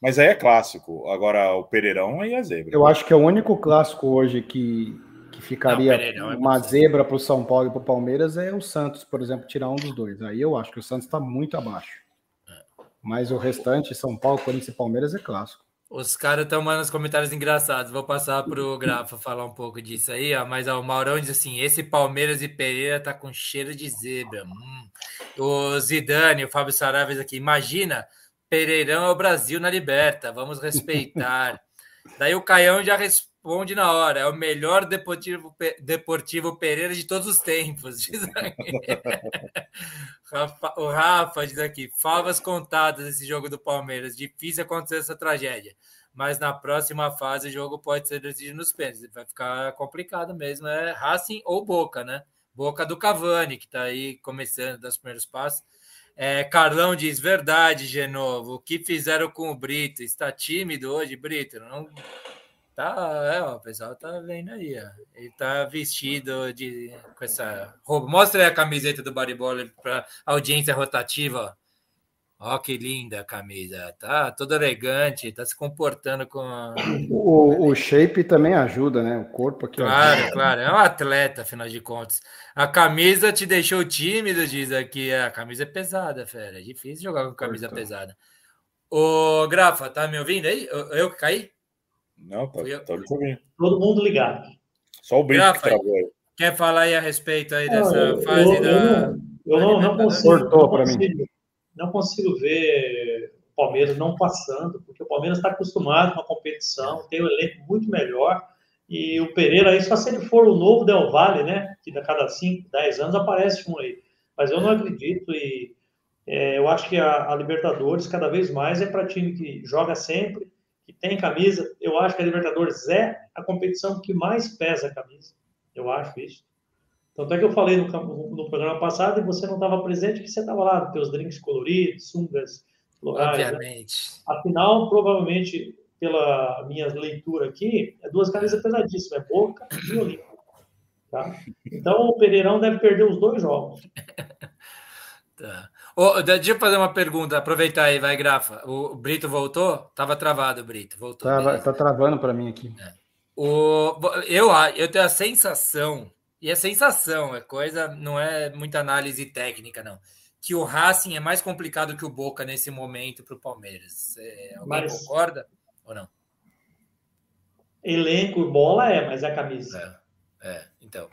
mas aí é clássico. Agora o Pereirão aí é zebra. Eu acho que é o único clássico hoje que, que ficaria não, é uma zebra para o São Paulo e para o Palmeiras é o Santos, por exemplo, tirar um dos dois. Aí eu acho que o Santos está muito abaixo. Mas o restante, São Paulo, Corinthians e Palmeiras, é clássico. Os caras estão mandando os comentários engraçados. Vou passar para o Grafa falar um pouco disso aí, ó. Mas ó, o Maurão diz assim: esse Palmeiras e Pereira tá com cheiro de zebra. Hum. O Zidane, o Fábio Saraves aqui, imagina Pereirão é o Brasil na liberta, vamos respeitar. <laughs> Daí o Caião já responde na hora, é o melhor Deportivo, Deportivo Pereira de todos os tempos. <laughs> Diz o Rafa diz aqui, favas contadas esse jogo do Palmeiras, difícil acontecer essa tragédia. mas na próxima fase o jogo pode ser decidido nos pênaltis. Vai ficar complicado mesmo. É Racing ou Boca, né? Boca do Cavani, que está aí começando dos primeiros passos. É, Carlão diz: verdade, Genovo. O que fizeram com o Brito? Está tímido hoje, Brito? Não. Tá, é, ó, o pessoal tá vendo aí, ó. Ele tá vestido de com essa roupa. Mostra aí a camiseta do Baribola para audiência rotativa, ó. Que linda a camisa. Tá todo elegante, tá se comportando com. A... O, o, shape também ajuda, né? O corpo aqui. Claro, ajuda. claro. É um atleta, afinal de contas. A camisa te deixou tímido, diz aqui. A camisa é pesada, fera. É difícil jogar com camisa pesada. Ô, Grafa, tá me ouvindo aí? Eu que caí? Não, tá, eu... tá. Todo mundo ligado. Só o Brito que travou aí. Quer falar aí a respeito aí dessa ah, fase eu, da. Eu não, eu não, não consigo. Cortou para mim não consigo ver o Palmeiras não passando, porque o Palmeiras está acostumado com a competição, tem um elenco muito melhor. E o Pereira aí, só se ele for o novo Del Valle, né? Que a cada 5, 10 anos aparece um aí. Mas eu não acredito e é, eu acho que a, a, Libertadores, cada vez mais, é para time que joga sempre, que tem camisa. Eu acho que a Libertadores é a competição que mais pesa a camisa. Eu acho isso. Tanto é que eu falei no, no programa passado e você não estava presente, que você estava lá, teus drinks coloridos, sungas florais. Né? Obviamente. Né? Afinal, provavelmente, pela minha leitura aqui, é duas camisas pesadíssimas, é Boca e Olímpico. Tá? Então, o Pereirão deve perder os dois jogos. <laughs> tá. Oh, deixa eu fazer uma pergunta, aproveitar aí, vai, Grafa. O Brito voltou? Tava travado o Brito, voltou. Tá, tá travando para mim aqui. É. O, eu, eu tenho a sensação e é sensação, é coisa, não é muita análise técnica, não. Que o Racing é mais complicado que o Boca nesse momento para o Palmeiras. É, alguém mas, concorda ou não? Elenco, bola é, mas é a camisa. É, é então.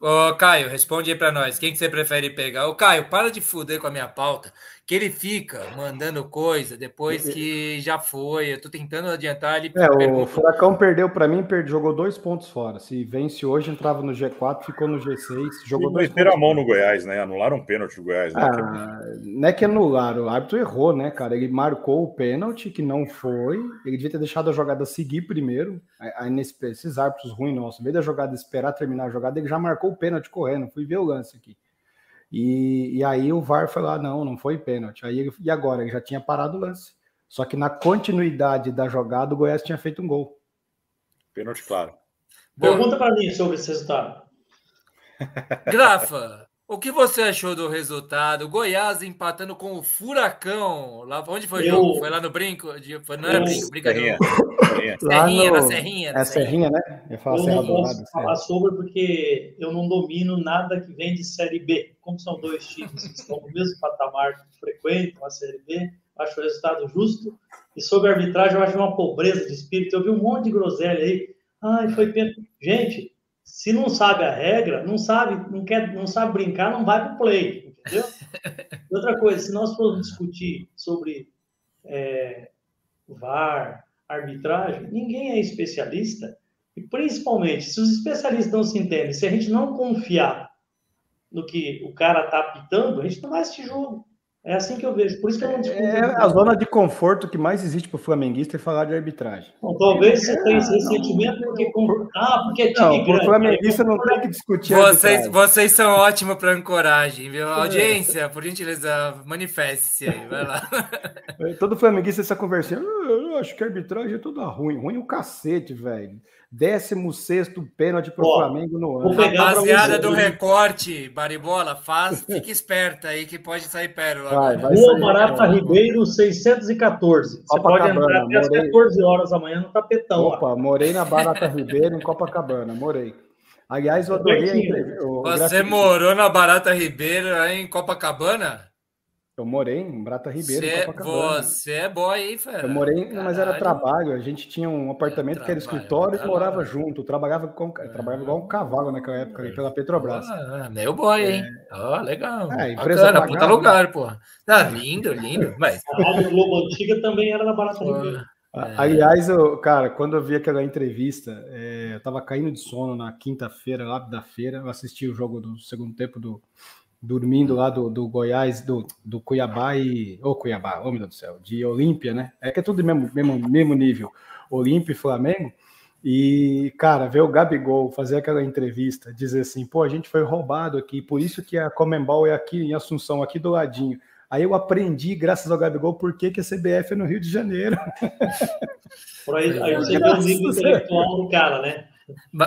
Ô, Caio, responde aí para nós. Quem que você prefere pegar? Ô, Caio, para de fuder com a minha pauta que ele fica mandando coisa depois que já foi. Eu tô tentando adiantar ele. É, o Furacão perdeu para mim, perde, jogou dois pontos fora. Se vence hoje, entrava no G4, ficou no G6. Jogou e meteram a mão no Goiás, né? Anularam um pênalti do Goiás. Né? Ah, não é que anularam, o árbitro errou, né, cara? Ele marcou o pênalti, que não foi. Ele devia ter deixado a jogada seguir primeiro. Aí, nesse, esses árbitros ruins, nossa, em vez da jogada esperar terminar a jogada, ele já marcou o pênalti correndo. Fui ver o lance aqui. E, e aí o VAR falou: ah, não, não foi pênalti. Aí ele, e agora? Ele já tinha parado o lance. Só que na continuidade da jogada, o Goiás tinha feito um gol. Pênalti, claro. Pergunta para mim sobre esse resultado. <laughs> Grafa, o que você achou do resultado? Goiás empatando com o Furacão. Lá, onde foi o eu, jogo? Foi lá no Brinco? Foi, não era eu, Brinco, brincadeira. Serrinha, Serrinha, no, na Serrinha. É Serrinha, né? Eu, falo eu não posso lado, falar sobre porque eu não domino nada que vem de Série B. Como são dois times que estão no mesmo patamar que frequentam a Série B, acho o resultado justo. E sobre a arbitragem, eu acho uma pobreza de espírito. Eu vi um monte de groselha aí. Ai, foi pênalti. Gente, se não sabe a regra, não sabe, não quer, não sabe brincar, não vai para o play, entendeu? Outra coisa, se nós formos discutir sobre é, VAR, arbitragem, ninguém é especialista. E principalmente, se os especialistas não se entendem, se a gente não confiar no que o cara está apitando, a gente não vai assistir jogo. É assim que eu vejo. Por isso que eu não discuto. É a zona de conforto que mais existe para o flamenguista é falar de arbitragem. Bom, talvez você tenha esse ressentimento porque. Ah, porque é time não, grande. O flamenguista não tem que discutir. Vocês, vocês são ótimos para ancoragem, viu? Audiência, por gentileza, manifeste-se aí, vai lá. <laughs> Todo flamenguista essa conversinha. Eu acho que a arbitragem é toda ruim. Ruim o cacete, velho. 16 pênalti para o Flamengo no ano. Rapaziada do recorte, Baribola, faz, <laughs> fique esperta aí que pode sair pérola. Vai, vai Rua Barata Ribeiro, 614. Você pode entrar até às 14 horas amanhã no tapetão. Opa, lá. morei na Barata Ribeiro, em Copacabana, morei. Aliás, eu adorei a entrevista. Você morou na Barata Ribeiro aí em Copacabana? Eu morei em Brata Ribeiro, você, você é boy, hein, fera? Eu morei, Caralho. mas era trabalho. A gente tinha um apartamento é, que era escritório e morava junto. Eu trabalhava, com, é. trabalhava igual um cavalo naquela época, ali, pela Petrobras. Ah, meu boy, hein? Ó, é... oh, legal. É, empresa Bacana, pagava, puta lugar, pô. Tá lindo, lindo. <laughs> Mas... A Rádio Globo Antiga também era na Barata Ribeiro. É. Aliás, eu, cara, quando eu vi aquela entrevista, é, eu tava caindo de sono na quinta-feira, lá da feira, eu assisti o jogo do segundo tempo do, dormindo lá do, do Goiás, do, do Cuiabá e. Ô, oh, Cuiabá, ô oh, meu Deus do céu, de Olímpia, né? É que é tudo mesmo, mesmo, mesmo nível. Olímpia e Flamengo. E, cara, ver o Gabigol fazer aquela entrevista, dizer assim, pô, a gente foi roubado aqui, por isso que a Comembol é aqui em Assunção, aqui do ladinho. Aí eu aprendi, graças ao Gabigol, por que, que a CBF é no Rio de Janeiro. <laughs> Por aí, aí você vê o nível intelectual do cara, né?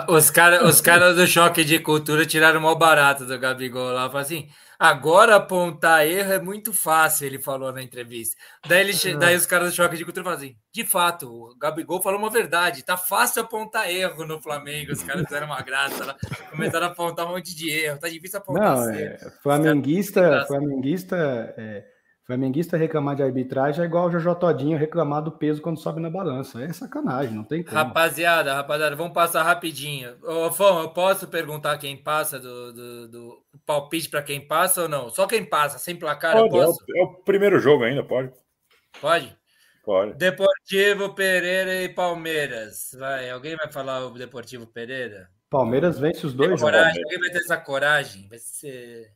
Os caras os cara do choque de cultura tiraram mal barato do Gabigol lá. Falaram assim: agora apontar erro é muito fácil, ele falou na entrevista. Daí, ele, uhum. daí os caras do choque de cultura falaram assim: de fato, o Gabigol falou uma verdade, tá fácil apontar erro no Flamengo. Os caras fizeram uma graça lá, começaram a apontar um monte de erro, tá difícil apontar. Não, é, flamenguista, flamenguista. É Flamenguista reclamar de arbitragem é igual o Jojo Todinho reclamar do peso quando sobe na balança. É sacanagem, não tem como. Rapaziada, rapaziada, vamos passar rapidinho. Ô, Fão, eu posso perguntar quem passa do, do, do palpite para quem passa ou não? Só quem passa, sem placar, pode, eu posso? É o, é o, primeiro jogo ainda, pode? Pode? Pode. Deportivo Pereira e Palmeiras. Vai, alguém vai falar o Deportivo Pereira? Palmeiras vence os dois. Coragem, alguém vai ter essa coragem? Vai ser.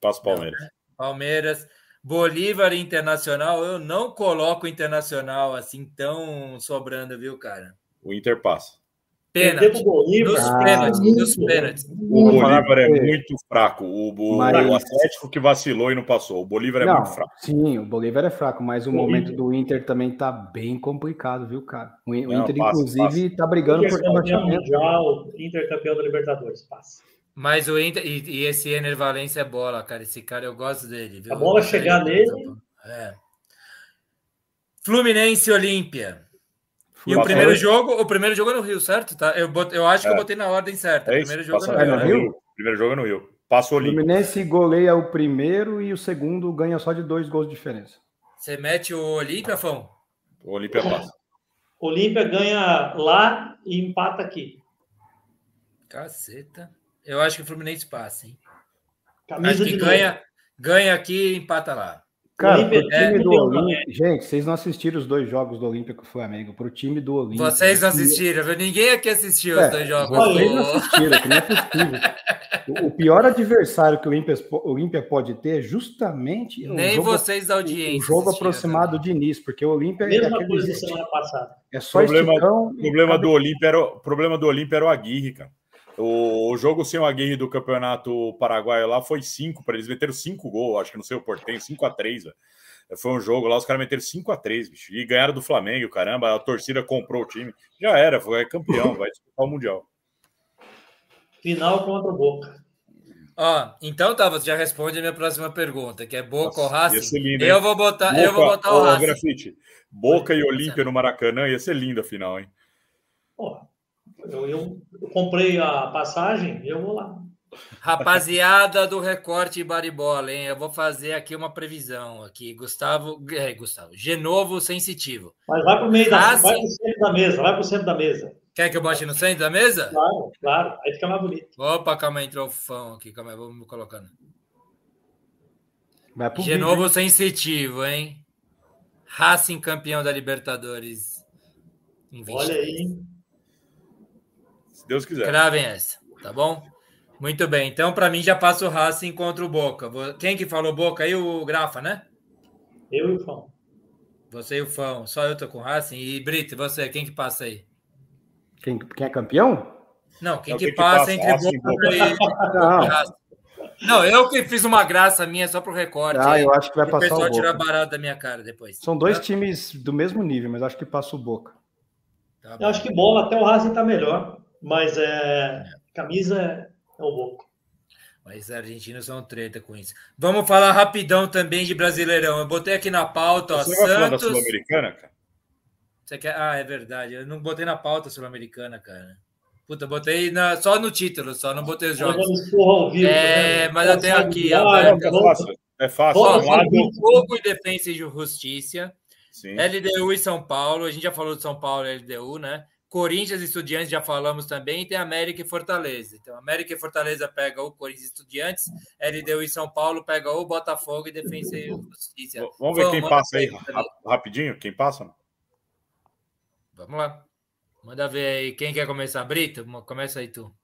Passa o Palmeiras. Não, né? Palmeiras. Bolívar Internacional, eu não coloco Internacional assim tão sobrando, viu, cara? O Inter passa. Pênalti. Nos ah, pênaltis, nos pênaltis. O Bolívar é muito fraco. O, o, mas... o, Atlético que vacilou e não passou. O Bolívar é não, muito fraco. Sim, o Bolívar é fraco, mas o, o momento Inter. do Inter também tá bem complicado, viu, cara? O, não, Inter, passa, inclusive, passa. tá brigando Inter por rebaixamento. Mundial, Inter campeão da Libertadores, passa. Mas o Inter, e, e esse Ener Valência é bola, cara. Esse cara eu gosto dele. Viu? A bola chegar nele. É. Fluminense Olímpia. E o primeiro jogo, o primeiro jogo é no Rio, certo? Tá? Eu, bot, eu acho que é. eu botei na ordem certa. É o primeiro jogo é no, é Rio. Rio. Primeiro jogo é no Rio. Passa o Olímpia. Fluminense goleia o primeiro e o segundo ganha só de dois gols de diferença. Você mete o Olímpia, Fão? O Olímpia passa. Olímpia ganha lá e empata aqui. Caceta. Eu acho que o Fluminense passa, hein? Camisa acho que ganha, ganha aqui e empata lá. Cara, o time é, do Olímpico. Gente, vocês não assistiram os dois jogos do Olímpico com o Flamengo. Para o time do Olímpico. Vocês não assistiram, viu? Ninguém aqui assistiu é, os dois jogos. Vocês não assistiram, que não é possível. O pior adversário que o Olímpia, pode ter é justamente. Nem jogo, vocês da audiência. O jogo aproximado também. de início, porque o Olímpia é. Mesma coisa da semana passada. É só o problema, esticão, problema, do Olímpia era, problema do Olímpia era o Aguirre, cara. O, jogo sem o Aguirre do Campeonato Paraguaio lá foi 5, para eles meteram 5 gols, acho que não sei o Portenho, 5 a 3 Foi um jogo lá, os caras meteram 5 a 3 bicho, e ganharam do Flamengo, caramba, a torcida comprou o time. Já era, foi campeão, vai disputar o Mundial. Final contra o Boca. Ó, então tá, você já responde a minha próxima pergunta, que é Boca Nossa, ou Racing. Lindo, eu vou botar, Boca, eu vou botar o Racing. Grafite, Boca e Olímpia no Maracanã, ia ser linda a final, hein? Pô, eu, eu, eu comprei a passagem e eu vou lá. Rapaziada do recorte Baribola, hein? Eu vou fazer aqui uma previsão aqui. Gustavo, é, Gustavo, Genovo sensitivo. Mas vai para o meio da, vai para o centro da mesa, vai para o centro da mesa. Quer que eu bote no centro da mesa? Claro, claro. Aí fica mais bonito. Opa, calma aí, entrou o fã aqui. Calma aí, vamos me colocando. Vai pro Genovo vídeo, sensitivo, hein? Racing campeão da Libertadores. Olha aí. Se Deus quiser. Cravem essa, tá bom? Muito bem. Então, para mim, já passa o Racing contra o Boca. Quem que falou Boca aí? O Grafa, né? Eu e o Fão. Você e o Fão. Só eu tô com o Racing. E Brito, você, quem que passa aí? Quem, quem é campeão? Não, quem, que, que, passa, entre Racing, Boca e, <laughs> Não. Racing? Não, eu que fiz uma graça minha só pro recorte. Ah, eu acho que vai passar o Boca. tirar barato da minha cara depois. São dois tá? times do mesmo nível, mas acho que passa o Boca. Tá eu acho que bola até o Racing tá melhor. Mas é, camisa é o louco. Mas os argentinos são treta com isso. Vamos falar rapidão também de Brasileirão. Eu botei aqui na pauta, ó, Você Santos. Sul-Americana, cara? Você quer... Ah, é verdade. Eu não botei na pauta Sul-Americana, cara. Puta, botei na... só no título, só não botei os jogos. é, mas eu tenho aqui. Ah, é fácil. É fácil. Ó, um Fogo e Defesa e Justiça. Sim. LDU e São Paulo. A gente já falou de São Paulo e LDU, né? Corinthians e Estudiantes já falamos também, e tem América e Fortaleza. Então, América e Fortaleza pega o Corinthians e Estudiantes, LDU e São Paulo pega o Botafogo e Defensa e Justiça. Vamos ver quem passa aí, rapidinho, quem passa? Vamos lá. Manda ver aí, quem quer começar? Brito, começa aí tu.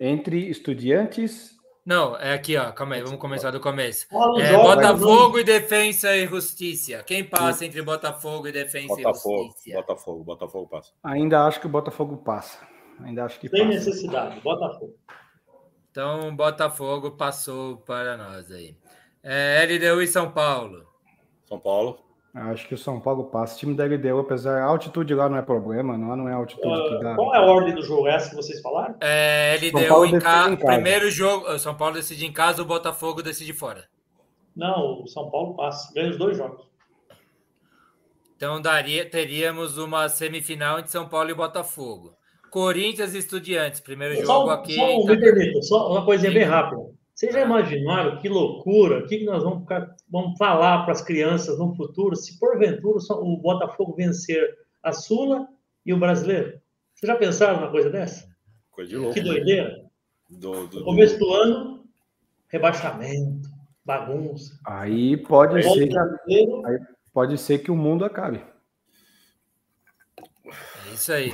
Entre Estudiantes Não, é aqui, ó. Calma aí, vamos começar do começo. É, Botafogo e Defensa e Justiça. Quem passa entre Botafogo e Defensa Botafogo, e Justiça? Botafogo, Botafogo passa. Ainda acho que o Botafogo passa. Ainda acho que Sem passa. necessidade, Botafogo. Então, Botafogo passou para nós aí. É, LDU e São Paulo. São Paulo. Acho que o São Paulo passa. O time da LDU, apesar a altitude lá não é problema, não, não é a altitude que dá. Ah, Qual é a ordem do jogo? Essa que vocês falaram? É, São LDU Paulo em, ca... em casa. Primeiro jogo, o São Paulo decide em casa, o Botafogo decide fora. Não, o São Paulo passa. Ganha os dois jogos. Então daria, teríamos uma semifinal entre São Paulo e Botafogo. Corinthians e Estudiantes, primeiro jogo Só, aqui. só em me permita, só uma coisinha Sim. bem rápida. Vocês já imaginaram que loucura? O que nós vamos, ficar- vamos falar para as crianças no futuro se porventura o Botafogo vencer a Sula e o brasileiro? Vocês já pensaram numa coisa dessa? Coisa de louco. Que doideira. Do, do, No começo do ano, rebaixamento, bagunça. Aí pode ser, que, Brasileiro, pode ser que o mundo acabe. Isso aí.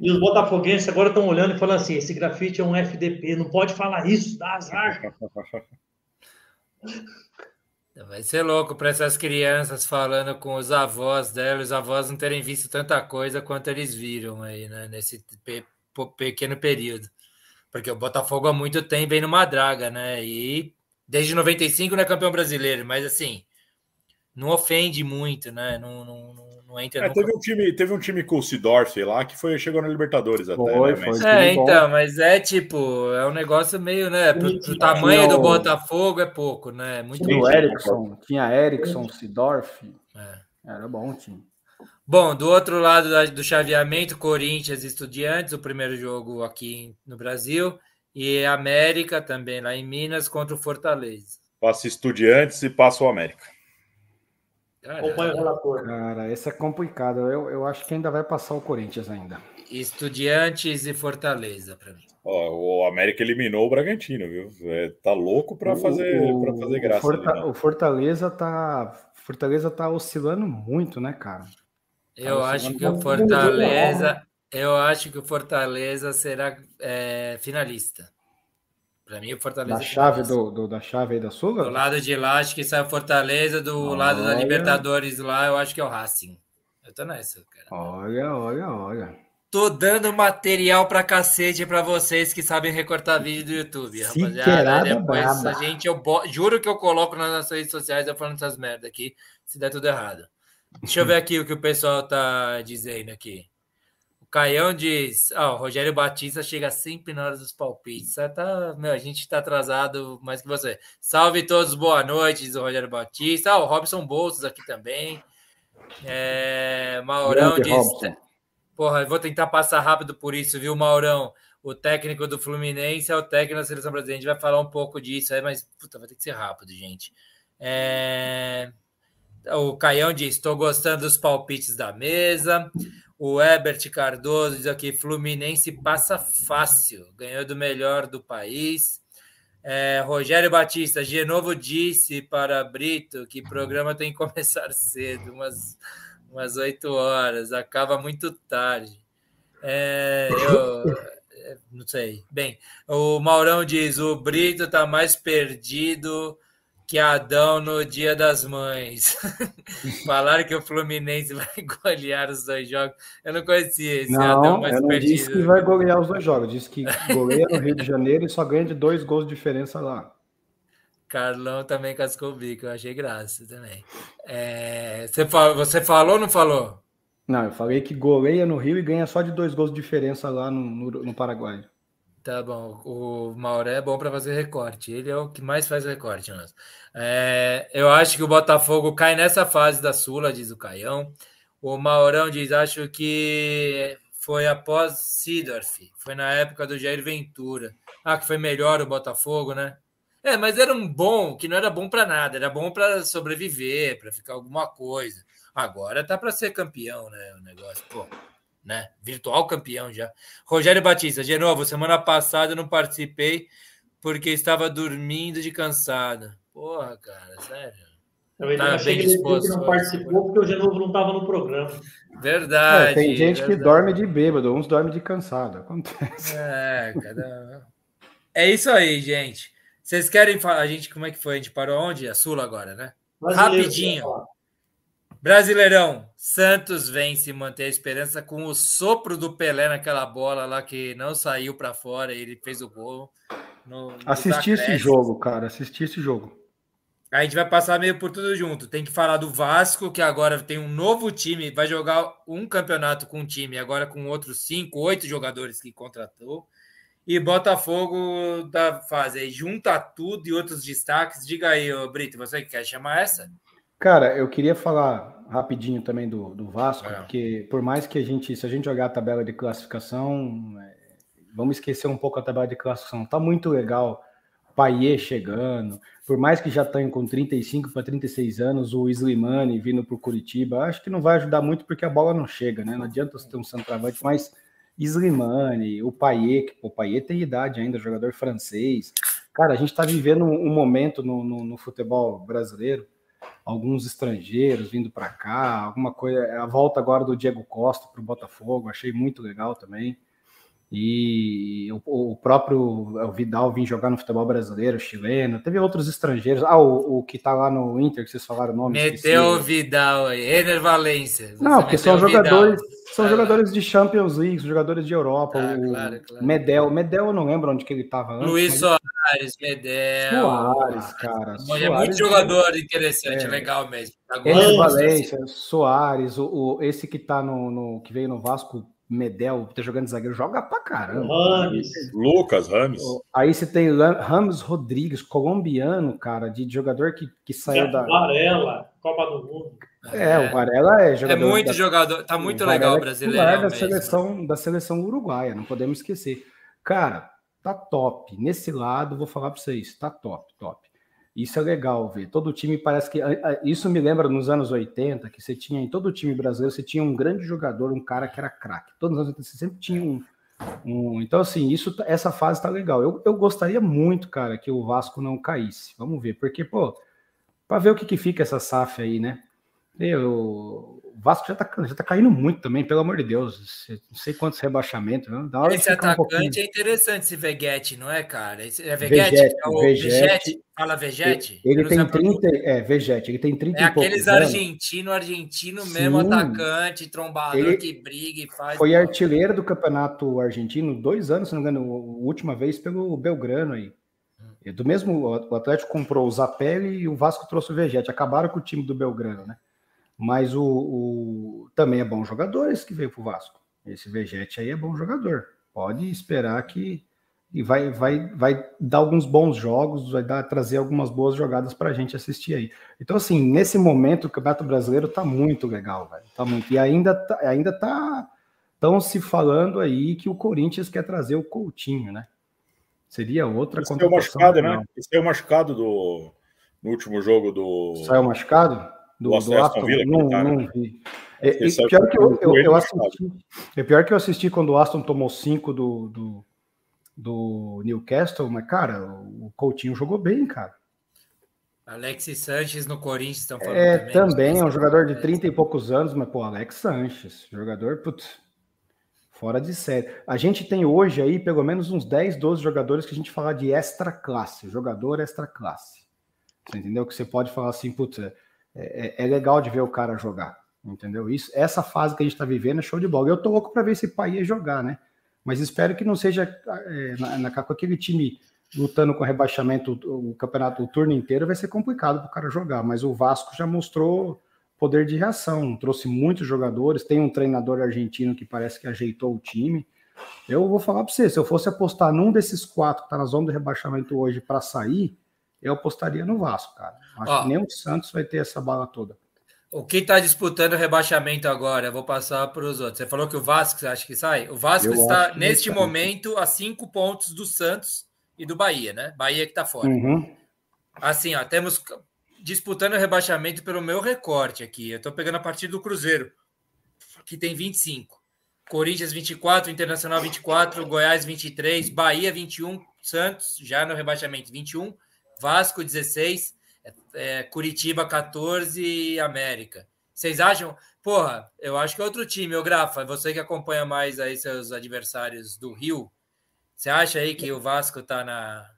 E os botafoguenses agora estão olhando e falando assim: esse grafite é um FDP, não pode falar isso, dá azar. <laughs> Vai ser louco para essas crianças falando com os avós delas, os avós não terem visto tanta coisa quanto eles viram aí, né? Nesse pe- pequeno período. Porque o Botafogo há muito tempo vem numa draga, né? E desde 95 não é campeão brasileiro, mas assim, não ofende muito, né? Não, não, não, não entra É, no teve, um time, teve um time com o Sidorf lá que foi, chegou na Libertadores até. Foi, né? Mas- foi. É, então, mas é tipo, é um negócio meio, né? Pro, pro tamanho do Botafogo é pouco, né? Muito Tinha o. Erickson, tinha Erickson, Sidorf. É. Era bom o time. Bom, do outro lado da- do chaveamento, Corinthians e Estudiantes, o primeiro jogo aqui no Brasil, e América também lá em Minas contra o Fortaleza. Passa Estudiantes e passa o América. Acompanha o relator. Cara, esse é complicado. Eu, eu acho que ainda vai passar o Corinthians ainda. Estudiantes e Fortaleza para mim. Ó, o América eliminou o Bragantino, viu? É, tá louco para fazer, O- pra fazer o graça. Forta- ali, né? o Fortaleza tá, Fortaleza tá oscilando muito, né, cara? Eu Cara, acho que o tá Fortaleza, eu acho que o Fortaleza será é, finalista. Para mim, o Fortaleza Da é chave do, do- da chave aí da Sula? Do lado de lá, acho que sai o Fortaleza, do lado da Olha. Libertadores lá, eu acho que é o Racing. Eu tô nessa, cara. Olha, olha, olha. Tô dando material pra cacete pra vocês que sabem recortar vídeo do YouTube, rapaziada. Depois braba. a gente, eu bo- juro que eu coloco nas nossas redes sociais eu falando essas merda aqui, se der tudo errado. Deixa eu ver aqui o que o pessoal tá dizendo aqui. Caião diz: ah, o Rogério Batista chega sempre na hora dos palpites. Tá, meu, a gente tá atrasado mais que você. Salve todos, boa noite, diz o Rogério Batista. Ah, o Robson Bolsos aqui também. É, Maurão Grande diz: Robson. Porra, vou tentar passar rápido por isso, viu, Maurão? O técnico do Fluminense é o técnico da seleção brasileira. A gente vai falar um pouco disso aí, mas puta, vai ter que ser rápido, gente. É, O Caião diz: estou gostando dos palpites da mesa. O Herbert Cardoso diz aqui: Fluminense passa fácil, ganhou do melhor do país. É, Rogério Batista, Genovo disse para Brito que programa tem que <laughs> começar cedo, umas, umas 8 horas, acaba muito tarde. É, eu é, não sei. Bem, o Maurão diz: o Brito está mais perdido que Adão no Dia das Mães. <laughs> Falaram que o Fluminense vai <laughs> golear os dois jogos. Eu não conhecia esse Adão Não, mais eu não perdido. disse que vai golear os dois jogos. Disse que goleia no Rio de Janeiro e só ganha de dois gols de diferença lá. Carlão também cascou o bico, eu achei graça também. É, você, falou, você falou ou não falou? Não, eu falei que goleia no Rio e ganha só de dois gols de diferença lá no, no, no Paraguai. Tá bom, o Mauré é bom para fazer recorte, ele é o que mais faz recorte. Nossa. É, eu acho que o Botafogo cai nessa fase da Sula, diz o Caião. O Maurão diz: acho que foi após Sidorf, foi na época do Jair Ventura. Ah, que foi melhor o Botafogo, né? É, mas era um bom, que não era bom para nada, era bom para sobreviver, para ficar alguma coisa. Agora tá para ser campeão, né? O negócio, pô, né? Virtual campeão já. Rogério Batista, de novo, semana passada eu não participei porque estava dormindo de cansado. Porra, cara, sério. Eu ainda Tá achei bem que ele disse que disposto, não participou porque o Genovo não estava no programa. Verdade. É, tem gente que verdade. dorme de bêbado, uns dormem de cansado. Acontece. É, cada... é isso aí, gente. Vocês querem falar? A gente, como é que foi? A gente parou onde? A Sula agora, né? Rapidinho. Brasileirão, Santos vence e mantém a esperança com o sopro do Pelé naquela bola lá que não saiu para fora, ele fez o gol. No, assisti esse jogo, cara, assisti esse jogo. A gente vai passar meio por tudo junto. Tem que falar do Vasco, que agora tem um novo time, vai jogar um campeonato com um time, agora com outros cinco, oito jogadores que contratou. E Botafogo da fase aí, junta tudo e outros destaques. Diga aí, Brito, você que quer chamar essa? Cara, eu queria falar rapidinho também do, do Vasco, é. porque por mais que a gente, se a gente jogar a tabela de classificação, é, vamos esquecer um pouco a tabela de classificação. Tá muito legal. Paier chegando, por mais que já tenha com 35 para 36 anos, o Slimani vindo para o Curitiba, acho que não vai ajudar muito porque a bola não chega, né? Não adianta você ter um centroavante, mas Slimani, o Paier, que o Paier tem idade ainda, jogador francês. Cara, a gente está vivendo um momento no, no, no futebol brasileiro alguns estrangeiros vindo para cá, alguma coisa. A volta agora do Diego Costa para o Botafogo, achei muito legal também. E o, o próprio o Vidal vir jogar no futebol brasileiro, chileno. Teve outros estrangeiros. Ah, o, o que tá lá no Inter, que vocês falaram o nome. Meteu o Vidal aí, Ener Valência. Não, porque são jogadores, são jogadores de Champions League, jogadores de Europa. Ah, o claro, claro. Medel, Medel eu não lembro onde que ele tava antes. Luiz mas... Soares, Medel. Soares, cara. Soares, é muito jogador interessante, é. legal mesmo. Ener Valência, Soares, o, o, esse que tá no, no que veio no Vasco Medel, tá jogando de zagueiro, joga pra caramba. Rames. Lucas Rames. Aí você tem Ramos Rodrigues, colombiano, cara, de jogador que, que saiu é, da. Varela, Copa do Mundo. É, é, o Varela é jogador. É muito da... jogador, tá muito legal o é brasileiro. da seleção, da seleção uruguaia, não podemos esquecer. Cara, tá top. Nesse lado, vou falar para vocês, tá top, top. Isso é legal ver. Todo time parece que. Isso me lembra nos anos 80, que você tinha em todo time brasileiro, você tinha um grande jogador, um cara que era craque. Todos os anos 80 você sempre tinha um, um. então, assim, isso, essa fase tá legal. Eu, eu gostaria muito, cara, que o Vasco não caísse. Vamos ver, porque, pô, para ver o que, que fica essa SAF aí, né? Eu, Vasco já tá, já tá caindo muito também, pelo amor de Deus. Não sei quantos rebaixamentos. Né? esse atacante um é interessante, esse Veguete, não é, cara? Esse é Veguete? Vegete, é o Vegete. Fala Vegete? Ele, ele tem 30, é, Vegete, ele tem 30 É aqueles argentino, argentino mesmo, Sim. atacante, trombador ele que briga e faz. Foi artilheiro do campeonato argentino dois anos, se não me engano, a última vez pelo Belgrano aí. Hum. Do mesmo, o Atlético comprou o Zapelli e o Vasco trouxe o Vegete. Acabaram com o time do Belgrano, né? Mas o, o, também é bom jogador esse que veio para o Vasco. Esse Vegete aí é bom jogador. Pode esperar que e vai, vai, vai dar alguns bons jogos, vai dar, trazer algumas boas jogadas para a gente assistir aí. Então, assim, nesse momento o Campeonato Brasileiro tá muito legal, velho. Tá muito. E ainda tá, ainda tá estão se falando aí que o Corinthians quer trazer o Coutinho, né? Seria outra Esse é o machucado, né? É o machucado do no último jogo do. Saiu machucado? Do, do Aston Villa. Não, tá, não vi. É, é, pior que eu, eu, eu assisti, é pior que eu assisti quando o Aston tomou 5 do, do, do, Newcastle, mas, cara, o Coutinho jogou bem, cara. Alexis Sanches no Corinthians estão falando é, também. também é um jogador de 30 e poucos anos, mas, pô, Alex Sanches, jogador, putz, fora de série. A gente tem hoje aí pelo menos uns 10, 12 jogadores que a gente fala de extra classe, jogador extra classe. Você entendeu? Que você pode falar assim, putz, é, é, é, legal de ver o cara jogar, entendeu? Isso, essa fase que a gente está vivendo é show de bola. Eu tô louco para ver esse pai jogar, né? Mas espero que não seja é, na, na, com aquele time lutando com rebaixamento o campeonato o turno inteiro vai ser complicado para o cara jogar. Mas o Vasco já mostrou poder de reação, trouxe muitos jogadores, tem um treinador argentino que parece que ajeitou o time. Eu vou falar para você, se eu fosse apostar num desses quatro que está na zona do rebaixamento hoje para sair, eu apostaria no Vasco, cara. Acho Ó, que nem o Santos vai ter essa bala toda. O que está disputando o rebaixamento agora? Eu vou passar para os outros. Você falou que o Vasco, você acha que sai? O Vasco eu está, neste momento, a cinco pontos do Santos e do Bahia, né? Bahia que está fora. Uhum. Assim, ó, temos disputando o rebaixamento pelo meu recorte aqui. Eu estou pegando a partir do Cruzeiro, que tem 25. Corinthians 24, Internacional 24, Goiás 23, Bahia 21, Santos já no rebaixamento 21 Vasco 16, é, é, Curitiba 14 e América. Vocês acham? Porra, eu acho que é outro time, o Grafa, você que acompanha mais aí seus adversários do Rio, você acha aí que o Vasco tá na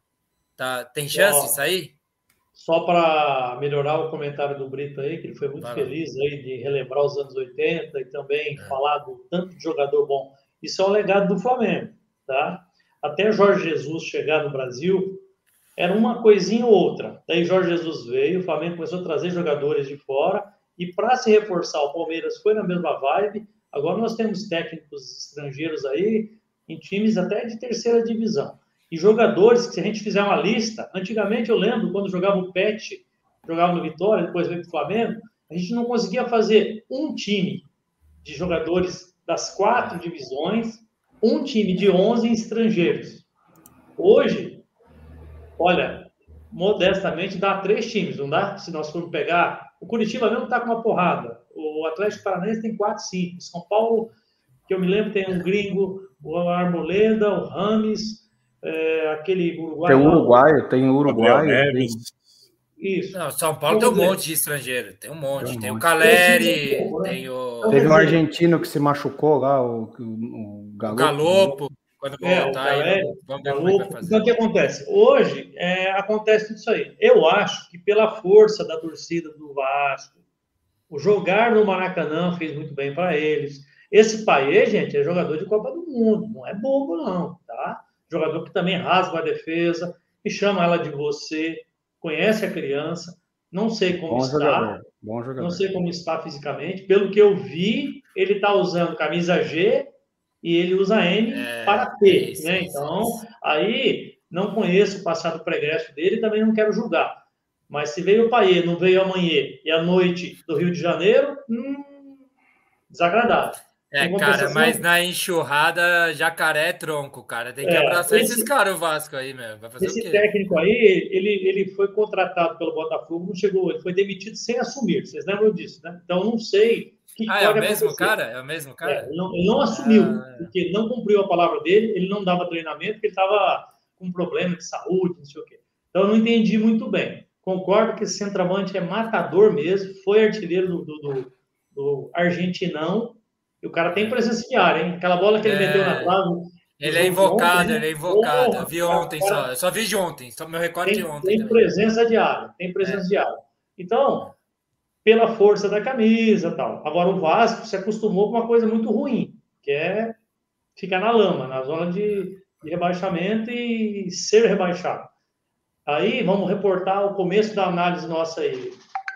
Tá, tem chance de sair? Só para melhorar o comentário do Brito aí, que ele foi muito Vai feliz aí de relembrar os anos 80 e também é. falar do tanto de jogador bom. Isso é um legado do Flamengo, tá? Até Jorge Jesus chegar no Brasil, era uma coisinha ou outra. Daí Jorge Jesus veio, o Flamengo começou a trazer jogadores de fora, e para se reforçar, o Palmeiras foi na mesma vibe. Agora nós temos técnicos estrangeiros aí, em times até de terceira divisão. E jogadores que, se a gente fizer uma lista, antigamente eu lembro quando jogava o Pet, jogava no Vitória, depois veio para o Flamengo, a gente não conseguia fazer um time de jogadores das quatro divisões, um time de 11 estrangeiros. Hoje, olha, modestamente dá três times, não dá? Se nós formos pegar, o Curitiba mesmo está com uma porrada. O Atlético Paranaense tem quatro, cinco. São Paulo, que eu me lembro, tem um gringo, o Arboleda, o Rames, é, aquele uruguaio. Tem o uruguaio, tem o uruguaio. Tem... Isso. Não, São Paulo tem um monte de estrangeiro, tem um monte. Tem, um tem o Caleri, tem o. Teve um argentino que se machucou lá, o, o Galopo. O Galopo. Quando é, voltar, aí, vamos ver como é vai fazer. Então, o que acontece? Hoje, é, acontece isso aí. Eu acho que pela força da torcida do Vasco, o jogar no Maracanã fez muito bem para eles. Esse pai, gente, é jogador de Copa do Mundo, não é bobo, não, tá? jogador que também rasga a defesa, e chama ela de você, conhece a criança, não sei como Bom está, jogador. Bom jogador. não sei como está fisicamente. Pelo que eu vi, ele está usando camisa G e ele usa M é, para P, isso, né? Então, isso. aí não conheço o passado pregresso dele, também não quero julgar. Mas se veio o Paê, não veio amanhã e a noite do Rio de Janeiro, hum, desagradável. É, cara, mas na enxurrada, jacaré é tronco, cara. Tem que é, abraçar esse, esses caras, o Vasco aí, meu. Esse técnico aí, ele, ele foi contratado pelo Botafogo, não chegou, ele foi demitido sem assumir. Vocês lembram disso, né? Então, não sei. Que ah, é o mesmo acontecer. cara? É o mesmo cara? É, ele, não, ele não assumiu, ah, porque não cumpriu a palavra dele, ele não dava treinamento, porque ele estava com problema de saúde, não sei o quê. Então, eu não entendi muito bem. Concordo que esse centroavante é matador mesmo, foi artilheiro do, do, do, do Argentinão, e o cara tem presença de área, hein? Aquela bola que ele é... meteu na trave. Ele é invocado, ontem, ele é invocado. Porra, vi ontem cara, só. Eu só vi de ontem. Só meu recorde tem, de ontem. Tem também. presença de área. Tem presença é. de área. Então, pela força da camisa tal. Agora, o Vasco se acostumou com uma coisa muito ruim, que é ficar na lama, na zona de, de rebaixamento e ser rebaixado. Aí, vamos reportar o começo da análise nossa aí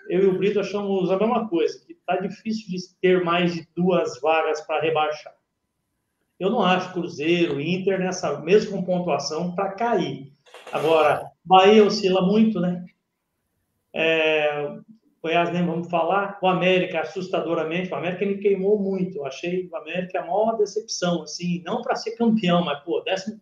eu e o Brito achamos a mesma coisa, que está difícil de ter mais de duas vagas para rebaixar. Eu não acho Cruzeiro, Inter nessa mesma pontuação para cair. Agora, Bahia oscila muito, né? É, Goiás nem vamos falar. O América, assustadoramente, o América me queimou muito. Eu achei o América a maior decepção, assim, não para ser campeão, mas, pô, 14,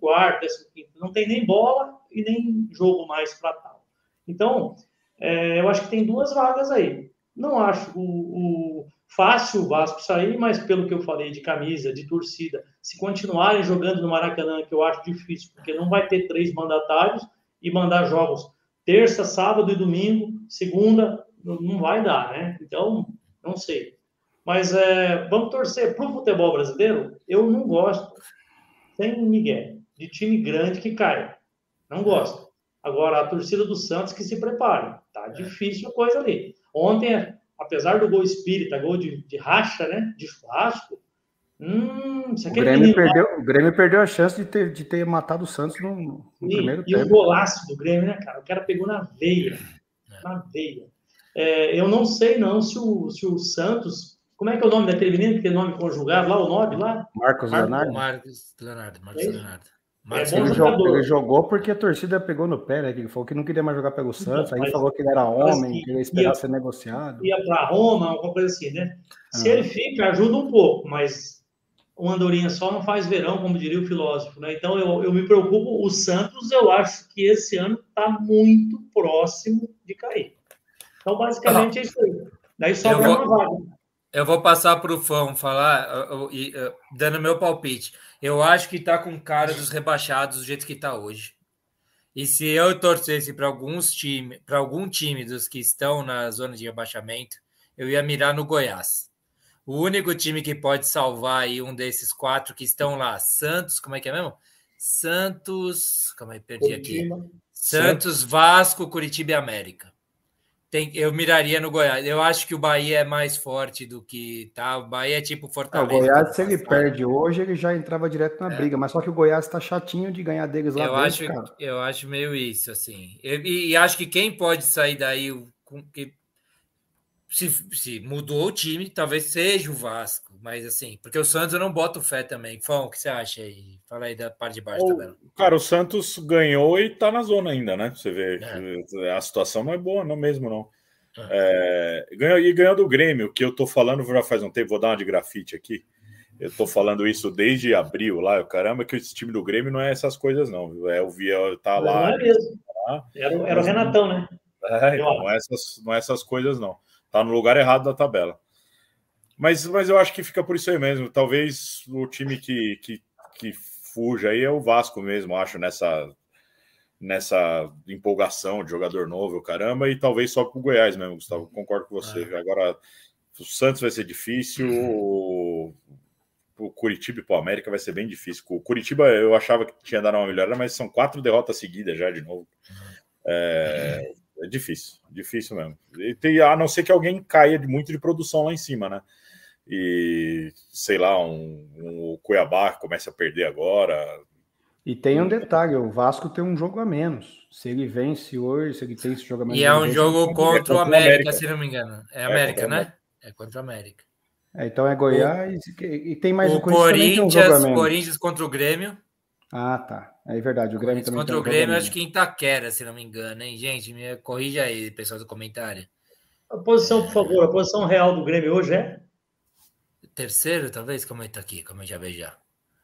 15, não tem nem bola e nem jogo mais para tal. Então, é, eu acho que tem duas vagas aí. Não acho o, o, fácil o Vasco sair, mas pelo que eu falei de camisa, de torcida, se continuarem jogando no Maracanã, que eu acho difícil, porque não vai ter três mandatários e mandar jogos terça, sábado e domingo, segunda, não vai dar, né? Então, não sei. Mas é, vamos torcer para o futebol brasileiro. Eu não gosto, sem Miguel, de time grande que cai. Não gosto. Agora, a torcida do Santos que se prepare. Tá é. difícil a coisa ali. Ontem, apesar do gol espírita, gol de, de racha, né? De churrasco. Hum, o, Grêmio perdeu, o Grêmio perdeu a chance de ter, de ter matado o Santos no, no e, primeiro e tempo. E o golaço do Grêmio, né, cara? O cara pegou na veia. Na veia. É, eu não sei, não, se o, se o Santos. Como é que é o nome daquele menino que tem nome conjugado lá, o nome lá? Marcos, Marcos Leonardo. Marcos Leonardo. Marcos é Leonardo. Mas é ele, jogou, ele, jogou, porque a torcida pegou no pé, né? Que ele falou que não queria mais jogar pelo Santos, aí falou que ele era homem, assim, que ele ia esperar ia, ser negociado. Ia para Roma, alguma coisa assim, né? Se ele fica, ajuda um pouco, mas o Andorinha só não faz verão, como diria o filósofo, né? Então eu, eu me preocupo. O Santos, eu acho que esse ano está muito próximo de cair. Então, basicamente, é isso aí. Daí sobra uma vaga. Eu vou passar para o Fão falar, dando meu palpite. Eu acho que está com cara dos rebaixados do jeito que está hoje. E se eu torcesse para alguns times, para algum time dos que estão na zona de rebaixamento, eu ia mirar no Goiás. O único time que pode salvar aí um desses quatro que estão lá, Santos, como é que é mesmo? Santos, calma aí, perdi aqui. Santos, Vasco, Curitiba e América. Tem, eu miraria no Goiás. Eu acho que o Bahia é mais forte do que tá. O Bahia é tipo É, o Fortaleza. Goiás, se ele Tá? perde hoje, ele já entrava direto na briga. Mas só que o Goiás tá chatinho de ganhar deles lá Eu dentro, acho, cara. eu acho meio isso, assim. Eu- E, e acho que quem pode sair daí, com, que, se, se mudou o time, talvez seja o Vasco. Mas assim, porque o Santos eu não boto fé também. Fão, o que você acha aí? Fala aí da parte de baixo, tá vendo? Cara, o Santos ganhou e tá na zona ainda, né? Você vê, a situação não é boa, não mesmo, não. É, ganhou, e ganhou do Grêmio, que eu tô falando já faz um tempo, vou dar uma de grafite aqui. Eu tô falando isso desde abril lá, caramba, que esse time do Grêmio não é essas coisas, não. É, eu via, tá Não lá. é mesmo. tá? Era, o- era o Renatão, né? É, então, não, é essas, não é essas coisas, não. Tá no lugar errado da tabela. Mas, mas eu acho que fica por isso aí mesmo. Talvez o time que, que, que fuja aí é o Vasco mesmo, acho, nessa, nessa empolgação de jogador novo, caramba, e talvez só com o Goiás mesmo, Gustavo. Concordo com você. Agora, o Santos vai ser difícil, o, o Curitiba e o América vai ser bem difícil. O Curitiba eu achava que tinha dado uma melhora, mas são quatro derrotas seguidas já de novo. É, é difícil, difícil mesmo. E tem, a não ser que alguém caia de muito de produção lá em cima, né? E sei lá, um, um o Cuiabá comece a perder agora. E tem um detalhe: o Vasco tem um jogo a menos. Se ele vence hoje, se ele tem esse jogo a menos. E é um vence, jogo ele contra, contra o o América, América. se não me engano. É É, América, o né? É contra o América. É, então é Goiás e, e tem mais o Corinthians, menos. Corinthians contra o Grêmio. Ah, tá. É verdade. O Grêmio Corinthians também contra um o Grêmio, acho que em Itaquera, se não me engano, hein, gente? Me corrija aí, pessoal do comentário. A posição, por favor, a posição real do Grêmio hoje é? Terceiro, talvez? Comenta aqui, comenta já beijar.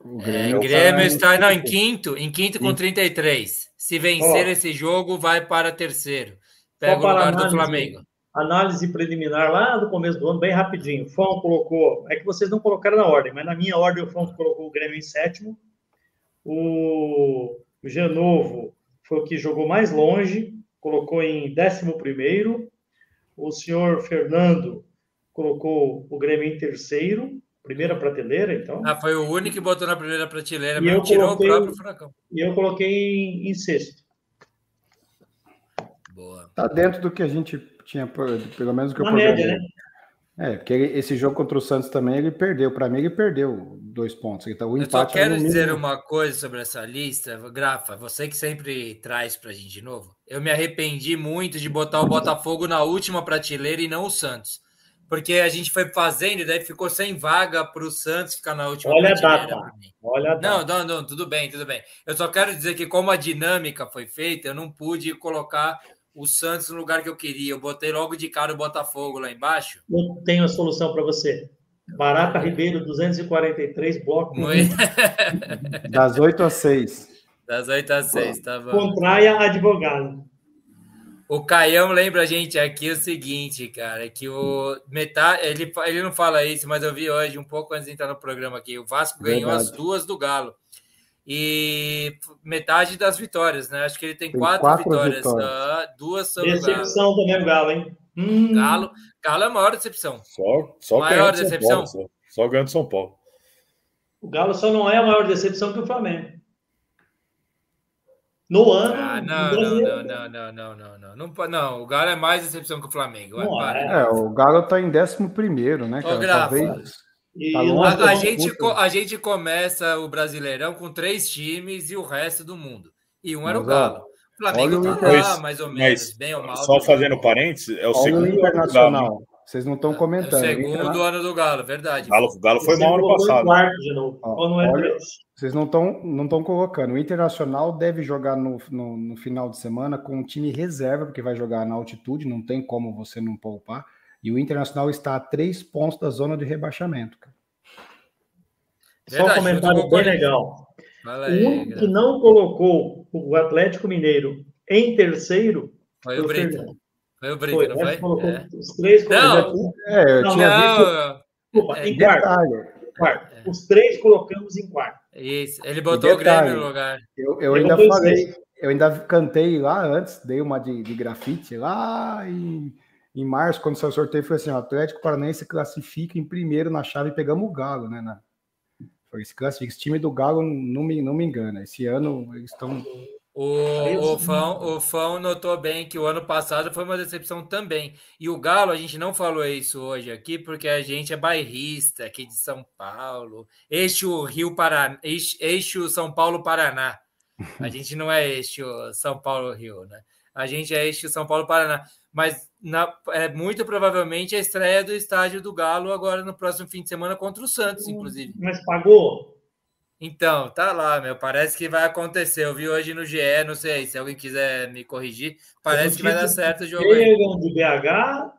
O É, Grêmio, Grêmio tá- está não, em quinto, em quinto com Sim. 33. Se vencer Ó. esse jogo, vai para terceiro. Pega o lugar do análise. Flamengo. Análise preliminar lá do começo do ano, bem rapidinho. O Fão colocou, é que vocês não colocaram na ordem, mas na minha ordem o Fão colocou o Grêmio em sétimo. O Genovo foi o que jogou mais longe, colocou em décimo primeiro. O senhor Fernando colocou o Grêmio em terceiro, primeira prateleira, então. Ah, foi o único que botou na primeira prateleira, E mas tirou coloquei- o próprio Furacão. E eu coloquei em, em sexto. Boa. Tá dentro do que a gente tinha, pelo menos o que Na eu média, programei. É, porque ele- esse jogo contra o Santos também ele perdeu. Para mim, ele perdeu dois pontos. Então, o Eu só quero dizer uma coisa sobre essa lista, Grafa, você que sempre traz pra gente de novo. Eu me arrependi muito de botar o Botafogo na última prateleira e não o Santos. Porque a gente foi fazendo e daí ficou sem vaga para o Santos ficar na última Olha a prateleira. data. pra mim. Olha, a Não, data. não, não, tudo bem, tudo bem. Eu só quero dizer que como a dinâmica foi feita, eu não pude colocar o Santos no lugar que eu queria. Eu botei logo de cara o Botafogo lá embaixo. eu tenho a solução para você. Barata Ribeiro, 243, bloco. Muito... <laughs> Das 8 às 6. Das 8 às 6, tá bom. Contraia advogado. O Caião lembra a gente aqui o seguinte, cara, que o metade, ele, ele não fala isso, mas eu vi hoje, um pouco antes de entrar no programa aqui, o Vasco ganhou Verdade. as duas do Galo. E metade das vitórias, né? Acho que ele tem, Tem quatro, quatro vitórias, vitórias. ah, duas sobre o Galo. Decepção também o Galo, hein? Hum, Galo. Galo é a maior decepção. Só, só Maior ganhando São decepção? Paulo, só, só ganhando São Paulo. O Galo só não é a maior decepção que o Flamengo. No ano. Ah, não, não, não, não, não, não, não, não. Não, não, o Galo é mais decepção que o Flamengo. Não é. É, o Galo tá em 11 primeiro, né, cara? Grafa. Talvez. Tá longe A, a vamos- gente, a gente começa o Brasileirão com três times e o resto do mundo. E um era o Galo. O Flamengo o tá lá, mais ou menos, Mas, bem ou mal. só fazendo parênteses, é o Olha segundo o ano do Galo. Internacional. Vocês não estão É o comentando. O segundo Interna- ano do Galo, verdade. O Galo, o Galo foi mal ano passado. quarto de novo. Ó, Ou não é olha-? Vocês não estão não tão colocando. O Internacional deve jogar no, no, no final de semana com um time reserva, porque vai jogar na altitude, não tem como você não poupar. E o Internacional está a três pontos da zona de rebaixamento. cara. Só um Verdade, comentário o bem legal. O aí, único que não colocou o Atlético Mineiro em terceiro Foi o o Brito. Foi o Brito, Foi, não né? foi? colocou É. os três Não. colocamos- É, eu Não, tinha visto. Não, Desculpa, É, em quarto, quarto. Os três colocamos em quarto. isso. Ele botou o detalhe, Grêmio no lugar. eu, eu Eu ainda falei, eu ainda cantei lá antes, dei uma de, de grafite lá em, em março, quando saiu o sorteio, foi assim: o Atlético Paranaense classifica em primeiro na chave e pegamos o Galo, né? Na, foi esse classifica. Esse time do Galo não me, não me engana. Esse ano eles estão O, o, Fão, o Fão notou bem que o ano passado foi uma decepção também. E o Galo, a gente não falou isso hoje aqui, porque a gente é bairrista aqui de São Paulo, eixo Rio Paraná, eixo São Paulo Paraná. A <laughs> gente não é eixo São Paulo Rio, né? A gente é eixo São Paulo Paraná. Mas na, é muito provavelmente a estreia do estádio do Galo agora no próximo fim de semana contra o Santos, inclusive. Mas pagou? Então, tá lá, meu. Parece que vai acontecer. Eu vi hoje no GE, não sei se alguém quiser me corrigir. Parece que vai dar certo o jogo. Chegam de BH,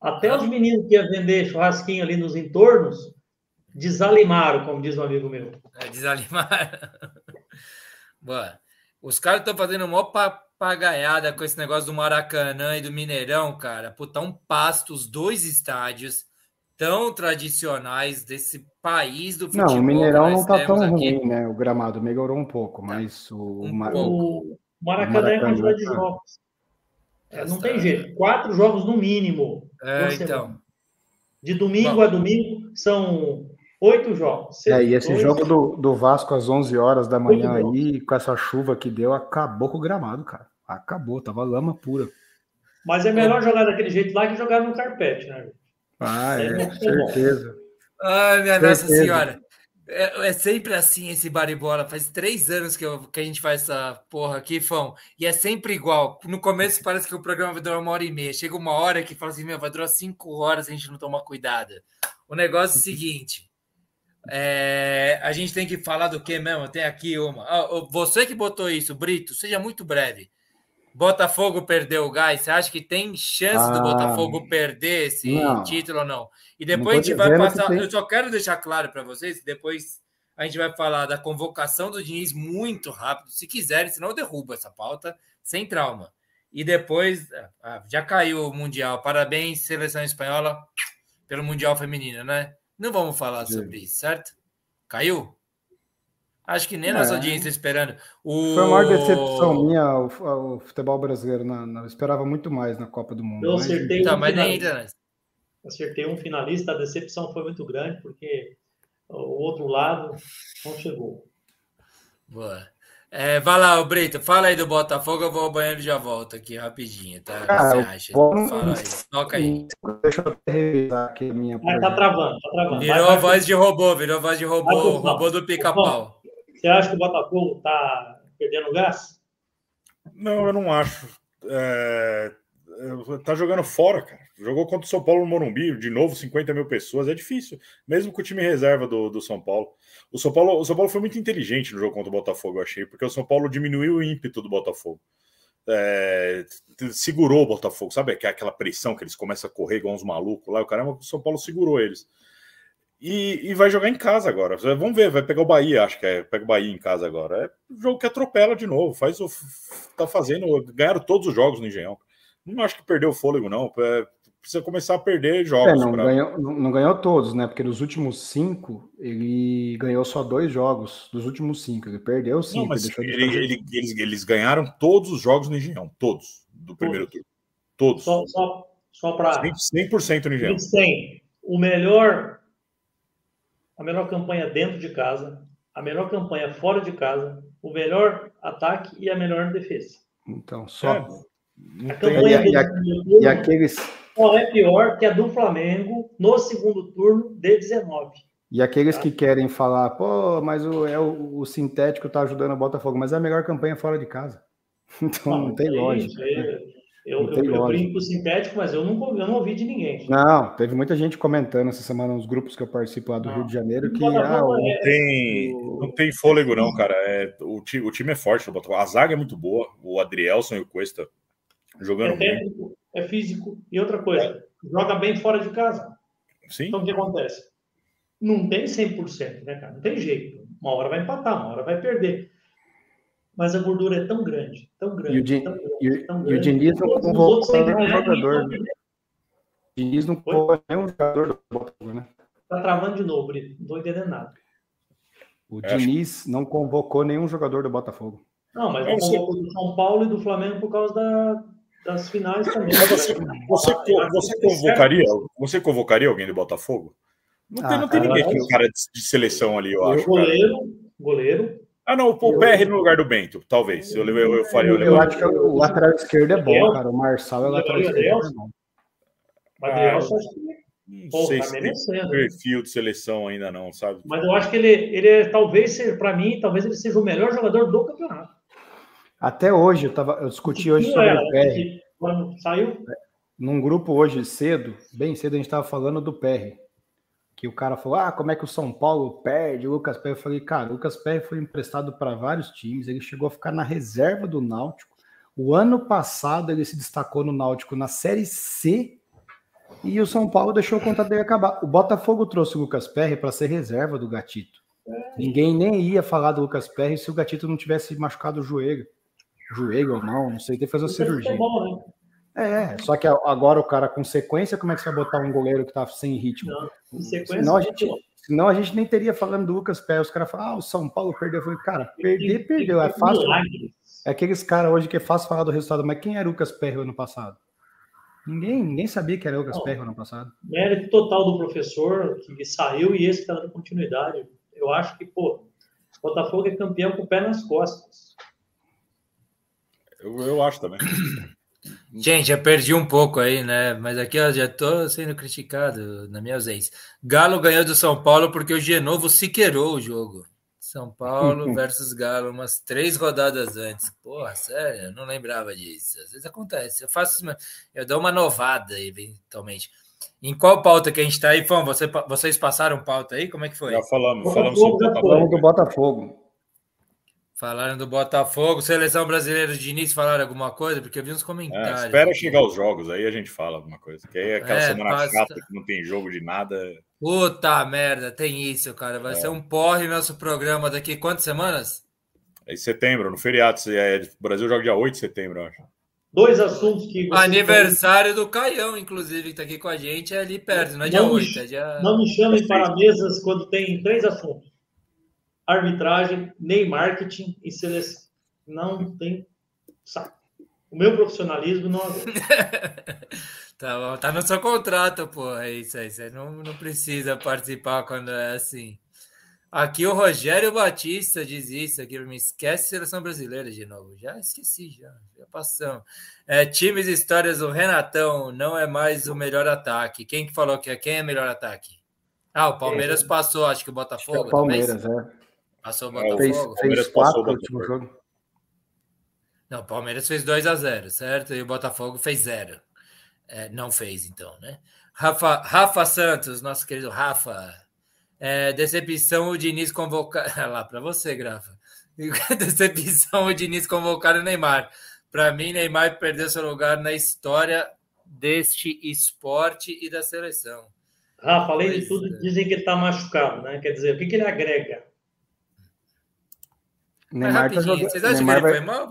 até os meninos que iam vender churrasquinho ali nos entornos, desalimaram, como diz um amigo meu. É, desalimaram. <laughs> Boa. Os caras estão fazendo uma papagaiada com esse negócio do Maracanã e do Mineirão, cara. Puta, um pasto, os dois estádios tão tradicionais desse país do futebol. Não, o Mineirão não está tão aqui. ruim, né? O gramado melhorou um pouco, tá. mas o, um Mar... o Maracanã é quantidade de jogos. É, não tem jeito. Quatro jogos no mínimo. É, então. De domingo Bom. a domingo são oito jogos. É, e esse dois, jogo do, do Vasco às 11 horas da manhã aí, com essa chuva que deu, acabou com o gramado, cara. Acabou, tava lama pura. Mas é melhor jogar daquele jeito lá que jogar no carpete, né? Ah, é, é certeza. Ai, minha certeza. Nossa Senhora. É, é, sempre assim esse baribola. Faz três anos que, eu, que a gente faz essa porra aqui, Fão. E é sempre igual. No começo parece que o programa vai durar uma hora e meia. Chega uma hora que fala assim: meu, vai durar cinco horas se a gente não tomar cuidado. O negócio é o <laughs> seguinte: é, a gente tem que falar do que mesmo? Tem aqui uma. Ah, você que botou isso, Brito, seja muito breve. Botafogo perdeu o gás. Você acha que tem chance ah, do Botafogo perder esse não, título ou não? E depois a gente vai passar. Eu só quero deixar claro para vocês, depois a gente vai falar da convocação do Diniz muito rápido, se quiserem, senão eu derrubo essa pauta sem trauma. E depois ah, já caiu o Mundial. Parabéns, seleção espanhola, pelo Mundial Feminino, né? Não vamos falar sobre isso, certo? Caiu? Acho que nem é. nossa audiência esperando. O... Foi a maior decepção minha o, o futebol brasileiro. Na, na, eu esperava muito mais na Copa do Mundo. Eu acertei, mas... um, mas nem acertei um finalista. A decepção foi muito grande, porque o outro lado não chegou. Boa. É, vai lá, Brito, fala aí do Botafogo, eu vou ao banheiro e já volto aqui rapidinho, tá? Você acha? Fala aí, toca aí. Deixa eu revisar aqui a minha. Ah, tá travando, tá travando. Virou vai, a voz de robô, virou a voz de robô, robô do pica-pau. Você acha que o Botafogo está perdendo gás? Não, eu não acho. É... Tá jogando fora, cara. Jogou contra o São Paulo no Morumbi, de novo 50 mil pessoas. É difícil, mesmo com o time reserva do, do São Paulo. O São Paulo. O São Paulo foi muito inteligente no jogo contra o Botafogo, eu achei, porque o São Paulo diminuiu o ímpeto do Botafogo. É, segurou o Botafogo, sabe aquela pressão que eles começam a correr igual uns malucos lá? O caramba, o São Paulo segurou eles. E, e, vai jogar em casa agora. Vamos ver, vai pegar o Bahia, acho que é. Pega o Bahia em casa agora. É um jogo que atropela de novo. Faz o. Tá fazendo. Ganharam todos os jogos no Engenhão. Não acho que perdeu o fôlego, não. É, precisa começar a perder jogos. É, não, pra... ganhou, não, ganhou todos, né? Porque nos últimos cinco, ele ganhou só dois jogos dos últimos cinco. Ele perdeu cinco. Não, mas ele, ele, eles, eles ganharam todos os jogos no Engenhão. Todos. Do primeiro turno. Todos. Só, só, só para. 100%, 100% no Engenhão. Eles têm o melhor a melhor campanha dentro de casa, a melhor campanha fora de casa, o melhor ataque e a melhor defesa. Então, só. É. A campanha e, e, e aqueles. Só é pior que a do Flamengo no segundo turno de 19. E aqueles tá? que querem falar, pô, mas o, é o, o sintético tá ajudando o Botafogo, mas é a melhor campanha fora de casa. <laughs> Então não, não tem lógica. É, eu, eu, eu brinco sintético, mas eu não, eu não ouvi de ninguém. Não, teve muita gente comentando essa semana nos grupos que eu participo lá do não. Rio de Janeiro que ah, não, tem, não tem fôlego, não, cara. É, o, time, o time é forte A zaga é muito boa. O Adrielson e o Cuesta jogando é técnico, é físico. E outra coisa, joga bem fora de casa. Sim. Então o que acontece? Não tem 100%, né, cara? Não tem jeito. Uma hora vai empatar, uma hora vai perder mas a gordura é tão grande, tão grande. E o, Din, tão grande, e, tão grande, e o Diniz não convocou nenhum jogador. Né? O Diniz não convocou nenhum jogador do Botafogo, né? Tá travando de novo, Brito. Não tô entendendo nada. O Diniz não convocou nenhum jogador do Botafogo. Não, mas não convocou do São Paulo e do Flamengo por causa da, das finais também. Você, você, você, convocaria, você convocaria alguém do Botafogo? Não tem, ah, não tem ninguém que cara de, de, seleção ali, eu acho. Goleiro, cara. goleiro, Ah, não, o PR no lugar do Bento, talvez. Eu, eu, eu faria. Eu, eu acho que o lateral esquerdo é bom, cara. O Marçal é o lateral esquerdo. É bom. Mas não Pô, sei tá se tem perfil de seleção ainda não, sabe? Mas eu acho que ele, ele é, talvez, para mim, talvez ele seja o melhor jogador do campeonato. Até hoje, eu, tava, eu discuti hoje sobre era, o PR. Quando saiu? Num grupo hoje cedo, bem cedo, a gente estava falando do PR. Que o cara falou: Ah, como é que o São Paulo perde o Lucas Perry? Eu falei, cara, o Lucas Perry foi emprestado para vários times, ele chegou a ficar na reserva do Náutico. O ano passado ele se destacou no Náutico na Série C e o São Paulo deixou o contrato dele acabar. O Botafogo trouxe o Lucas Perry para ser reserva do Gatito. Ninguém nem ia falar do Lucas Perry se o Gatito não tivesse machucado o joelho. Joelho ou não, não sei, tem que fazer a cirurgia. Bom, né? É, só que agora o cara com sequência, como é que você vai botar um goleiro que tá sem ritmo? Não, senão, a gente, senão a gente nem teria falando do Lucas Perry. Os caras falam, ah, o São Paulo perdeu. Eu falei, cara, perder, perdeu. É fácil. É aqueles caras hoje que é fácil falar do resultado, mas quem era o Lucas Perry ano passado? Ninguém, ninguém sabia que era o Lucas Perro ano passado. Mérito total do professor que saiu e esse está dando continuidade. Eu acho que, pô, o Botafogo é campeão com o pé nas costas. Eu, eu acho também. <coughs> Gente, eu perdi um pouco aí, né? Mas aqui eu já estou sendo criticado na minha ausência. Galo ganhou do São Paulo porque o Genovo se queirou o jogo. São Paulo <laughs> versus Galo, umas três rodadas antes. Porra, sério, eu não lembrava disso. Às vezes acontece. Eu faço, eu dou uma novada eventualmente. Em qual pauta que a gente está aí, Fão? Você, vocês passaram pauta aí? Como é que foi? Já falamos, falamos sobre o Botafogo. do Botafogo. Falaram do Botafogo, seleção brasileira de início, falaram alguma coisa? Porque eu vi uns comentários. É, espera chegar os jogos, aí a gente fala alguma coisa. Que aí é aquela é, semana passa... chata que não tem jogo de nada. Puta merda, tem isso, cara. Vai é. ser um porre nosso programa daqui quantas semanas? É em setembro, no feriado. É, o Brasil joga dia 8 de setembro, eu acho. Dois assuntos que. Aniversário do Caião, inclusive, que tá aqui com a gente, é ali perto, não é dia não 8, é dia. Não me chamem para mesas quando tem três assuntos: arbitragem, nem marketing e seleção. Não tem saco. O meu profissionalismo não. <laughs> Tá, tá no seu contrato, pô. É isso aí. Você não, não precisa participar quando é assim. Aqui o Rogério Batista diz isso aqui, me esquece seleção brasileira de novo. Já esqueci, já, já passamos. É, times e histórias do Renatão não é mais o melhor ataque. Quem que falou que é quem é melhor ataque? Ah, o Palmeiras é, passou, acho que o Botafogo. É o Palmeiras, é. Passou o Botafogo. Fez, fez quatro no último jogo. Não, o Palmeiras fez 2 a 0 certo? E o Botafogo fez 0. É, não fez, então, né? Rafa, Rafa Santos, nosso querido Rafa. É, decepção o Diniz convocar. <laughs> lá para você, Grafa. <laughs> decepção o Diniz convocar o Neymar. Para mim, Neymar perdeu seu lugar na história deste esporte e da seleção. Rafa, além pois de tudo, é. dizem que ele está machucado, né? Quer dizer, o que, que ele agrega? Neymar tá jogando. Vocês acham Neymar que ele vai... foi mal?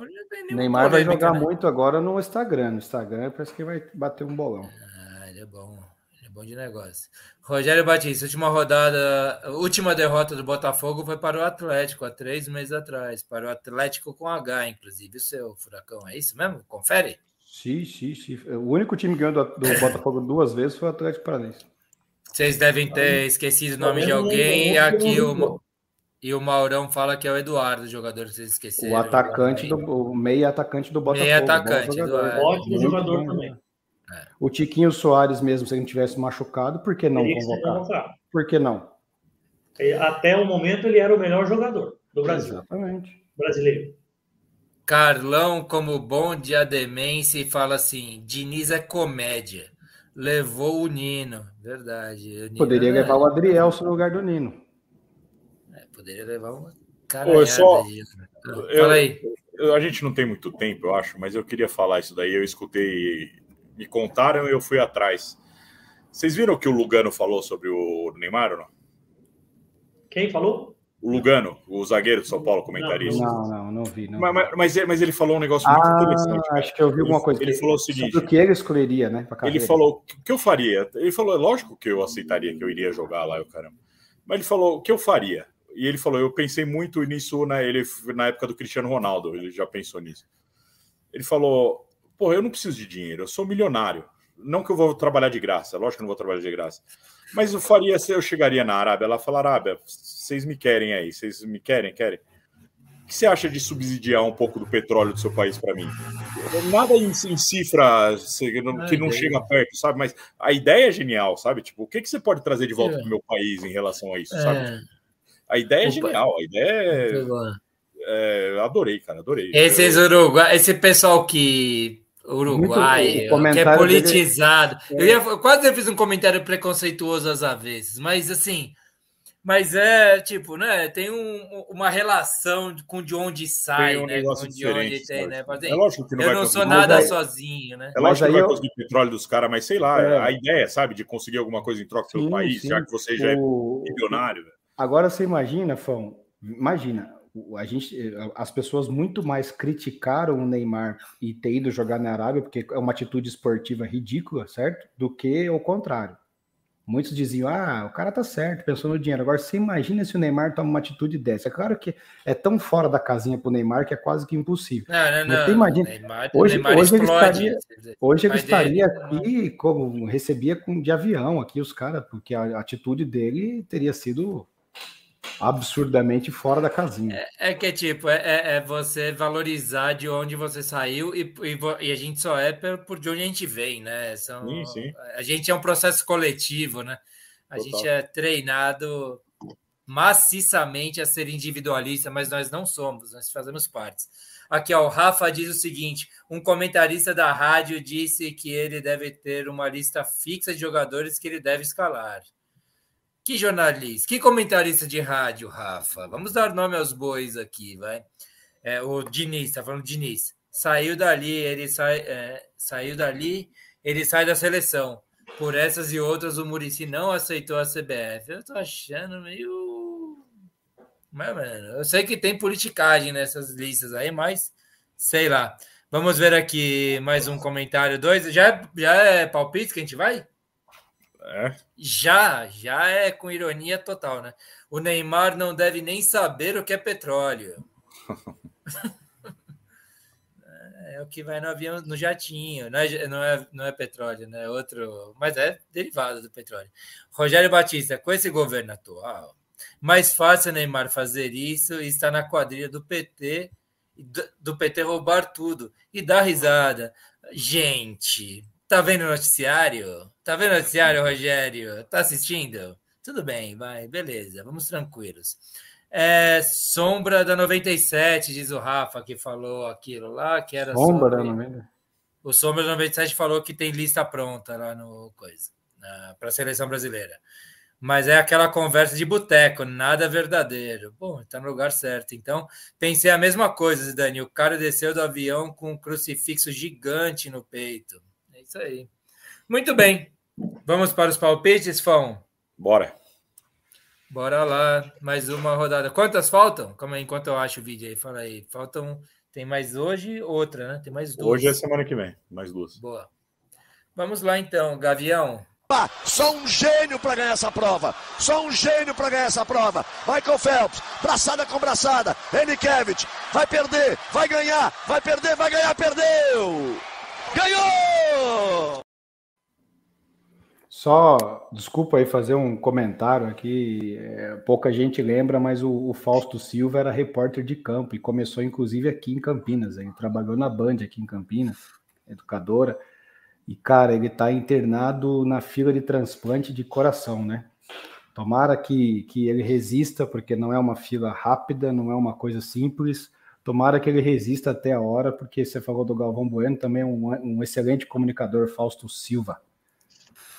Neymar vai jogar né? muito agora no Instagram. No Instagram parece que vai bater um bolão. Ah, ele é bom. Ele é bom de negócio. Rogério Batista, última rodada, última derrota do Botafogo foi para o Atlético há três meses atrás. Para o Atlético com H, inclusive. O seu Furacão, é isso mesmo? Confere? Sim, sim, sim. O único time que ganhou do, do Botafogo duas vezes foi o Atlético Paranaense. Vocês devem ter esquecido o nome de alguém. Aqui o, e o Maurão fala que é o Eduardo, jogador que vocês esqueceram. O atacante do o meio atacante do Botafogo. Meio atacante, jogador. Do, ótimo jogador bom, também. É. O Tiquinho Soares mesmo, se ele não tivesse machucado, por que não convocar? Por que não? Até o momento ele era o melhor jogador do Brasil. Exatamente. Brasileiro. Carlão, como bom diademense, fala assim: Diniz é comédia. Levou o Nino. Verdade. O Nino Poderia é... levar o Adriel no lugar do Nino poderia levar uma cara só... disso. Né? Eu, Fala aí. Eu, a gente não tem muito tempo, eu acho, mas eu queria falar isso daí. Eu escutei, me contaram e eu fui atrás. Vocês viram o que o Lugano falou sobre o Neymar ou não? Quem falou? O Lugano, o zagueiro de São Paulo, comentarista. Não, não, não vi. Não. Mas, mas, mas, ele falou um negócio muito ah, interessante. Acho que eu vi alguma coisa. Ele, ele falou o seguinte: o que ele escolheria, né? Ele falou: o que eu faria? Ele falou: é lógico que eu aceitaria, que eu iria jogar lá, eu caramba. Mas ele falou: o que eu faria? E ele falou: Eu pensei muito nisso na, ele, na época do Cristiano Ronaldo, ele já pensou nisso. Ele falou: Pô, eu não preciso de dinheiro, eu sou milionário. Não que eu vou trabalhar de graça, lógico que eu não vou trabalhar de graça. Mas eu faria se eu chegaria na Arábia lá falar: Arábia, vocês me querem aí, vocês me querem, querem. que você acha de subsidiar um pouco do petróleo do seu país para mim? Nada em, em cifra que não chega perto, sabe? Mas a ideia é genial, sabe? Tipo, o que, que você pode trazer de volta é. para o meu país em relação a isso, é. sabe? A ideia é genial, a ideia é... é... adorei, cara, adorei. Esses Uruguai, esse pessoal que Uruguai, que é politizado. Dele... Eu, ia, eu quase fiz um comentário preconceituoso às vezes, mas assim, mas é tipo, né? Tem um, uma relação com de onde sai, um né? Com de onde tem, né? Assim, é lógico que não eu não sou nada aí, sozinho, né? É lógico que não vai conseguir petróleo dos caras, mas sei lá, é. a ideia, sabe, de conseguir alguma coisa em troca do seu país, sim. já que você já é o... Agora você imagina, Fão, imagina, a gente, as pessoas muito mais criticaram o Neymar e ter ido jogar na Arábia, porque é uma atitude esportiva ridícula, certo? Do que o contrário. Muitos diziam, ah, o cara tá certo, pensou no dinheiro. Agora, você imagina se o Neymar toma uma atitude dessa. É claro que é tão fora da casinha pro Neymar que é quase que impossível. Não, não, não. Você imagina, Neymar, hoje, Neymar hoje explode, ele estaria, hoje ele estaria aqui como recebia com, de avião aqui os caras, porque a atitude dele teria sido absurdamente fora da casinha. É, é que tipo, é, é, é, você valorizar de onde você saiu e, e, e, a gente só é por, por de onde a gente vem, né? São, sim, sim. A gente é um processo coletivo, né? A Total. gente é treinado maciçamente a ser individualista, mas nós não somos, nós fazemos parte. Aqui, ó, o Rafa diz o seguinte: um comentarista da rádio disse que ele deve ter uma lista fixa de jogadores que ele deve escalar. Que jornalista, que comentarista de rádio, Rafa? Vamos dar nome aos bois aqui, vai. É, o Diniz, tá falando Diniz. Saiu dali, ele sai, é, saiu dali, ele sai da seleção. Por essas e outras, o Murici não aceitou a CBF. Eu tô achando meio. Mas, mano, eu sei que tem politicagem nessas listas aí, mas sei lá. Vamos ver aqui mais um comentário. Dois. Já, já é palpite que a gente vai? É. Já, já é com ironia total, né? O Neymar não deve nem saber o que é petróleo. <laughs> é o que vai no avião, no jatinho. Não é, não é, não é petróleo, né? É outro, mas é derivado do petróleo. Rogério Batista, com esse governo atual, mais fácil Neymar fazer isso e estar na quadrilha do PT, do PT roubar tudo e dar risada. Gente, Tá vendo o noticiário? Tá vendo o noticiário, Rogério? Tá assistindo? Tudo bem, vai, beleza, vamos tranquilos. É, Sombra da 97, diz o Rafa, que falou aquilo lá, que era Sombra sobre... da 97. O Sombra da 97 falou que tem lista pronta lá no coisa, para a seleção brasileira. Mas é aquela conversa de boteco, nada verdadeiro. Bom, tá no lugar certo. Então, pensei a mesma coisa, Dani. O cara desceu do avião com um crucifixo gigante no peito isso aí. Muito bem. Vamos para os palpites, Fão? Bora. Bora lá, mais uma rodada. Quantas faltam? Calma aí, enquanto eu acho o vídeo aí, fala aí. Faltam. Tem mais hoje, outra, né? Tem mais duas. Hoje é semana que vem, mais duas. Boa. Vamos lá então, Gavião. Só um gênio para ganhar essa prova. Só um gênio para ganhar essa prova. Michael Phelps, braçada com braçada. Enikevich, vai perder, vai ganhar, vai perder, vai ganhar, perdeu! Ganhou! Só, desculpa aí fazer um comentário aqui, é, pouca gente lembra, mas o, o, Fausto Silva era repórter de campo e começou inclusive aqui em Campinas, ele trabalhou na Band aqui em Campinas, educadora, e cara, ele está internado na fila de transplante de coração, né? Tomara que, que ele resista, porque não é uma fila rápida, não é uma coisa simples, Tomara que ele resista até a hora, porque você falou do Galvão Bueno, também é um, um excelente comunicador, Fausto Silva.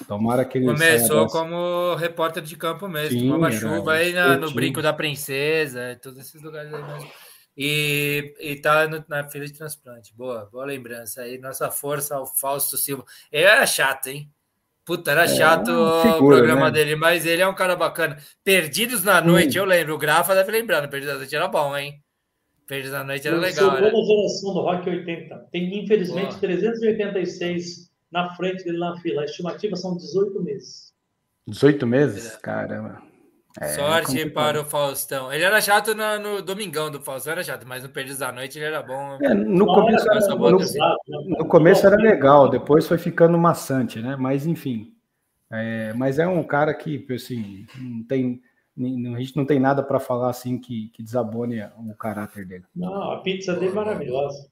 Tomara que ele. Começou como repórter de campo mesmo, Sim, tomava chuva aí na, no Brinco da Princesa, todos esses lugares aí mesmo. E, e tá no, na fila de transplante. Boa, boa lembrança aí. Nossa força ao Fausto Silva. Ele era chato, hein? Puta, era é, chato figura, o programa né? dele, mas ele é um cara bacana. Perdidos na noite, eu lembro. O Grafa deve lembrar, Perdidos na noite era bom, hein? Perdidos na Noite era eu legal. Sou né? da geração do Rock 80. Tem, infelizmente, Boa. 386 na frente dele na fila. A estimativa são 18 meses. 18 meses? É. Caramba. É, Sorte é para o Faustão. Ele era chato no, no, Domingão do Faustão, era chato, mas no Perdidos da Noite ele era bom. É, no, começo era, no, no, começo era legal, depois foi ficando maçante, né? Mas enfim. É, mas é um cara que, assim, não tem a gente não tem nada para falar assim que, que desabone o caráter dele. Não, a pizza dele é maravilhosa.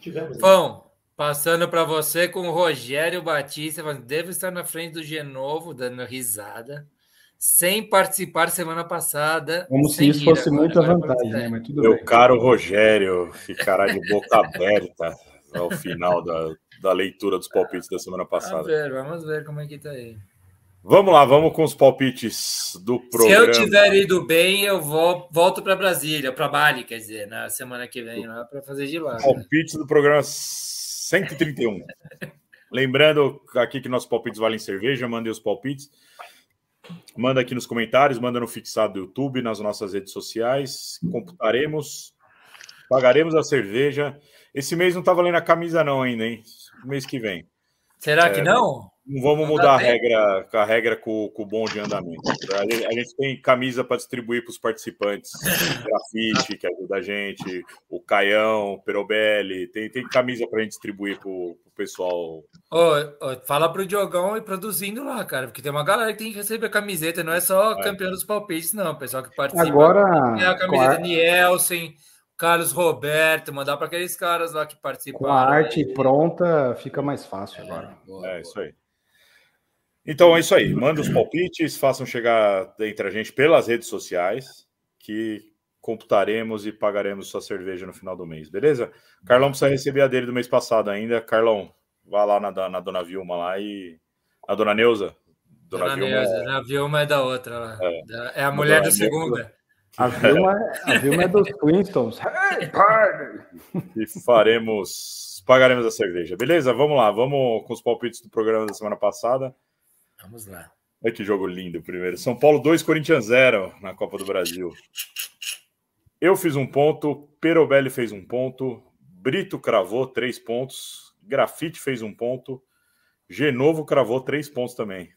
Tivemos. Bom, passando para você com o Rogério Batista, devo estar na frente do Genovo, dando risada, sem participar semana passada. Como se isso fosse agora, muita agora vantagem, né? Mas tudo Meu bem. caro Rogério ficará de boca <laughs> aberta ao final da, da leitura dos palpites da semana passada. Vamos ver, vamos ver como é que tá aí. Vamos lá, vamos com os palpites do programa. Se eu tiver ido bem, eu vou, volto para Brasília, para Bali, quer dizer, na semana que vem, lá para fazer de lá. Palpites do programa 131. <laughs> Lembrando aqui que nossos palpites valem cerveja, mandem os palpites. Manda aqui nos comentários, manda no fixado do YouTube, nas nossas redes sociais. Computaremos, pagaremos a cerveja. Esse mês não tá valendo a camisa, não, ainda, hein? Mês que vem. Será é, que não? Não vamos mudar a regra, a regra com, com o bom de andamento. A gente, a gente tem camisa para distribuir para os participantes. Grafite, que ajuda a gente, o Caião, o Perobelli, tem, tem camisa para a gente distribuir para o pessoal. Oh, oh, fala para o Diogão e produzindo lá, cara, porque tem uma galera que tem que receber a camiseta, não é só é. campeão dos palpites, não. O pessoal que participa. Agora. Tem a camiseta a... Nielsen. Carlos Roberto, mandar para aqueles caras lá que participam. Com a arte aí. pronta, fica mais fácil agora. É, boa, é isso aí. Então é isso aí. Manda os <clears throat> palpites, façam chegar entre a gente pelas redes sociais, que computaremos e pagaremos sua cerveja no final do mês, beleza? Carlão precisa receber a dele do mês passado ainda. Carlão, vá lá na, na dona Vilma lá e. A dona Neuza? Dona, dona Vilma. Neuza, é... A Vilma é da outra lá. É, é a mulher da segunda. A Vilma, a Vilma é dos Flintstones. <laughs> Hey, e faremos. Pagaremos a cerveja, beleza? Vamos lá, vamos com os palpites do programa da semana passada. Vamos lá. Olha que jogo lindo primeiro. São Paulo 2, Corinthians 0 na Copa do Brasil. Eu fiz um ponto, Perobelli fez um ponto, Brito cravou três pontos, Grafite fez um ponto, Genovo cravou três pontos também.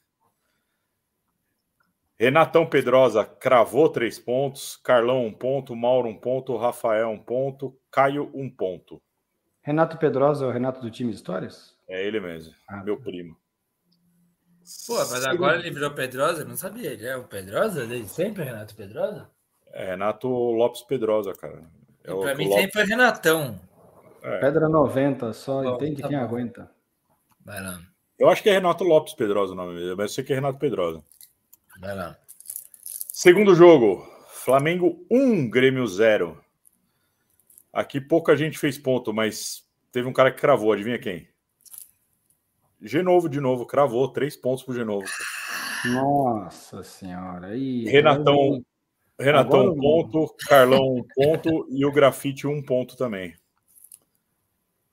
Renatão Pedrosa cravou três pontos, Carlão um ponto, Mauro um ponto, Rafael um ponto, Caio um ponto. Renato Pedrosa é o Renato do time Histórias? É ele mesmo, ah, meu tá. primo. Pô, mas agora ele virou Pedrosa? Não sabia. Ele é o Pedrosa desde sempre, Renato Pedrosa? É Renato Lopes Pedrosa, cara. É pra mim Lopes... sempre foi Renatão. É. Pedra 90, só bom, entende tá quem bom. aguenta. Vai lá. Eu acho que é Renato Lopes Pedrosa o nome dele, mas eu sei que é Renato Pedrosa. Vai lá. Segundo jogo, Flamengo 1, Grêmio 0. Aqui pouca gente fez ponto, mas teve um cara que cravou, adivinha quem? Genovo de novo, cravou três pontos pro Genovo. Nossa senhora. E Renatão, Renatão Agora, um ponto, Carlão um ponto e o Grafite um ponto também.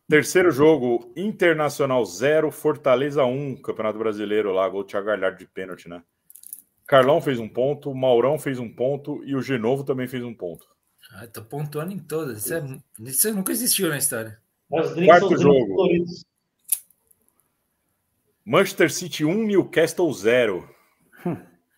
Terceiro jogo, Internacional 0, Fortaleza 1, Campeonato Brasileiro lá, gol Thiago Galhardo de pênalti, né? Carlão fez um ponto, Maurão fez um ponto e o Genovo também fez um ponto. Ah, tô pontuando em todas. Isso, é, isso nunca existiu na história. Quarto jogo. Manchester City 1, Newcastle 0. Hum.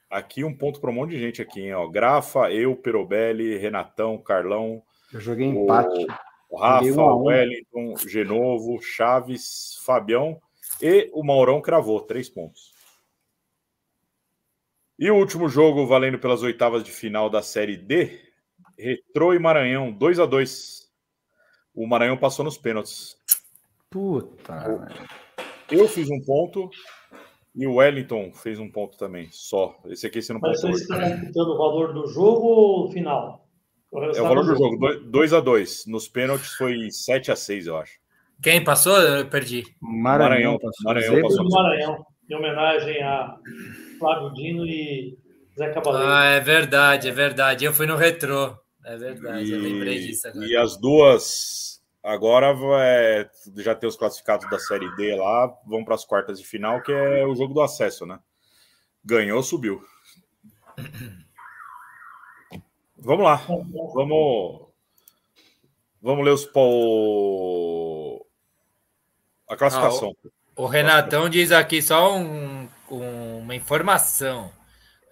Aqui um ponto para um monte de gente aqui, hein? Ó. Grafa, eu, Perobelli, Renatão, Carlão. Eu joguei empate. O Rafa, o Wellington, Genovo, Chaves, Fabião e o Maurão cravou, três pontos. E o último jogo, valendo pelas oitavas de final da Série D, Retrô e Maranhão, 2 a 2 O Maranhão passou nos pênaltis. Puta. Eu fiz um ponto e o Wellington fez um ponto também, só. Esse aqui você não Mas vocês estão computando o valor do jogo ou final? O é o valor do jogo, 2 a 2 Nos pênaltis foi 7 a 6 eu acho. Quem passou? Eu perdi. Maranhão, passou. Maranhão, passou. Maranhão, em homenagem a Flávio Dino e Zé Cabaleiro. Ah, é verdade, é verdade. Eu fui no retrô. É verdade, e, eu lembrei disso agora. E as duas Agora é, já tem os classificados da Série D lá, vão para as quartas de final, que é o jogo do acesso, né? Ganhou, subiu. Vamos lá. Vamos, vamos ler os o, a classificação. Ah, o, o, Renatão diz aqui só um, um, uma informação.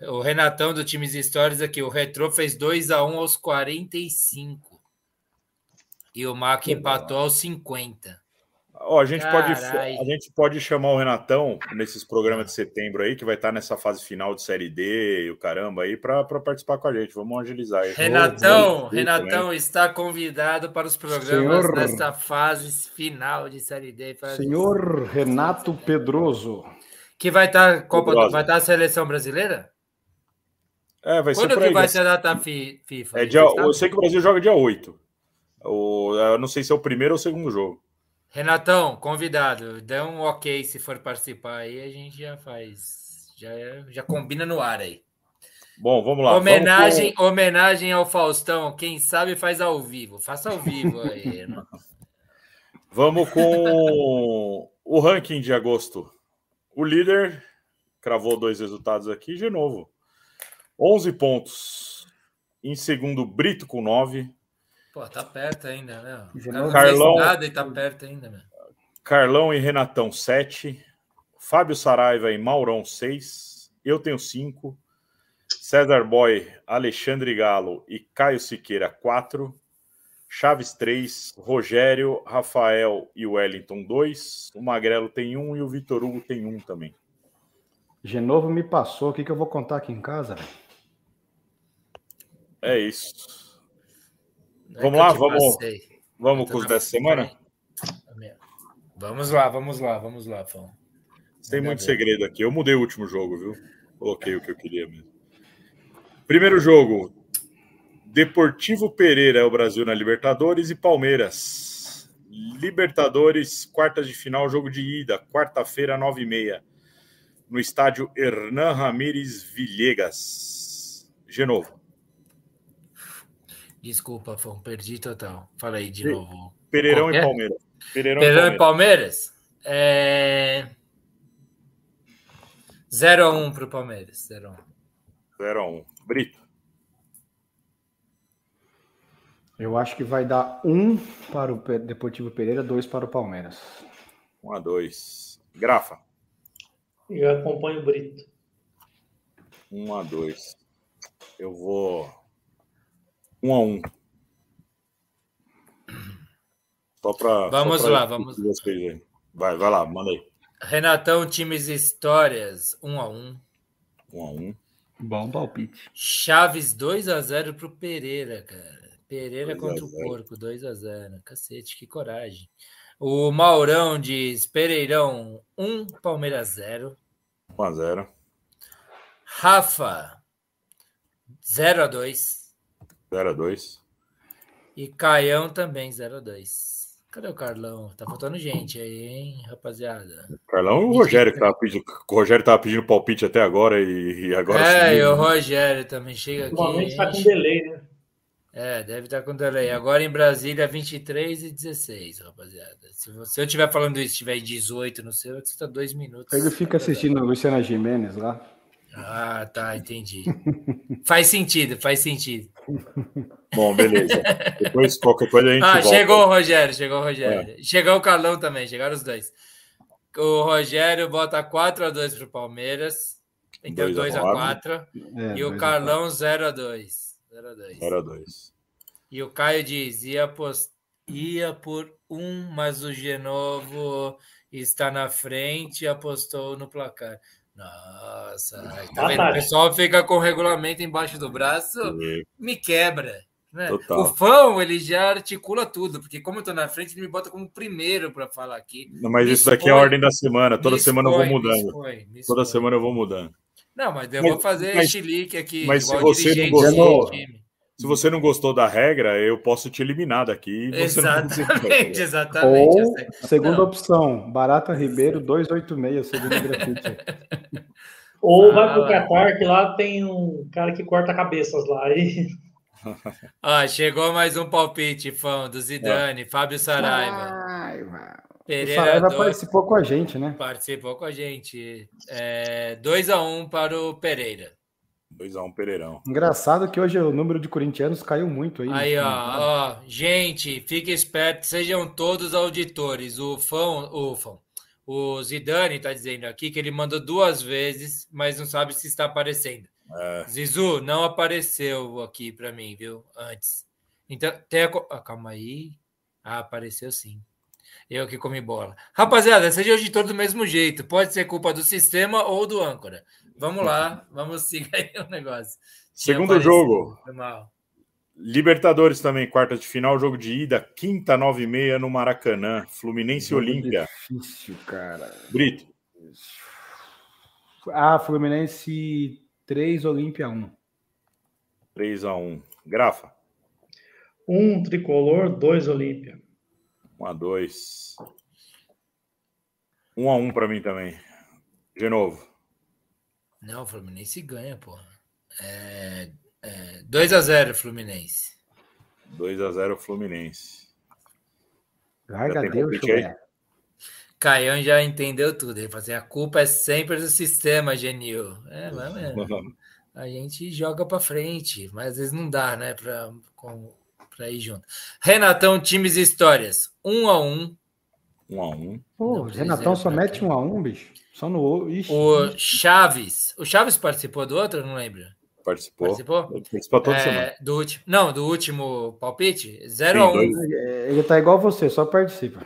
O Renatão do Times Histórias aqui, o Retro fez 2 a 1 aos 45. E o Mac empatou aos 50. Ó, a, gente pode, a gente pode chamar o Renatão nesses programas de setembro aí, que vai estar nessa fase final de Série D e o caramba aí, para participar com a gente. Vamos agilizar aí. Renatão, Renatão está convidado para os programas Senhor. desta fase final de Série D. Senhor Renato Pedroso. Que vai estar Copa, Pedrosa. vai estar a seleção brasileira? É, vai ser Quando por que aí. vai ser a data fi- FIFA? É dia, eu sei que o Brasil joga dia 8. O, eu não sei se é o primeiro ou o segundo jogo. Renatão, convidado. Dê um ok se for participar aí, a gente já faz. Já, já combina no ar aí. Bom, vamos lá. homenagem, Vamos homenagem ao Faustão. Quem sabe faz ao vivo. Faça ao vivo aí. <laughs> com, vamos com o ranking de agosto. O líder cravou dois resultados aqui de novo. 11 pontos. Em segundo, Brito com 9. Pô, tá perto ainda, né? Não Carlão. nada e tá perto ainda, né? Carlão e Renatão, 7. Fábio Saraiva e Maurão, 6. Eu tenho 5. César Boy, Alexandre Galo e Caio Siqueira, 4. Chaves, 3. Rogério, Rafael e Wellington, 2. O Magrelo tem 1 e o Vitor Hugo tem 1 também. Genovo me passou. O que, que eu vou contar aqui em casa? É isso. É Vamos lá, vamos- passei. Vamos Tô com os dessa semana? Vamos lá, vamos lá, vamos lá, Fão. Tem muito segredo aqui. Eu mudei o último jogo, viu? Coloquei o que eu queria mesmo. Primeiro jogo. Deportivo Pereira é o Brasil na Libertadores e Palmeiras. Libertadores, quartas de final, jogo de ida, quarta-feira, nove e meia, no estádio Hernan Ramírez Villegas. Genovo. Desculpa, Fão, perdi total. Fala aí de novo. Pereirão Qual e é? Palmeiras. Pereirão, Pereira e Palmeiras. Palmeiras? É... 0x1 pro Palmeiras. 0x1. 0 a 1 Brito. Eu acho que vai dar um para o Deportivo Pereira, dois para o Palmeiras. 1 a 2 Grafa. Eu acompanho o Brito. 1 a 2 Eu vou 1 a 1 Só para Vamos lá, vamos. Vocês. Vai, vai lá, manda aí. Renatão, times e histórias. 1x1. 1 a 1 Bom palpite. Chaves 2x0 pro Pereira, cara. Pereira 2 a contra o 0. Porco, 2x0. Cacete, que coragem. O Maurão diz: Pereirão 1, Palmeiras 0. 1 a 0 Rafa 0x2. 0 a 2 E Caião também 0x2. Cadê o Carlão? Tá faltando gente aí, hein, rapaziada? Carlão e o Rogério que tava pedindo. O Rogério tava pedindo palpite até agora e, e agora é, e sumiu, o né? Rogério também chega aqui. Normalmente está com delay, né? É, deve estar com delay. Agora em Brasília, 23 e 16, rapaziada. Se, você, se eu estiver falando isso, estiver em 18 no seu, você está dois minutos. Ele fica assistindo a Luciana Jimenez lá. Ah, tá, entendi. <laughs> faz sentido, faz sentido. <laughs> Bom, beleza. Depois qualquer coisa a gente Ah, volta. chegou o Rogério, chegou o Rogério. Chegou o Carlão também, chegaram os dois. O Rogério bota 4x2 pro Palmeiras. Então Dois a 2x4. É, E o dois a Carlão 0x2. 0x2. 0 a 2 E o Caio diz: ia, pos- ia por um, mas o Genovo está na frente e apostou no placar. Nossa, tá vendo? O pessoal fica com o regulamento embaixo do braço, E- me quebra. Né? O fão, ele já articula tudo, porque como eu tô na frente, ele me bota como primeiro para falar aqui. Não, Mas Me isso daqui é a expõe, ordem da semana. Toda semana eu vou expõe, me mudando. expõe, me Toda expõe. semana eu vou mudando. Não, mas eu Mas- vou fazer mas- chilique aqui. mas se igual você não dirigente gostou-. Se você não gostou da regra, eu posso te eliminar daqui. e Exatamente, <laughs> exatamente. Ou, segunda Não. opção, Barata Ribeiro 286, segundo o <laughs> grafite. Ou Ah, vai pro. Qatar, que lá tem um cara que corta cabeças lá. Aí Ó, chegou mais um palpite, fã do Zidane, Fábio Saraiva. Saraiva. O Pereira Saraiva dois- participou com a gente, né? participou com a gente. 2x1 para o Pereira. 2x1 Pereirão. Engraçado que hoje o número de corintianos caiu muito aí. né? Aí, ó, ó, gente, fique esperto, sejam todos auditores. O fã, o fã, o Zidane tá dizendo aqui que ele mandou duas vezes, mas não sabe se está aparecendo. É, Zizu, não apareceu aqui para mim, viu? Antes. Então, tem a... ah, calma aí. Ah, apareceu sim. Eu que comi bola. Rapaziada, seja hoje todo do mesmo jeito. Pode ser culpa do sistema ou do âncora. Vamos lá, <laughs> vamos seguir aí o negócio. Segundo jogo. Libertadores também, quarta de final, jogo de ida, quinta, nove e meia no Maracanã, Fluminense Olímpia. Difícil, cara. Brito. Ah, Fluminense 3, Olímpia 1. 3 a 1 Grafa. 1 tricolor, 2 Olímpia. 1 a 2 1 a 1 para mim também. De novo. Não, o Fluminense ganha, porra. É, é, 2 a 0 Fluminense. 2 a 0 Fluminense. Larga Deus. Caião já entendeu tudo. Ele falou assim, a culpa é sempre do sistema, Genil. É, mas mesmo. <laughs> A gente joga para frente, mas às vezes não dá, né, para para ir junto. Renatão, times e histórias. Um a um. Um a um. Pô, Renatão só mete um a um, bicho. Só no. Ixi, o Chaves. O Chaves participou do outro? Não lembro. Participou. Participou? Participou toda é, semana. Do último, não, do último palpite? 0 a 1 um. Ele tá igual você, só participa.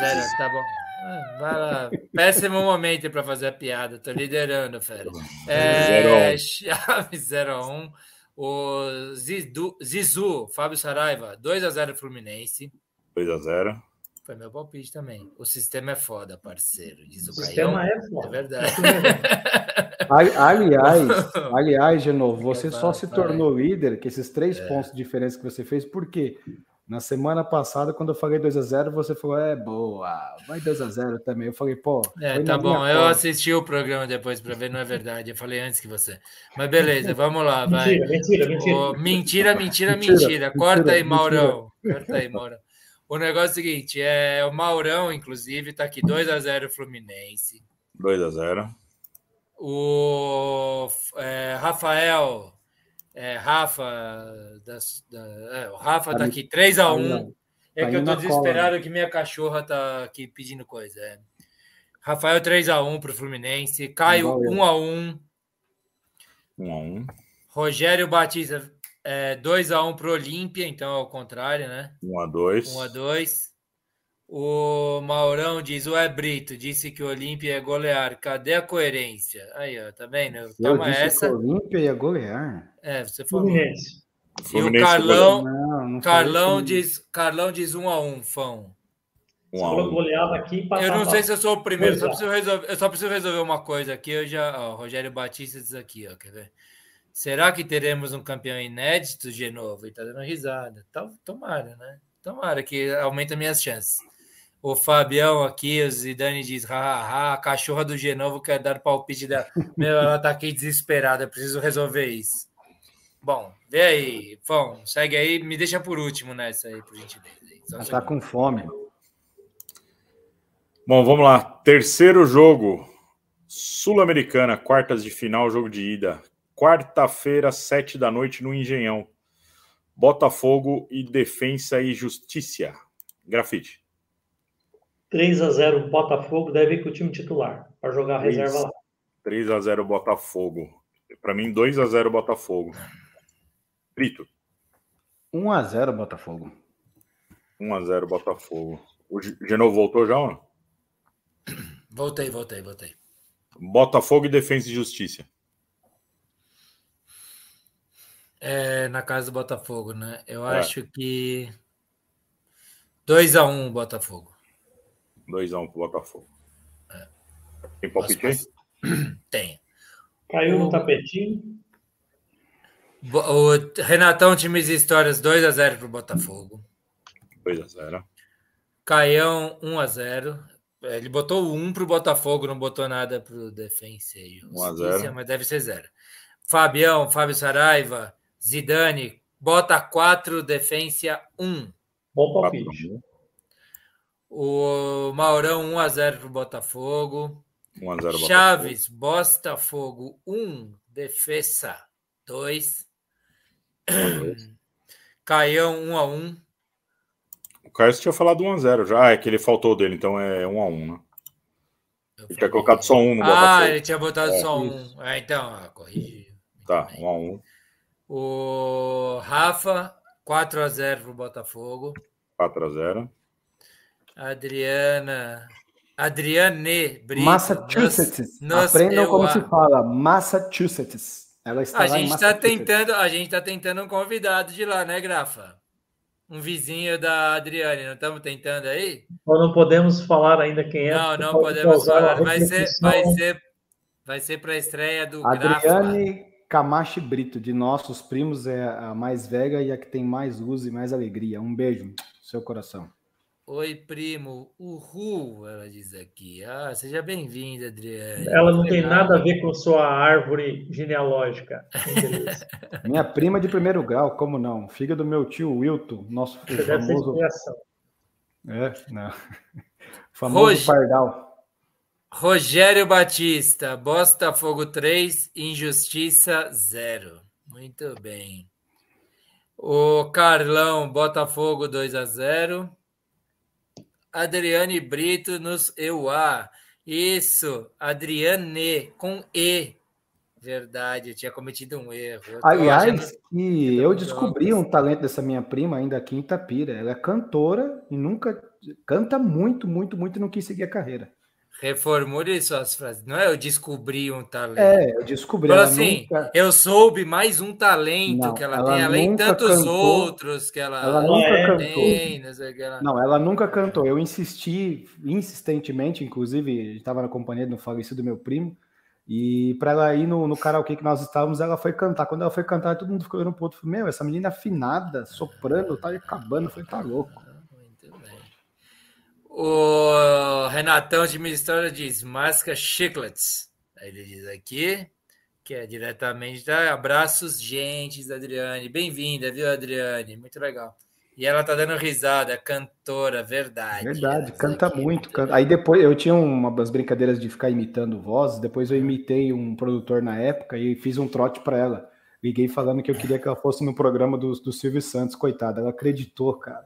Zero, tá bom. Ah, Vai lá. <laughs> Péssimo momento para fazer a piada. Tô liderando, fera. É, Chaves 0 a 1 O Zidu, Zizu, Fábio Saraiva, 2 a 0 Fluminense. 2 a 0 Foi meu palpite também. O sistema é foda, parceiro. Diz o, O sistema é foda. É verdade. <laughs> <laughs> Ali- Aliás, <laughs> aliás, de novo, você só se tornou líder que esses três É. pontos de diferença que você fez, por quê? Na semana passada, quando eu falei 2x0, você falou, é boa, vai 2x0 também. Eu falei, pô. É, foi tá bom. Eu assisti o programa depois para ver, não é verdade. Eu falei antes que você. Mas beleza, vamos lá, <laughs> vai. Mentira, mentira, mentira. Ô, mentira, mentira, <laughs> Mentira, mentira. Corta mentira, aí, Maurão. Corta aí, Maurão. O negócio é o seguinte: é, o Maurão, inclusive, tá aqui 2x0 Fluminense. 2 a 0 O é, Rafael, é, Rafa, das- da, é, o Rafa tá Tá aqui 3x1. indo- É tá que eu tô desesperado cola, que minha cachorra tá aqui pedindo coisa. é. Rafael 3x1 pro Fluminense. Caio Igual eu. 1x1. 1 a 1 Rogério Batista é, 2x1 pro Olímpia, então é o contrário, né? 1 a 2 1 a 2 O Maurão diz: Ué, Brito, disse que o Olímpia é golear. Cadê a coerência? Aí, ó, tá vendo? Eu Toma disse que essa. o Olímpia ia golear. É, você falou. Fluminense. E o Carlão, Não, não Carlão diz, Carlão diz 1 a 1 Fão. 1 Você a falou 1 que goleava aqui e. Eu não sei se eu sou o primeiro, só é. preciso resolver, eu só preciso resolver uma coisa aqui. Eu já, ó, o Rogério Batista diz aqui, ó, quer ver? Será que teremos um campeão inédito de novo? E tá dando risada. Tomara, né? Tomara que aumenta minhas chances. O Fabião aqui, o Zidane diz: hahaha, a cachorra do Genovo quer dar palpite dela. <laughs> Meu, ela tá aqui desesperada, preciso resolver isso. Bom, vê aí, Fão, segue aí, me deixa por último nessa aí, por gentileza. Só Ela tá com fome. Bom, vamos lá. Terceiro jogo. Sul-Americana, quartas de final, jogo de ida. Quarta-feira, sete da noite, no Engenhão. Botafogo e Defensa e Justiça. Grafite. 3 a 0 Botafogo, deve ir com o time titular para jogar a reserva lá. 3 a 0 Botafogo. Para mim, 2 a 0 Botafogo. Brito. 1x0 Botafogo. 1 a 0 Botafogo. O Genovo voltou já ou não? Voltei, voltei, voltei. Botafogo e Defensa e Justiça. É, na casa do Botafogo, né? Eu É. acho que 2x1 Botafogo. 2 a 1 pro Botafogo. Tem Posso palpite aí? <clears throat> Tem. Caiu O- no tapetinho. Bo- O Renatão, times e histórias 2x0 pro Botafogo. 2 a 0 Caião 1x0. Ele botou 1 pro Botafogo, não botou nada pro Defensa e 1 a 0. Justiça, mas deve ser 0. Fabião, Fábio Saraiva, Zidane, bota 4, Defensa 1. Bom 4 palpite. A 1. O Maurão 1x0 pro Botafogo. 1 a 0 Botafogo. Chaves, Botafogo 1, Defesa 2. <clears throat> Caião 1 a 1. O Carlos tinha falado 1 a 0 já. Ah, é que ele faltou dele, então é 1 a 1 né? Eu Ele tinha colocado só um no Ah, Botafogo. ele tinha botado É, só um. Ah, então, ah, corrigiu. Muito Tá, bem. 1 a 1 O Rafa, 4 a 0 pro Botafogo. 4 a 0 Adriana. Adriane Brito. Massachusetts. Nos, nos Aprendam como se fala. Massachusetts. Ela está a gente está tentando, a gente está tentando um convidado de lá, né, Grafa? Um vizinho da Adriane, não estamos tentando aí? Ou não podemos falar ainda quem é? Não, não podemos falar. Vai ser, vai ser, vai ser para a estreia do Adriane Grafa. Camache Brito, de nossos primos, é a mais velha e a que tem mais luz e mais alegria. Um beijo, seu coração. Oi, primo. Uhul, ela diz aqui. Ah, seja bem-vinda, Adriane. Ela não tem nada a ver com sua árvore genealógica. <laughs> Minha prima de primeiro grau, como não? Filha do meu tio Wilton, nosso Você famoso. É, não. <laughs> Famoso Rog... Pardal. Rogério Batista, Botafogo 3, Injustiça 0. Muito bem. O Carlão, Botafogo 2 a 0. Adriane Brito nos EUA. Isso, Adriane, com E. Verdade, eu tinha cometido um erro. Eu Aliás, e eu descobri um talento dessa minha prima ainda aqui em Itapira. Ela é cantora e nunca canta muito, muito, muito e não quis seguir a carreira. Reformule suas frases. Não é eu descobri um talento. É, eu descobri. Falou assim, nunca... eu soube mais um talento não, que ela, ela tem, além de tantos cantou, outros que ela, ela nunca é, cantou. Tem, não, ela... não, ela nunca cantou. Eu insisti, insistentemente, inclusive, estava na companhia do falecido meu primo, e para ela ir no, no karaokê que nós estávamos, ela foi cantar. Quando ela foi cantar, todo mundo ficou olhando pro outro. Meu, essa menina afinada, soprando, tá acabando. Falei, tá louco. O Renatão de Ministério diz: Masca Chiclets. Aí ele diz aqui, que é diretamente da Abraços Gentes, Adriane. Bem-vinda, viu, Adriane? Muito legal. E ela tá dando risada, cantora, verdade. Verdade, canta aqui. muito. Canta... Aí depois eu tinha umas brincadeiras de ficar imitando vozes, depois eu imitei um produtor na época e fiz um trote para ela. Liguei falando que eu queria que ela fosse no programa do, do Silvio Santos, coitada. Ela acreditou, cara.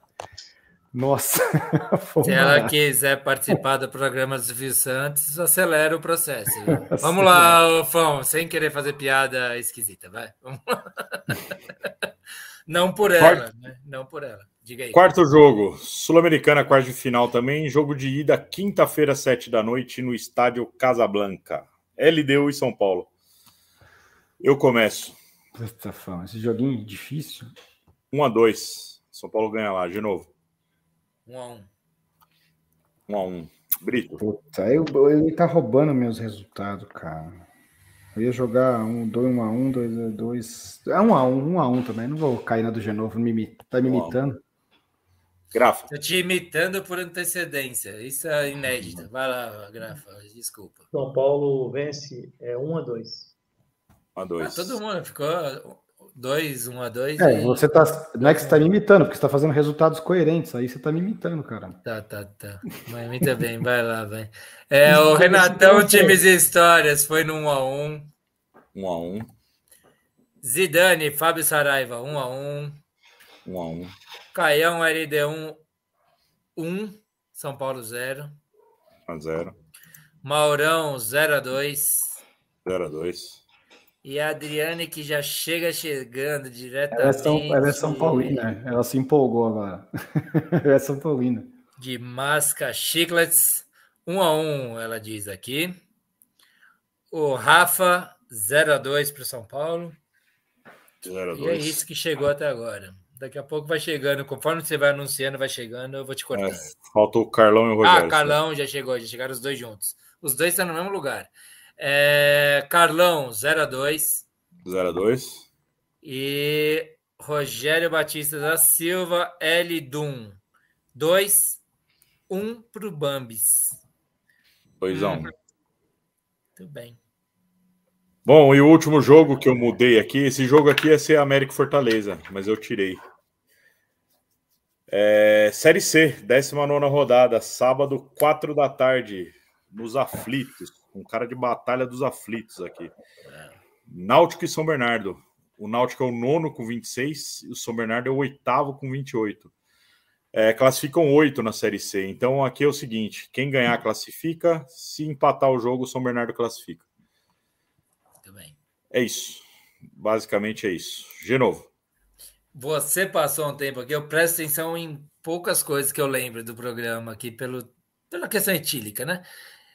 Nossa! <laughs> Se ela quiser participar do programa do Silvio Santos, acelera o processo. <laughs> Vamos lá, Fão, sem querer fazer piada esquisita, vai. <laughs> Não por ela, Quarto... né? Não por ela. Diga aí. Quarto jogo, Sul-Americana, quarto de final também. Jogo de ida, quinta-feira, sete da noite, no estádio Casablanca. LDU e São Paulo. Eu começo. Puta, Fão, esse joguinho difícil. Um a dois. São Paulo ganha lá, de novo. Um a um. Um a um. Brito. Puta, eu, ele tá roubando meus resultados, cara. Eu ia jogar um, dois, um a um, dois a dois. É um a um, um a um também. Não vou cair na do Genovo, me, tá me imitando. Grafa. Tô te imitando por antecedência. Isso é inédito. Vai lá, Grafa. Desculpa. São Paulo vence é, um a dois. Um a dois. Ah, todo mundo ficou 2, 1 um a 2. É, e... você tá. Não é que você tá me imitando, porque você tá fazendo resultados coerentes. Aí você tá me imitando, cara. Tá, tá, tá. Mas imita bem, <laughs> vai lá, vai. É, o Renatão, times e histórias, foi no 1 a 1 1 a 1 Zidane, Fábio Saraiva, 1 a 1 1 a 1 Caião, LD1, 1. São Paulo 0. 1 a 0 Maurão, 0 a 2 0 a 2 e a Adriane, que já chega chegando diretamente. Ela é São, ela é São Paulina, ela se empolgou agora. <laughs> ela é São Paulina. De Masca Chiclets, 1 um a 1 um, ela diz aqui. O Rafa, 0 a 2 para o São Paulo. 0 a 2. E é isso que chegou até agora. Daqui a pouco vai chegando. Conforme você vai anunciando, vai chegando, eu vou te cortar. É, faltou o Carlão e o Rogério. Ah, Carlão já chegou, já chegaram os dois juntos. Os dois estão no mesmo lugar. É, Carlão, 0 a 2 0 a 2 E Rogério Batista da Silva, L. Dum. 2, 1 para o Bambis. 2 a 1 um. Tudo bem. Bom, e o último jogo que eu mudei aqui, esse jogo aqui ia ser América Fortaleza, mas eu tirei. É, Série C, 19 rodada, sábado, 4 da tarde, nos aflitos um cara de batalha dos aflitos aqui. Náutico e São Bernardo. O Náutico é o nono com 26 e o São Bernardo é o oitavo com 28. É, classificam oito na Série C. Então aqui é o seguinte: quem ganhar classifica, se empatar o jogo, o São Bernardo classifica. Muito bem. É isso. Basicamente é isso. De novo. você passou um tempo aqui, eu presto atenção em poucas coisas que eu lembro do programa aqui, pelo, pela questão etílica, né?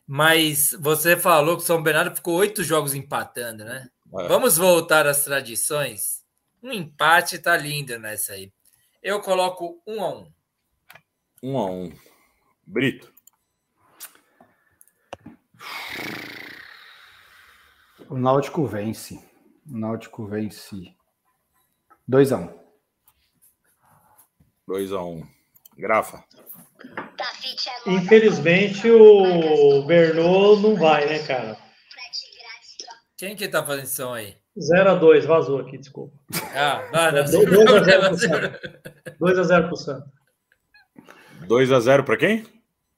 Mas você falou que São Bernardo ficou oito jogos empatando, né? É. Vamos voltar às tradições. Um empate tá lindo nessa aí. Eu coloco um a um. Um a um. Brito. O Náutico vence. O Náutico vence. 2 a 1 um. 2 a 1 um. Grafa. Infelizmente o Bernô não vai, né, cara? Quem que tá fazendo som aí? 0x2, vazou aqui, desculpa. Ah, não, não. 2x0 pro Santa. 2x0 pro Santa. 2x0 para quem?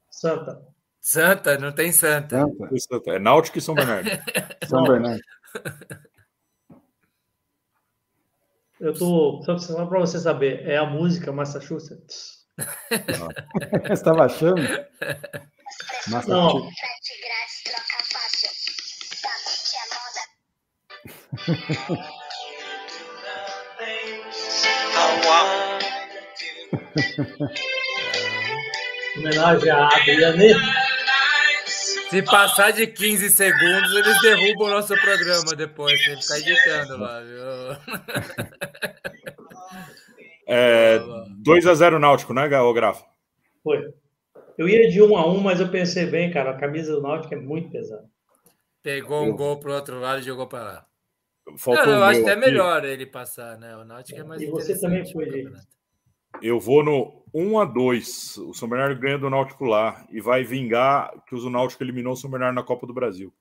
Santa. Santa, não tem Santa. Santa. É Náutico e São Bernardo. <laughs> São Bernardo. Eu tô. Só para você saber, é a música Massachusetts. <laughs> você estava achando? Massachusetts. Não. Homenagem a Adriane. Se passar de 15 segundos, eles derrubam o nosso programa depois. Tem que ficar editando lá, viu? <laughs> É, 2x0 Náutico, né, Grafa? Foi. Eu ia de 1 a 1 mas eu pensei bem, cara, a camisa do Náutico é muito pesada. Pegou um gol pro outro lado e jogou para lá. Faltou Não, eu acho que é melhor ele passar, né? O Náutico é mais E você também foi, Eu vou no 1 a 2 O São Bernardo ganha do Náutico lá e vai vingar que o Náutico eliminou o São Bernardo na Copa do Brasil.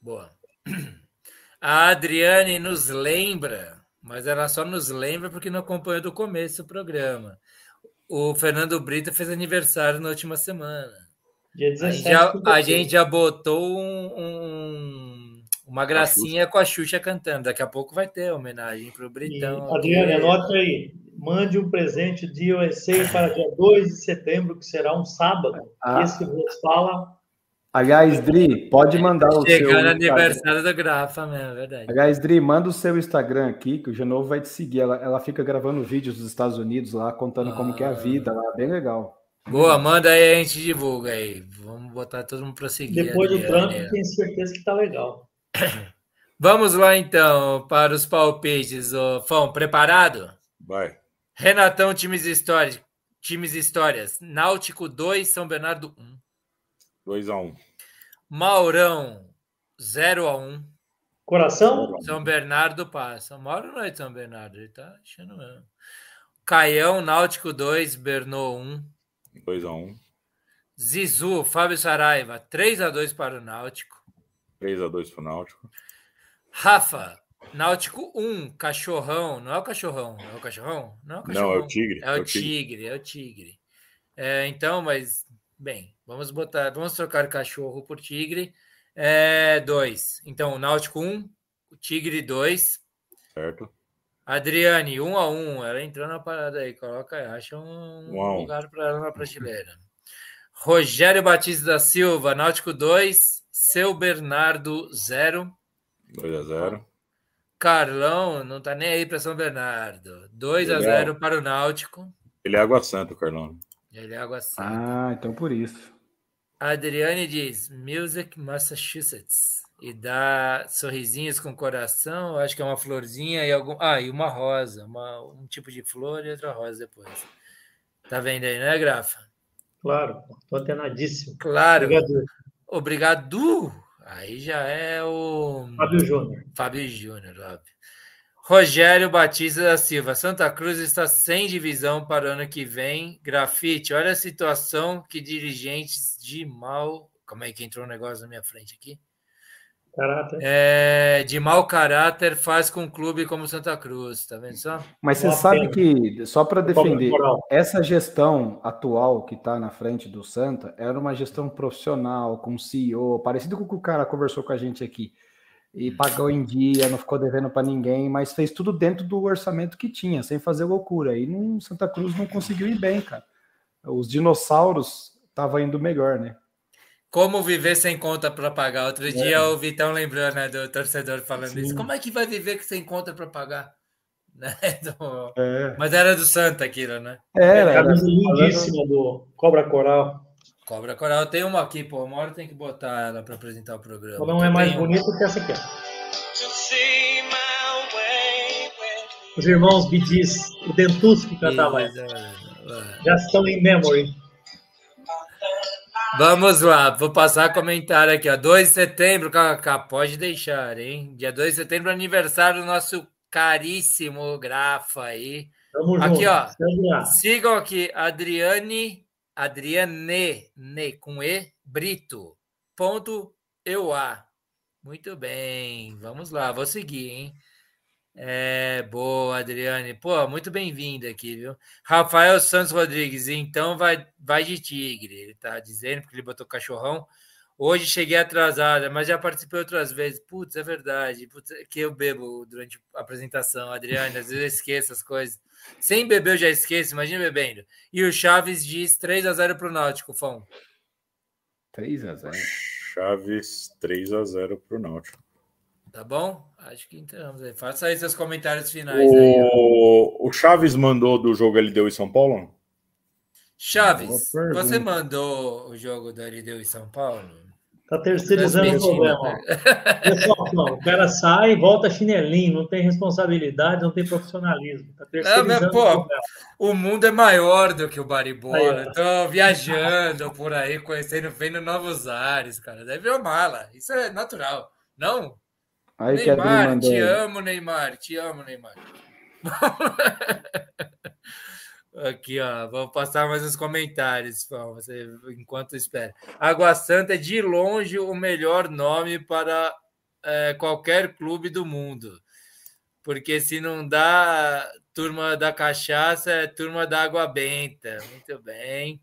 Boa. <clears throat> A Adriane nos lembra, mas ela só nos lembra porque não acompanhou do começo do programa. O Fernando Brito fez aniversário na última semana. Dia 17, a, gente já, a gente já botou um, um, uma gracinha a com a Xuxa cantando. Daqui a pouco vai ter homenagem para o Britão. E, Adriane, anota aí mande um presente de USA para dia 2 de setembro, que será um sábado. Ah. Esse vos fala. Aliás, Dri, pode mandar o Chegando seu. Chegando aniversário da do Grafa é verdade. Aliás, Dri, manda o seu Instagram aqui, que o Genovo vai te seguir. Ela, ela fica gravando vídeos dos Estados Unidos lá, contando ah. como que é a ah. vida lá, bem legal. Boa, manda aí, a gente divulga aí. Vamos botar todo mundo para seguir. Depois do é Trump, tenho certeza que tá legal. <coughs> Vamos lá então para os palpites. Ô, Fão, preparado? Vai. Renatão, times, Histórias, times histórias. Náutico 2, São Bernardo 1. Um. 2x1. Um. Maurão, 0x1. Um. Coração? São Bernardo passa. Mauro não é de São Bernardo, ele tá achando mesmo. Caião, Náutico 2, Bernô 1. 2x1. Zizu, Fábio Saraiva, 3x2 para o Náutico. 3x2 para o Náutico. Rafa, Náutico 1, Cachorrão. Não é o Cachorrão, é o Cachorrão? Não é o Cachorrão. Não, é o Tigre. É o, é o tigre. tigre, é o Tigre. É, então, mas, bem, vamos botar, vamos trocar cachorro por tigre. É, dois. Então, Náutico 1, o Tigre 2. Certo. Adriane, 1 a 1 Ela entrou na parada aí, coloca, acha um Uau. lugar para ela na prateleira. Rogério Batista da Silva, Náutico 2, Seu Bernardo 0. 2 a 0. Carlão não tá nem aí para São Bernardo. 2 a 0 é... para o Náutico. Ele é Água Santa, o Carlão. Ele é Água Santa. Ah, então por isso. A Adriane diz Music Massachusetts e dá sorrisinhos com coração. Acho que é uma florzinha e algum. Ah, e uma rosa, uma... um tipo de flor e outra rosa depois. Tá vendo aí, né, Grafa? Claro, tô antenadíssimo. Claro. Obrigado. Obrigado. Aí já é o. Fábio Júnior. Fábio Júnior, óbvio. Rogério Batista da Silva. Santa Cruz está sem divisão para o ano que vem. Grafite, olha a situação que dirigentes de mal. Como é que entrou um negócio na minha frente aqui? Caráter. É, de mau caráter faz com um clube como Santa Cruz, tá vendo só? Mas você sabe que, só para defender, essa gestão atual que está na frente do Santa era uma gestão profissional, com CEO, parecido com o que o cara conversou com a gente aqui. E pagou em dia, não ficou devendo para ninguém, mas fez tudo dentro do orçamento que tinha, sem fazer loucura. E no Santa Cruz não conseguiu ir bem, cara. Os dinossauros estavam indo melhor, né? Como viver sem conta para pagar? Outro é. dia o Vitão lembrou, né, do torcedor falando Sim. isso. Como é que vai viver sem conta para pagar? <laughs> Né? Do... É. Mas era do Santa aquilo, né? Era. É, camisa lindíssima do Cobra Coral. Cobra Coral, tem uma aqui, pô. Uma hora tem que botar ela para apresentar o programa. Não é mais bonita que essa aqui. Os irmãos Bidis, o Dentus que cantava essa. Já estão em memory. Vamos lá, vou passar comentário aqui, ó. 2 de setembro, Kaká, pode deixar, hein? Dia 2 de setembro, aniversário do nosso caríssimo Grafa aí. Tamo aqui, junto. ó. Sigam aqui, Adriane, Adriane, ne, com E, Brito, ponto EUA. Muito bem, vamos lá, vou seguir, hein? É, boa, Adriane. Pô, muito bem-vinda aqui, viu? Rafael Santos Rodrigues, então vai, vai de tigre. Ele tá dizendo, porque ele botou cachorrão. Hoje cheguei atrasada, mas já participei outras vezes. Putz, é verdade. Putz, é que eu bebo durante a apresentação, Adriane. Às vezes eu esqueço as coisas. Sem beber eu já esqueço, imagina bebendo. E o Chaves diz 3 a 0 pro Náutico, Fão. 3 a 0 Chaves 3 a 0 pro Náutico. Tá bom? Acho que entramos aí. Faça aí seus comentários finais. O, aí, o Chaves mandou do jogo LDU em São Paulo? Chaves, você mandou o jogo do LDU em São Paulo? Tá terceirizando o problema. Pessoal, não, o cara sai, volta chinelinho, não tem responsabilidade, não tem profissionalismo. Tá terceirizando não, pô, o mundo é maior do que o Baribola. Aí, Tô viajando por aí, conhecendo, vendo novos ares, cara. Deve vir mala. Isso é natural. Não? Aí Neymar, te amo, Neymar, te amo, Neymar. <laughs> <laughs> Aqui, ó, vamos passar mais uns comentários, você, enquanto espera. Água Santa é de longe o melhor nome para é, qualquer clube do mundo. Porque se não dá turma da cachaça, é turma da água benta. Muito bem.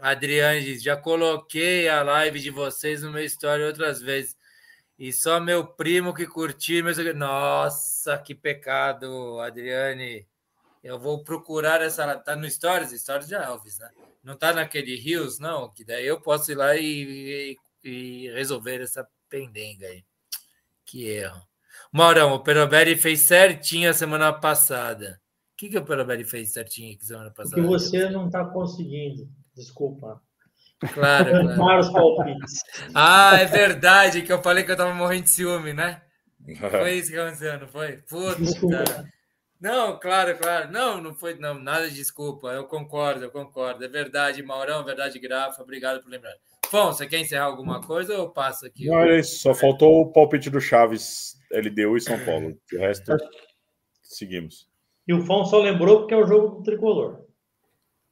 Adriane já coloquei a live de vocês no meu story outras vezes. E só meu primo que curtiu. Meu... Nossa, que pecado, Adriane. Eu vou procurar essa. Tá no Stories? Stories de Alves, né? Não tá naquele Rios, não? Que daí eu posso ir lá e, e, e resolver essa pendenga aí. Que erro. Maurão, o Peroberi fez certinho a semana passada. O que, que o Peroberi fez certinho aqui semana passada? Que você não está conseguindo. Desculpa. Claro, <laughs> claro. palpites. Ah, é verdade que eu falei que eu tava morrendo de ciúme, né? <laughs> Foi isso que aconteceu, não foi? Putz, cara. Não, claro, claro. Não, não foi, não, nada de desculpa. Eu concordo, eu concordo. É verdade, Maurão, verdade, Grafa. Obrigado por lembrar. Fon, você quer encerrar alguma coisa ou passo aqui? Não, é isso. Só faltou o palpite do Chaves, LDU e São Paulo. O resto, seguimos. E o Fon só lembrou porque é o jogo do tricolor.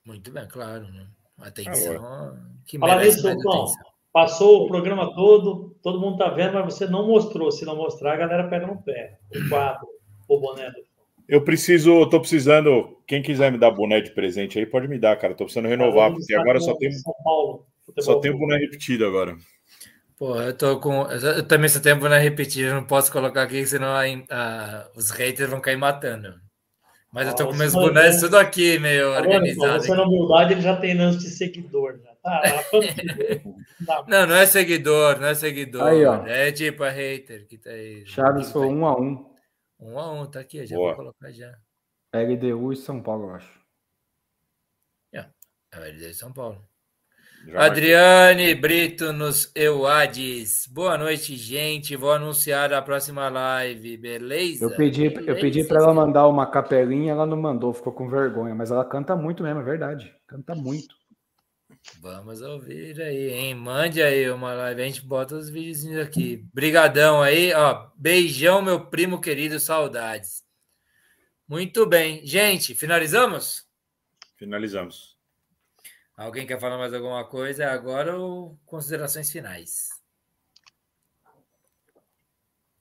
Muito bem, claro. Né? Atenção. que Fala isso, Tom. Passou o programa todo, todo mundo tá vendo, mas você não mostrou. Se não mostrar, a galera pega no pé. O quadro, o boné do eu preciso, tô precisando. Quem quiser me dar boné de presente aí, pode me dar, cara. Tô precisando renovar, porque agora só tem. Só tem boné repetido agora. Pô, eu tô com. Eu também só tenho boné repetido, não posso colocar aqui, senão a, a, os haters vão cair matando. Mas ah, eu tô com meus bonés tudo aqui, meio tá organizado. Você, na humildade, ele já tem lance de seguidor. Né? Tá, não, não é seguidor, não é seguidor. Aí, ó. É tipo a hater que tá aí. Chaves foi um a um. Um a um, tá aqui, já Boa. vou colocar já. LDU e São Paulo, eu acho. É, é LDU e São Paulo. Já Adriane Brito nos EUADs. Boa noite, gente. Vou anunciar a próxima live, beleza? Eu pedi, beleza? eu pedi para ela mandar uma capelinha, ela não mandou, ficou com vergonha, mas ela canta muito mesmo, é verdade. Canta muito. Vamos ouvir aí, hein? Mande aí uma live, a gente bota os vídeos aqui. Brigadão aí, ó. Beijão, meu primo querido, saudades. Muito bem. Gente, finalizamos? Finalizamos. Alguém quer falar mais alguma coisa? Agora ou considerações finais?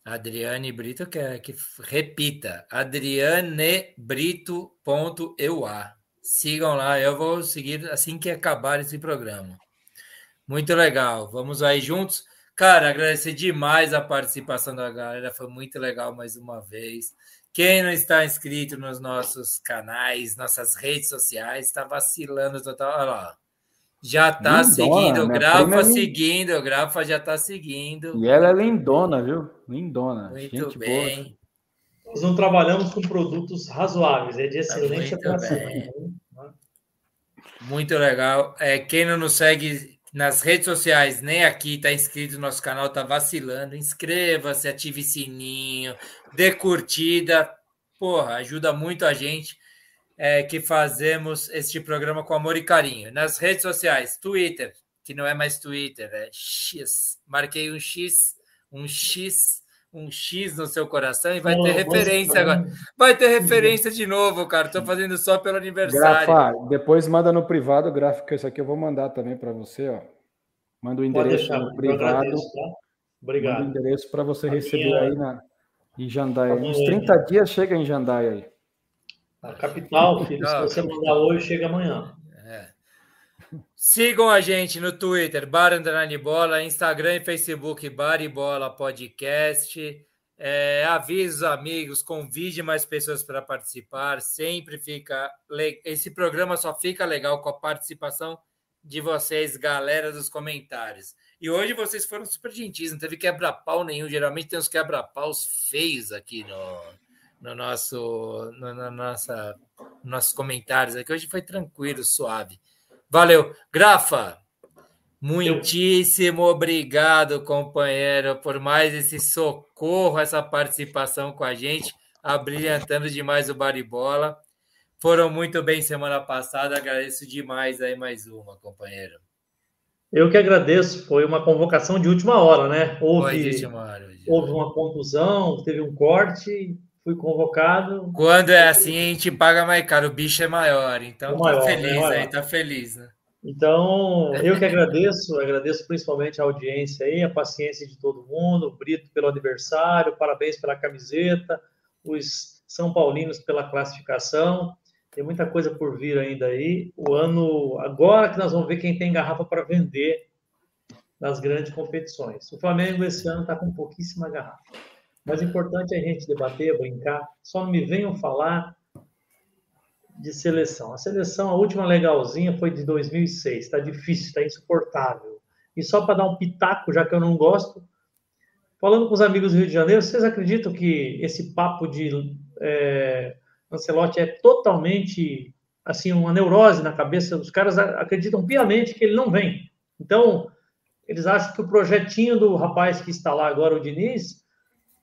Adriane Brito quer que repita. adrianebrito.eua. Sigam lá, eu vou seguir assim que acabar esse programa. Muito legal. Vamos aí juntos. Cara, agradecer demais a participação da galera, foi muito legal mais uma vez. Quem não está inscrito nos nossos canais, nossas redes sociais, está vacilando total. Olha lá. Já está seguindo, o Grafa é seguindo, o Grafa já está seguindo. E ela é lindona, viu? Lindona. Muito Gente bem. Boa. Nós não trabalhamos com produtos razoáveis, é de excelência para cima. Né? Muito legal. É, quem não nos segue nas redes sociais, nem aqui, está inscrito no nosso canal, está vacilando. Inscreva-se, ative sininho, dê curtida. Porra, ajuda muito a gente é, que fazemos este programa com amor e carinho. Nas redes sociais, Twitter, que não é mais Twitter, é X. Marquei um X, um X um X no seu coração e vai ter referência agora. Vai ter referência de novo, cara. Estou fazendo só pelo aniversário. Grafa, depois manda no privado, gráfico, isso aqui eu vou mandar também para você, ó. Manda o endereço no privado. Agradeço, tá? Obrigado. Manda o endereço para você A receber minha... aí na, em Jandaia. Tá Uns 30 dias chega em Jandaia aí. A capital, filho. Se você mandar hoje, chega amanhã. Sigam a gente no Twitter, Bar Underline Bola, Instagram e Facebook, Bar e Bola Podcast. É, os amigos, convide mais pessoas para participar. Sempre fica. Esse programa só fica legal com a participação de vocês, galera dos comentários. E hoje vocês foram super gentis, não teve quebra-pau nenhum. Geralmente tem uns quebra-paus feios aqui no, no nosso, no, no nossa, nossos comentários aqui. Hoje foi tranquilo, suave. Valeu. Grafa, muitíssimo obrigado, companheiro, por mais esse socorro, essa participação com a gente, abrilhantando demais o Baribola. Foram muito bem semana passada, agradeço demais aí mais uma, companheiro. Eu que agradeço, foi uma convocação de última hora, né? Houve, hora, houve uma contusão, teve um corte, fui convocado. Quando é assim, a gente paga mais caro, o bicho é maior, então é maior, tá feliz é aí, tá feliz, né? Então, <laughs> eu que agradeço, agradeço principalmente a audiência aí, a paciência de todo mundo, o Brito pelo aniversário, parabéns pela camiseta, os São Paulinos pela classificação. Tem muita coisa por vir ainda aí. O ano, agora que nós vamos ver quem tem garrafa para vender nas grandes competições. O Flamengo esse ano está com pouquíssima garrafa. Mas importante é a gente debater, brincar. Só me venham falar de seleção. A seleção, a última legalzinha foi de 2006. Está difícil, está insuportável. E só para dar um pitaco, já que eu não gosto, falando com os amigos do Rio de Janeiro, vocês acreditam que esse papo de é, Ancelotti é totalmente assim uma neurose na cabeça dos caras? Acreditam piamente que ele não vem. Então, eles acham que o projetinho do rapaz que está lá agora, o Diniz,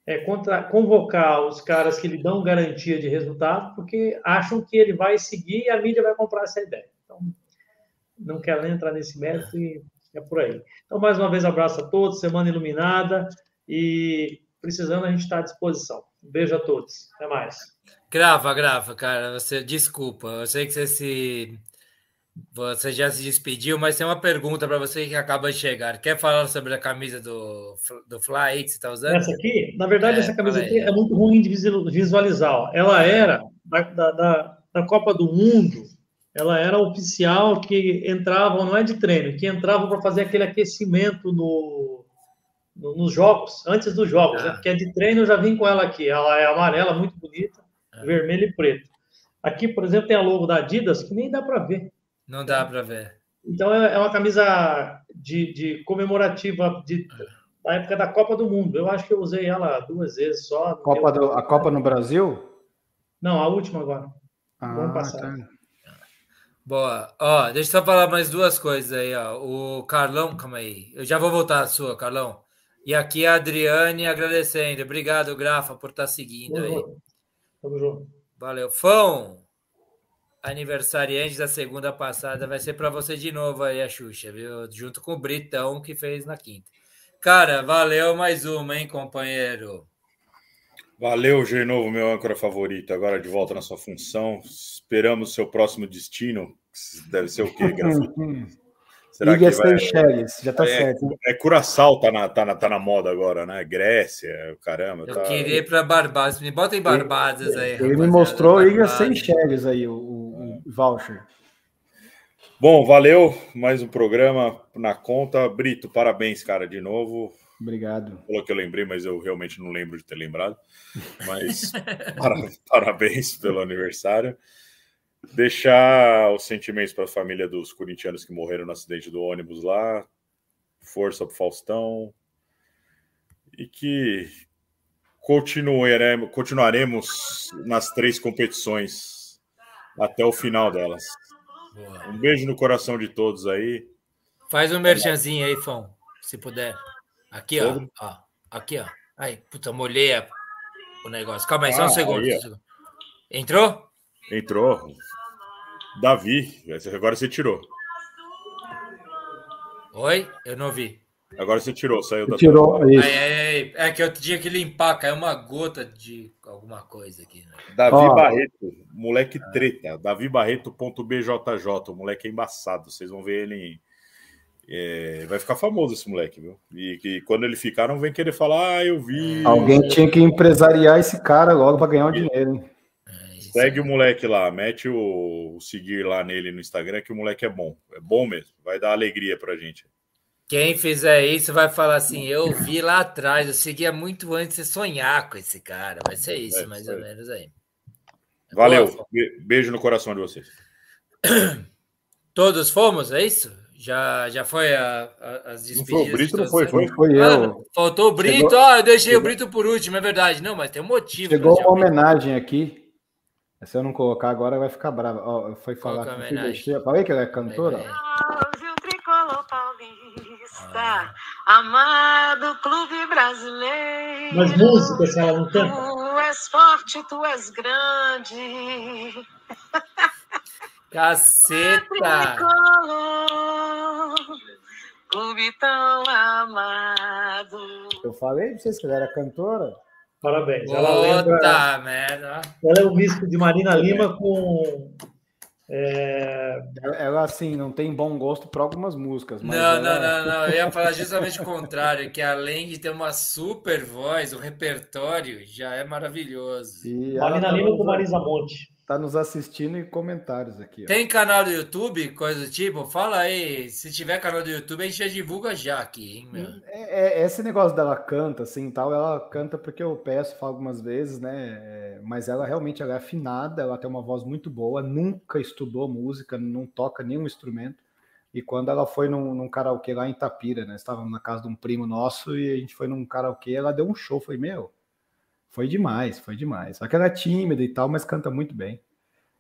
é, contra, convocar os caras que lhe dão garantia de resultado, porque acham que ele vai seguir e a mídia vai comprar essa ideia. Então, não quero nem entrar nesse mérito e é por aí. Então, mais uma vez, abraço a todos, semana iluminada e precisando, a gente está à disposição. Um beijo a todos. Até mais. Grava, grava, cara. Você desculpa. Eu sei que você se você já se despediu, mas tem uma pergunta para você que acaba de chegar. Quer falar sobre a camisa do, do Fly que você está usando? Essa aqui, na verdade, é, essa camisa aqui é muito ruim de visualizar. Ela era da, da, da, Copa do Mundo, ela era oficial que entrava, não é de treino, que entrava para fazer aquele aquecimento no, no, nos jogos, antes dos jogos, né? ah. né? porque é de treino eu já vim com ela aqui. Ela é amarela, muito bonita, ah. vermelho e preto. Aqui, por exemplo, tem a logo da Adidas que nem dá para ver. Não dá para ver. Então é, é uma camisa de, de comemorativa de, da época da Copa do Mundo. Eu acho que eu usei ela duas vezes só. Copa do, a Copa no Brasil? Não, a última agora. Ah, Vamos passar. Tá. Boa. Ó, deixa eu só falar mais duas coisas aí, ó. O Carlão, calma aí. Eu já vou voltar a sua, Carlão. E aqui a Adriane agradecendo. Obrigado, Grafa, por estar tá seguindo Tamo aí. Tamo junto. Valeu. Fão, aniversariante da segunda passada vai ser para você de novo aí, a Xuxa, viu? Junto com o Britão que fez na quinta. Cara, valeu mais uma, hein, companheiro? Valeu, Genovo, meu âncora favorito. Agora de volta na sua função. Esperamos seu próximo destino. Deve ser o quê, <laughs> grafite? Será que vai... Seychelles, já tá é, certo. É Curaçao, tá na, tá, na, tá na moda agora, né? Grécia, caramba. Eu tá... queria ir para Barbados. Me bota em Barbados aí. Ele me mostrou Ilha Seychelles aí, o, voucher. Bom, valeu. Mais um programa na conta. Brito, parabéns, cara, de novo. Obrigado. Falou que eu lembrei, mas eu realmente não lembro de ter lembrado. Mas <laughs> parabéns pelo aniversário. Deixar os sentimentos para a família dos corintianos que morreram no acidente do ônibus lá. Força para Faustão. E que continuaremos, continuaremos nas três competições até o final delas. Boa. Um beijo no coração de todos aí. Faz um merchanzinho aí, Fão, se puder. Aqui, ó. Ó. Aqui, ó. Aí, puta, molhei o negócio. Calma aí, só um Ah, segundo. aí, um segundo. Entrou? Entrou. Davi, agora você tirou. Oi? Eu não vi. Agora você tirou, saiu da Tirou isso. Aí, aí. É que eu tinha que limpar, caiu uma gota de alguma coisa aqui. Né? Davi Ó. Barreto, moleque treta. Davi Barreto.bjj. O moleque é embaçado. Vocês vão ver ele. em- é, vai ficar famoso esse moleque, viu? E que quando ele ficar, não vem querer falar, ah, eu vi. Alguém tinha que empresariar esse cara logo para ganhar um dinheiro, hein? É Segue aí. o moleque lá, mete o, o seguir lá nele no Instagram, que o moleque é bom. É bom mesmo. Vai dar alegria pra gente. Quem fizer isso vai falar assim: eu vi lá atrás, eu seguia muito antes de você sonhar com esse cara. Vai ser isso, É, mais isso ou menos aí. Valeu. Boa, Beijo no coração de vocês. <coughs> Todos fomos, é isso? Já, já foi a- a- as Não despedidas? foi o Brito, não foi, foi? Foi Ah, eu. faltou o Brito, Chegou- ah, eu deixei o chegou- Brito por último, é verdade. Não, mas tem um motivo. Chegou uma o homenagem aqui. Se eu não colocar agora, vai ficar brava. Ó, foi falar é. Falei que ela é cantora? Vai, vai. Amado clube brasileiro. Mas música, se ela não canta. Tu és forte, tu és grande. <laughs> Caceta! Clube tão amado. Eu falei pra vocês que ela era cantora? Parabéns. Ela lembra. Merda. Ela é o misto de Marina Lima com. É, Ela, assim, não tem bom gosto para algumas músicas. Mas Não, ela- não, não, não. Eu ia falar justamente o contrário, que além de ter uma super voz, o repertório já é maravilhoso. E Marina Lima com Marisa Monte. Tá nos assistindo em comentários aqui. ó. Tem canal do YouTube, coisa do tipo? Fala aí. Se tiver canal do YouTube, a gente já divulga já aqui, hein, meu? É, é- esse negócio dela canta, assim, tal, ela canta porque eu peço, falo algumas vezes, né? é, mas ela realmente ela é afinada, ela tem uma voz muito boa, nunca estudou música, não toca nenhum instrumento. E quando ela foi num, num karaokê lá em Itapira, né? Estávamos na casa de um primo nosso e a gente foi num karaokê, ela deu um show, foi meu. Foi demais, foi demais. Só que ela é tímida e tal, mas canta muito bem.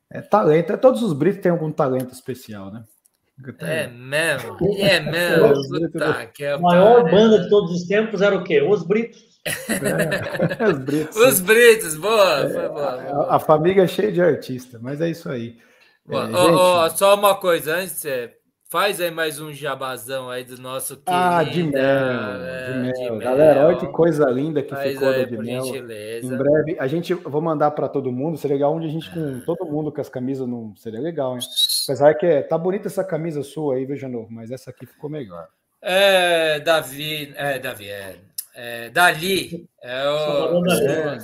É talento, é, todos os britos têm algum talento especial, né? É mesmo? É mesmo? Puta que A maior pariu. banda de todos os tempos era o quê? Os Britos. É, <laughs> os britos. Os Britos, boa, foi boa. É, A, a família é cheia de artista, mas é isso aí. É, Ó, gente, ó, só uma coisa, antes, é, faz aí mais um jabazão aí do nosso querido. ah, de mel, é, de mel. Galera, olha que coisa linda que Faz ficou aí, da de mel. gentileza. Em breve, a gente vou mandar para todo mundo. Seria legal onde a gente com todo mundo com as camisas não seria legal, hein? Apesar que é, tá bonita essa camisa sua aí, veja novo, mas essa aqui ficou melhor. É, Davi, é, Davi, é, é Dali, é o é,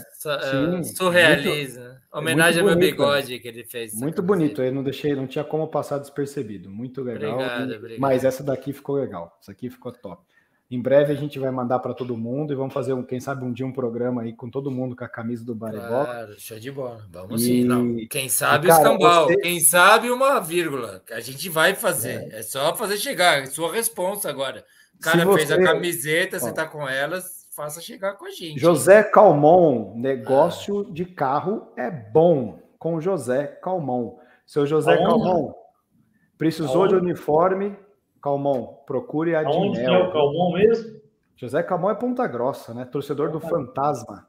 é, surrealismo. Homenagem ao meu bonito, bigode que ele fez. Muito bonito, eu não deixei, não tinha como passar despercebido. Muito legal. Obrigado, E- obrigado. Mas essa daqui ficou legal. Essa aqui ficou top. Em breve a gente vai mandar para todo mundo e vamos fazer um, quem sabe um dia um programa aí com todo mundo com a camisa do Baribola. Claro, show de bola. Vamos E- sim. Não, quem sabe e, o escambau, você- quem sabe uma vírgula. A gente vai fazer. É, só fazer chegar. É sua responsa agora. O cara Se fez a você- camiseta, você Ó. tá com elas, faça chegar com a gente. José Calmon, negócio de carro é bom com José Calmon. Seu José Aonde? Calmon, precisou de Aonde? uniforme? Calmon, procure a Aonde que é o Calmon mesmo? José Calmon é Ponta Grossa, né? Torcedor do Fantasma,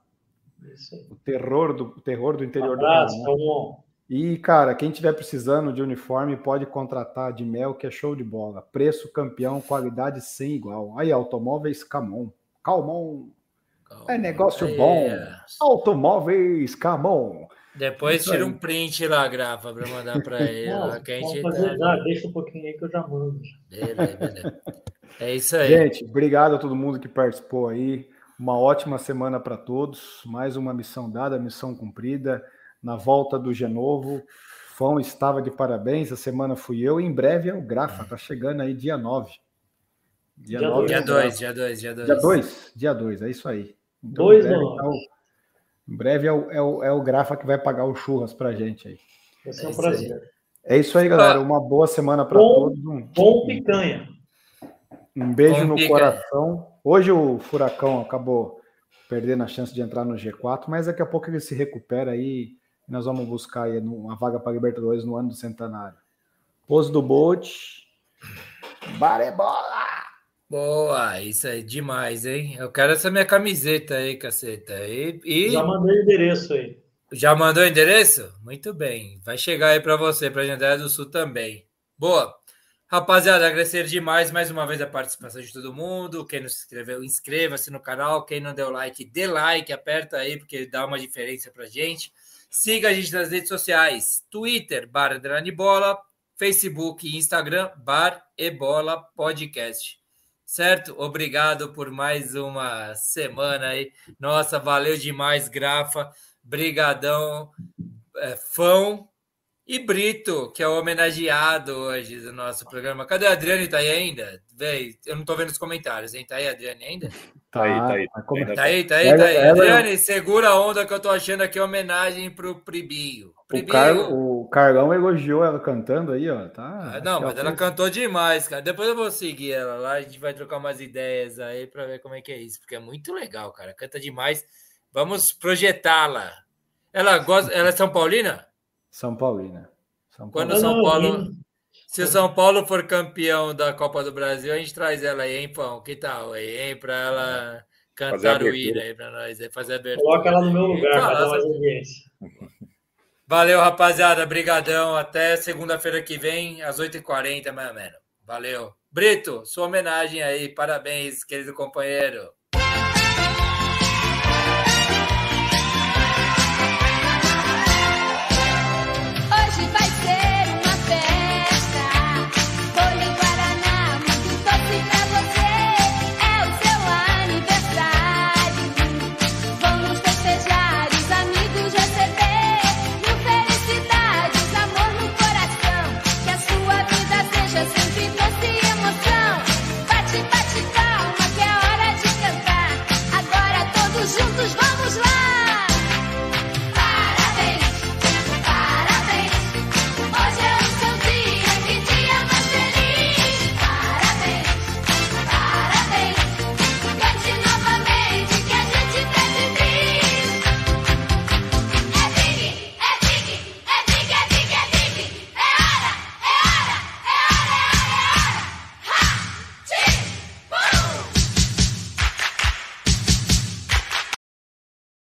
Isso aí. o terror do, o terror do interior do abraço, Paraná. Calmon. E, cara, quem tiver precisando de uniforme pode contratar de Mel, que é show de bola. Preço campeão, qualidade sem igual. Aí, automóveis Camon. Calmon, é negócio Aí, bom. é. Automóveis Camon. Depois Isso tira aí. um print lá, grafa, pra mandar pra <laughs> ele. Não, que a gente fazer tá... deixa um pouquinho aí que eu já mando. Beleza, beleza. É isso aí. Gente, obrigado a todo mundo que participou aí. Uma ótima semana para todos. Mais uma missão dada, missão cumprida. Na volta do Genovo, Fão estava de parabéns. A semana fui eu. Em breve é o Grafa. Tá chegando aí dia 9. Dia, Dia 9 dois. é Dia o 2, Grafa. dia 2, dia 2. Dia 2? Dia 2, é isso aí. Então, Dois em breve, não. tá o- em breve é o, é, o, é o Grafa que vai pagar o churras pra gente aí. Vai ser É um isso prazer. É isso aí, galera. Uma boa semana para todos. Um, Bom picanha. um beijo Bom no pica. coração. Hoje o furacão acabou perdendo a chance de entrar no G4, mas daqui a pouco ele se recupera aí. Nós vamos buscar aí uma vaga para Libertadores no ano do centenário. Pose do Bolt. Barebola! Boa, isso é demais, hein? Eu quero essa minha camiseta aí, caceta. E, e... Já mandei o endereço aí. Já mandou o endereço? Muito bem. Vai chegar aí para você, para a Jandaia do Sul também. Boa. Rapaziada, agradecer demais mais uma vez a participação de todo mundo. Quem não se inscreveu, inscreva-se no canal. Quem não deu like, dê like, aperta aí, porque dá uma diferença pra gente. Siga a gente nas redes sociais: Twitter, Bar Bola, Facebook e Instagram, Bar e Bola Podcast. Certo? Obrigado por mais uma semana aí. Nossa, valeu demais, Grafa. Brigadão, é, Fão. E Brito, que é o homenageado hoje do nosso programa. Cadê a Adriane? Tá aí ainda? Véi, eu não tô vendo os comentários, hein? Tá aí a Adriane ainda? Tá aí, tá aí. Tá, Ainda Tá aí, tá aí, tá aí. Adriane, segura a onda que eu tô achando aqui homenagem pro Pribinho. O, Pribinho. Car... o Carlão elogiou ela cantando aí, ó. Tá, Ah, não, mas ela cantou demais, cara. Depois eu vou seguir ela lá, a gente vai trocar umas ideias aí pra ver como é que é isso, porque é muito legal, cara. Canta demais. Vamos projetá-la. Ela gosta, ela é São Paulina? São Paulina. São Quando Paulina. São Paulo, se o São Paulo for campeão da Copa do Brasil, a gente traz ela aí, hein, Pão? Que tal aí, hein? Pra ela cantar o hino aí pra nós, aí, fazer a abertura. Coloca ela no meu lugar, Falar dar mais audiência. Valeu, rapaziada. Brigadão. Até segunda-feira que vem, às 8h40, mais ou menos. Valeu. Brito, sua homenagem aí. Parabéns, querido companheiro.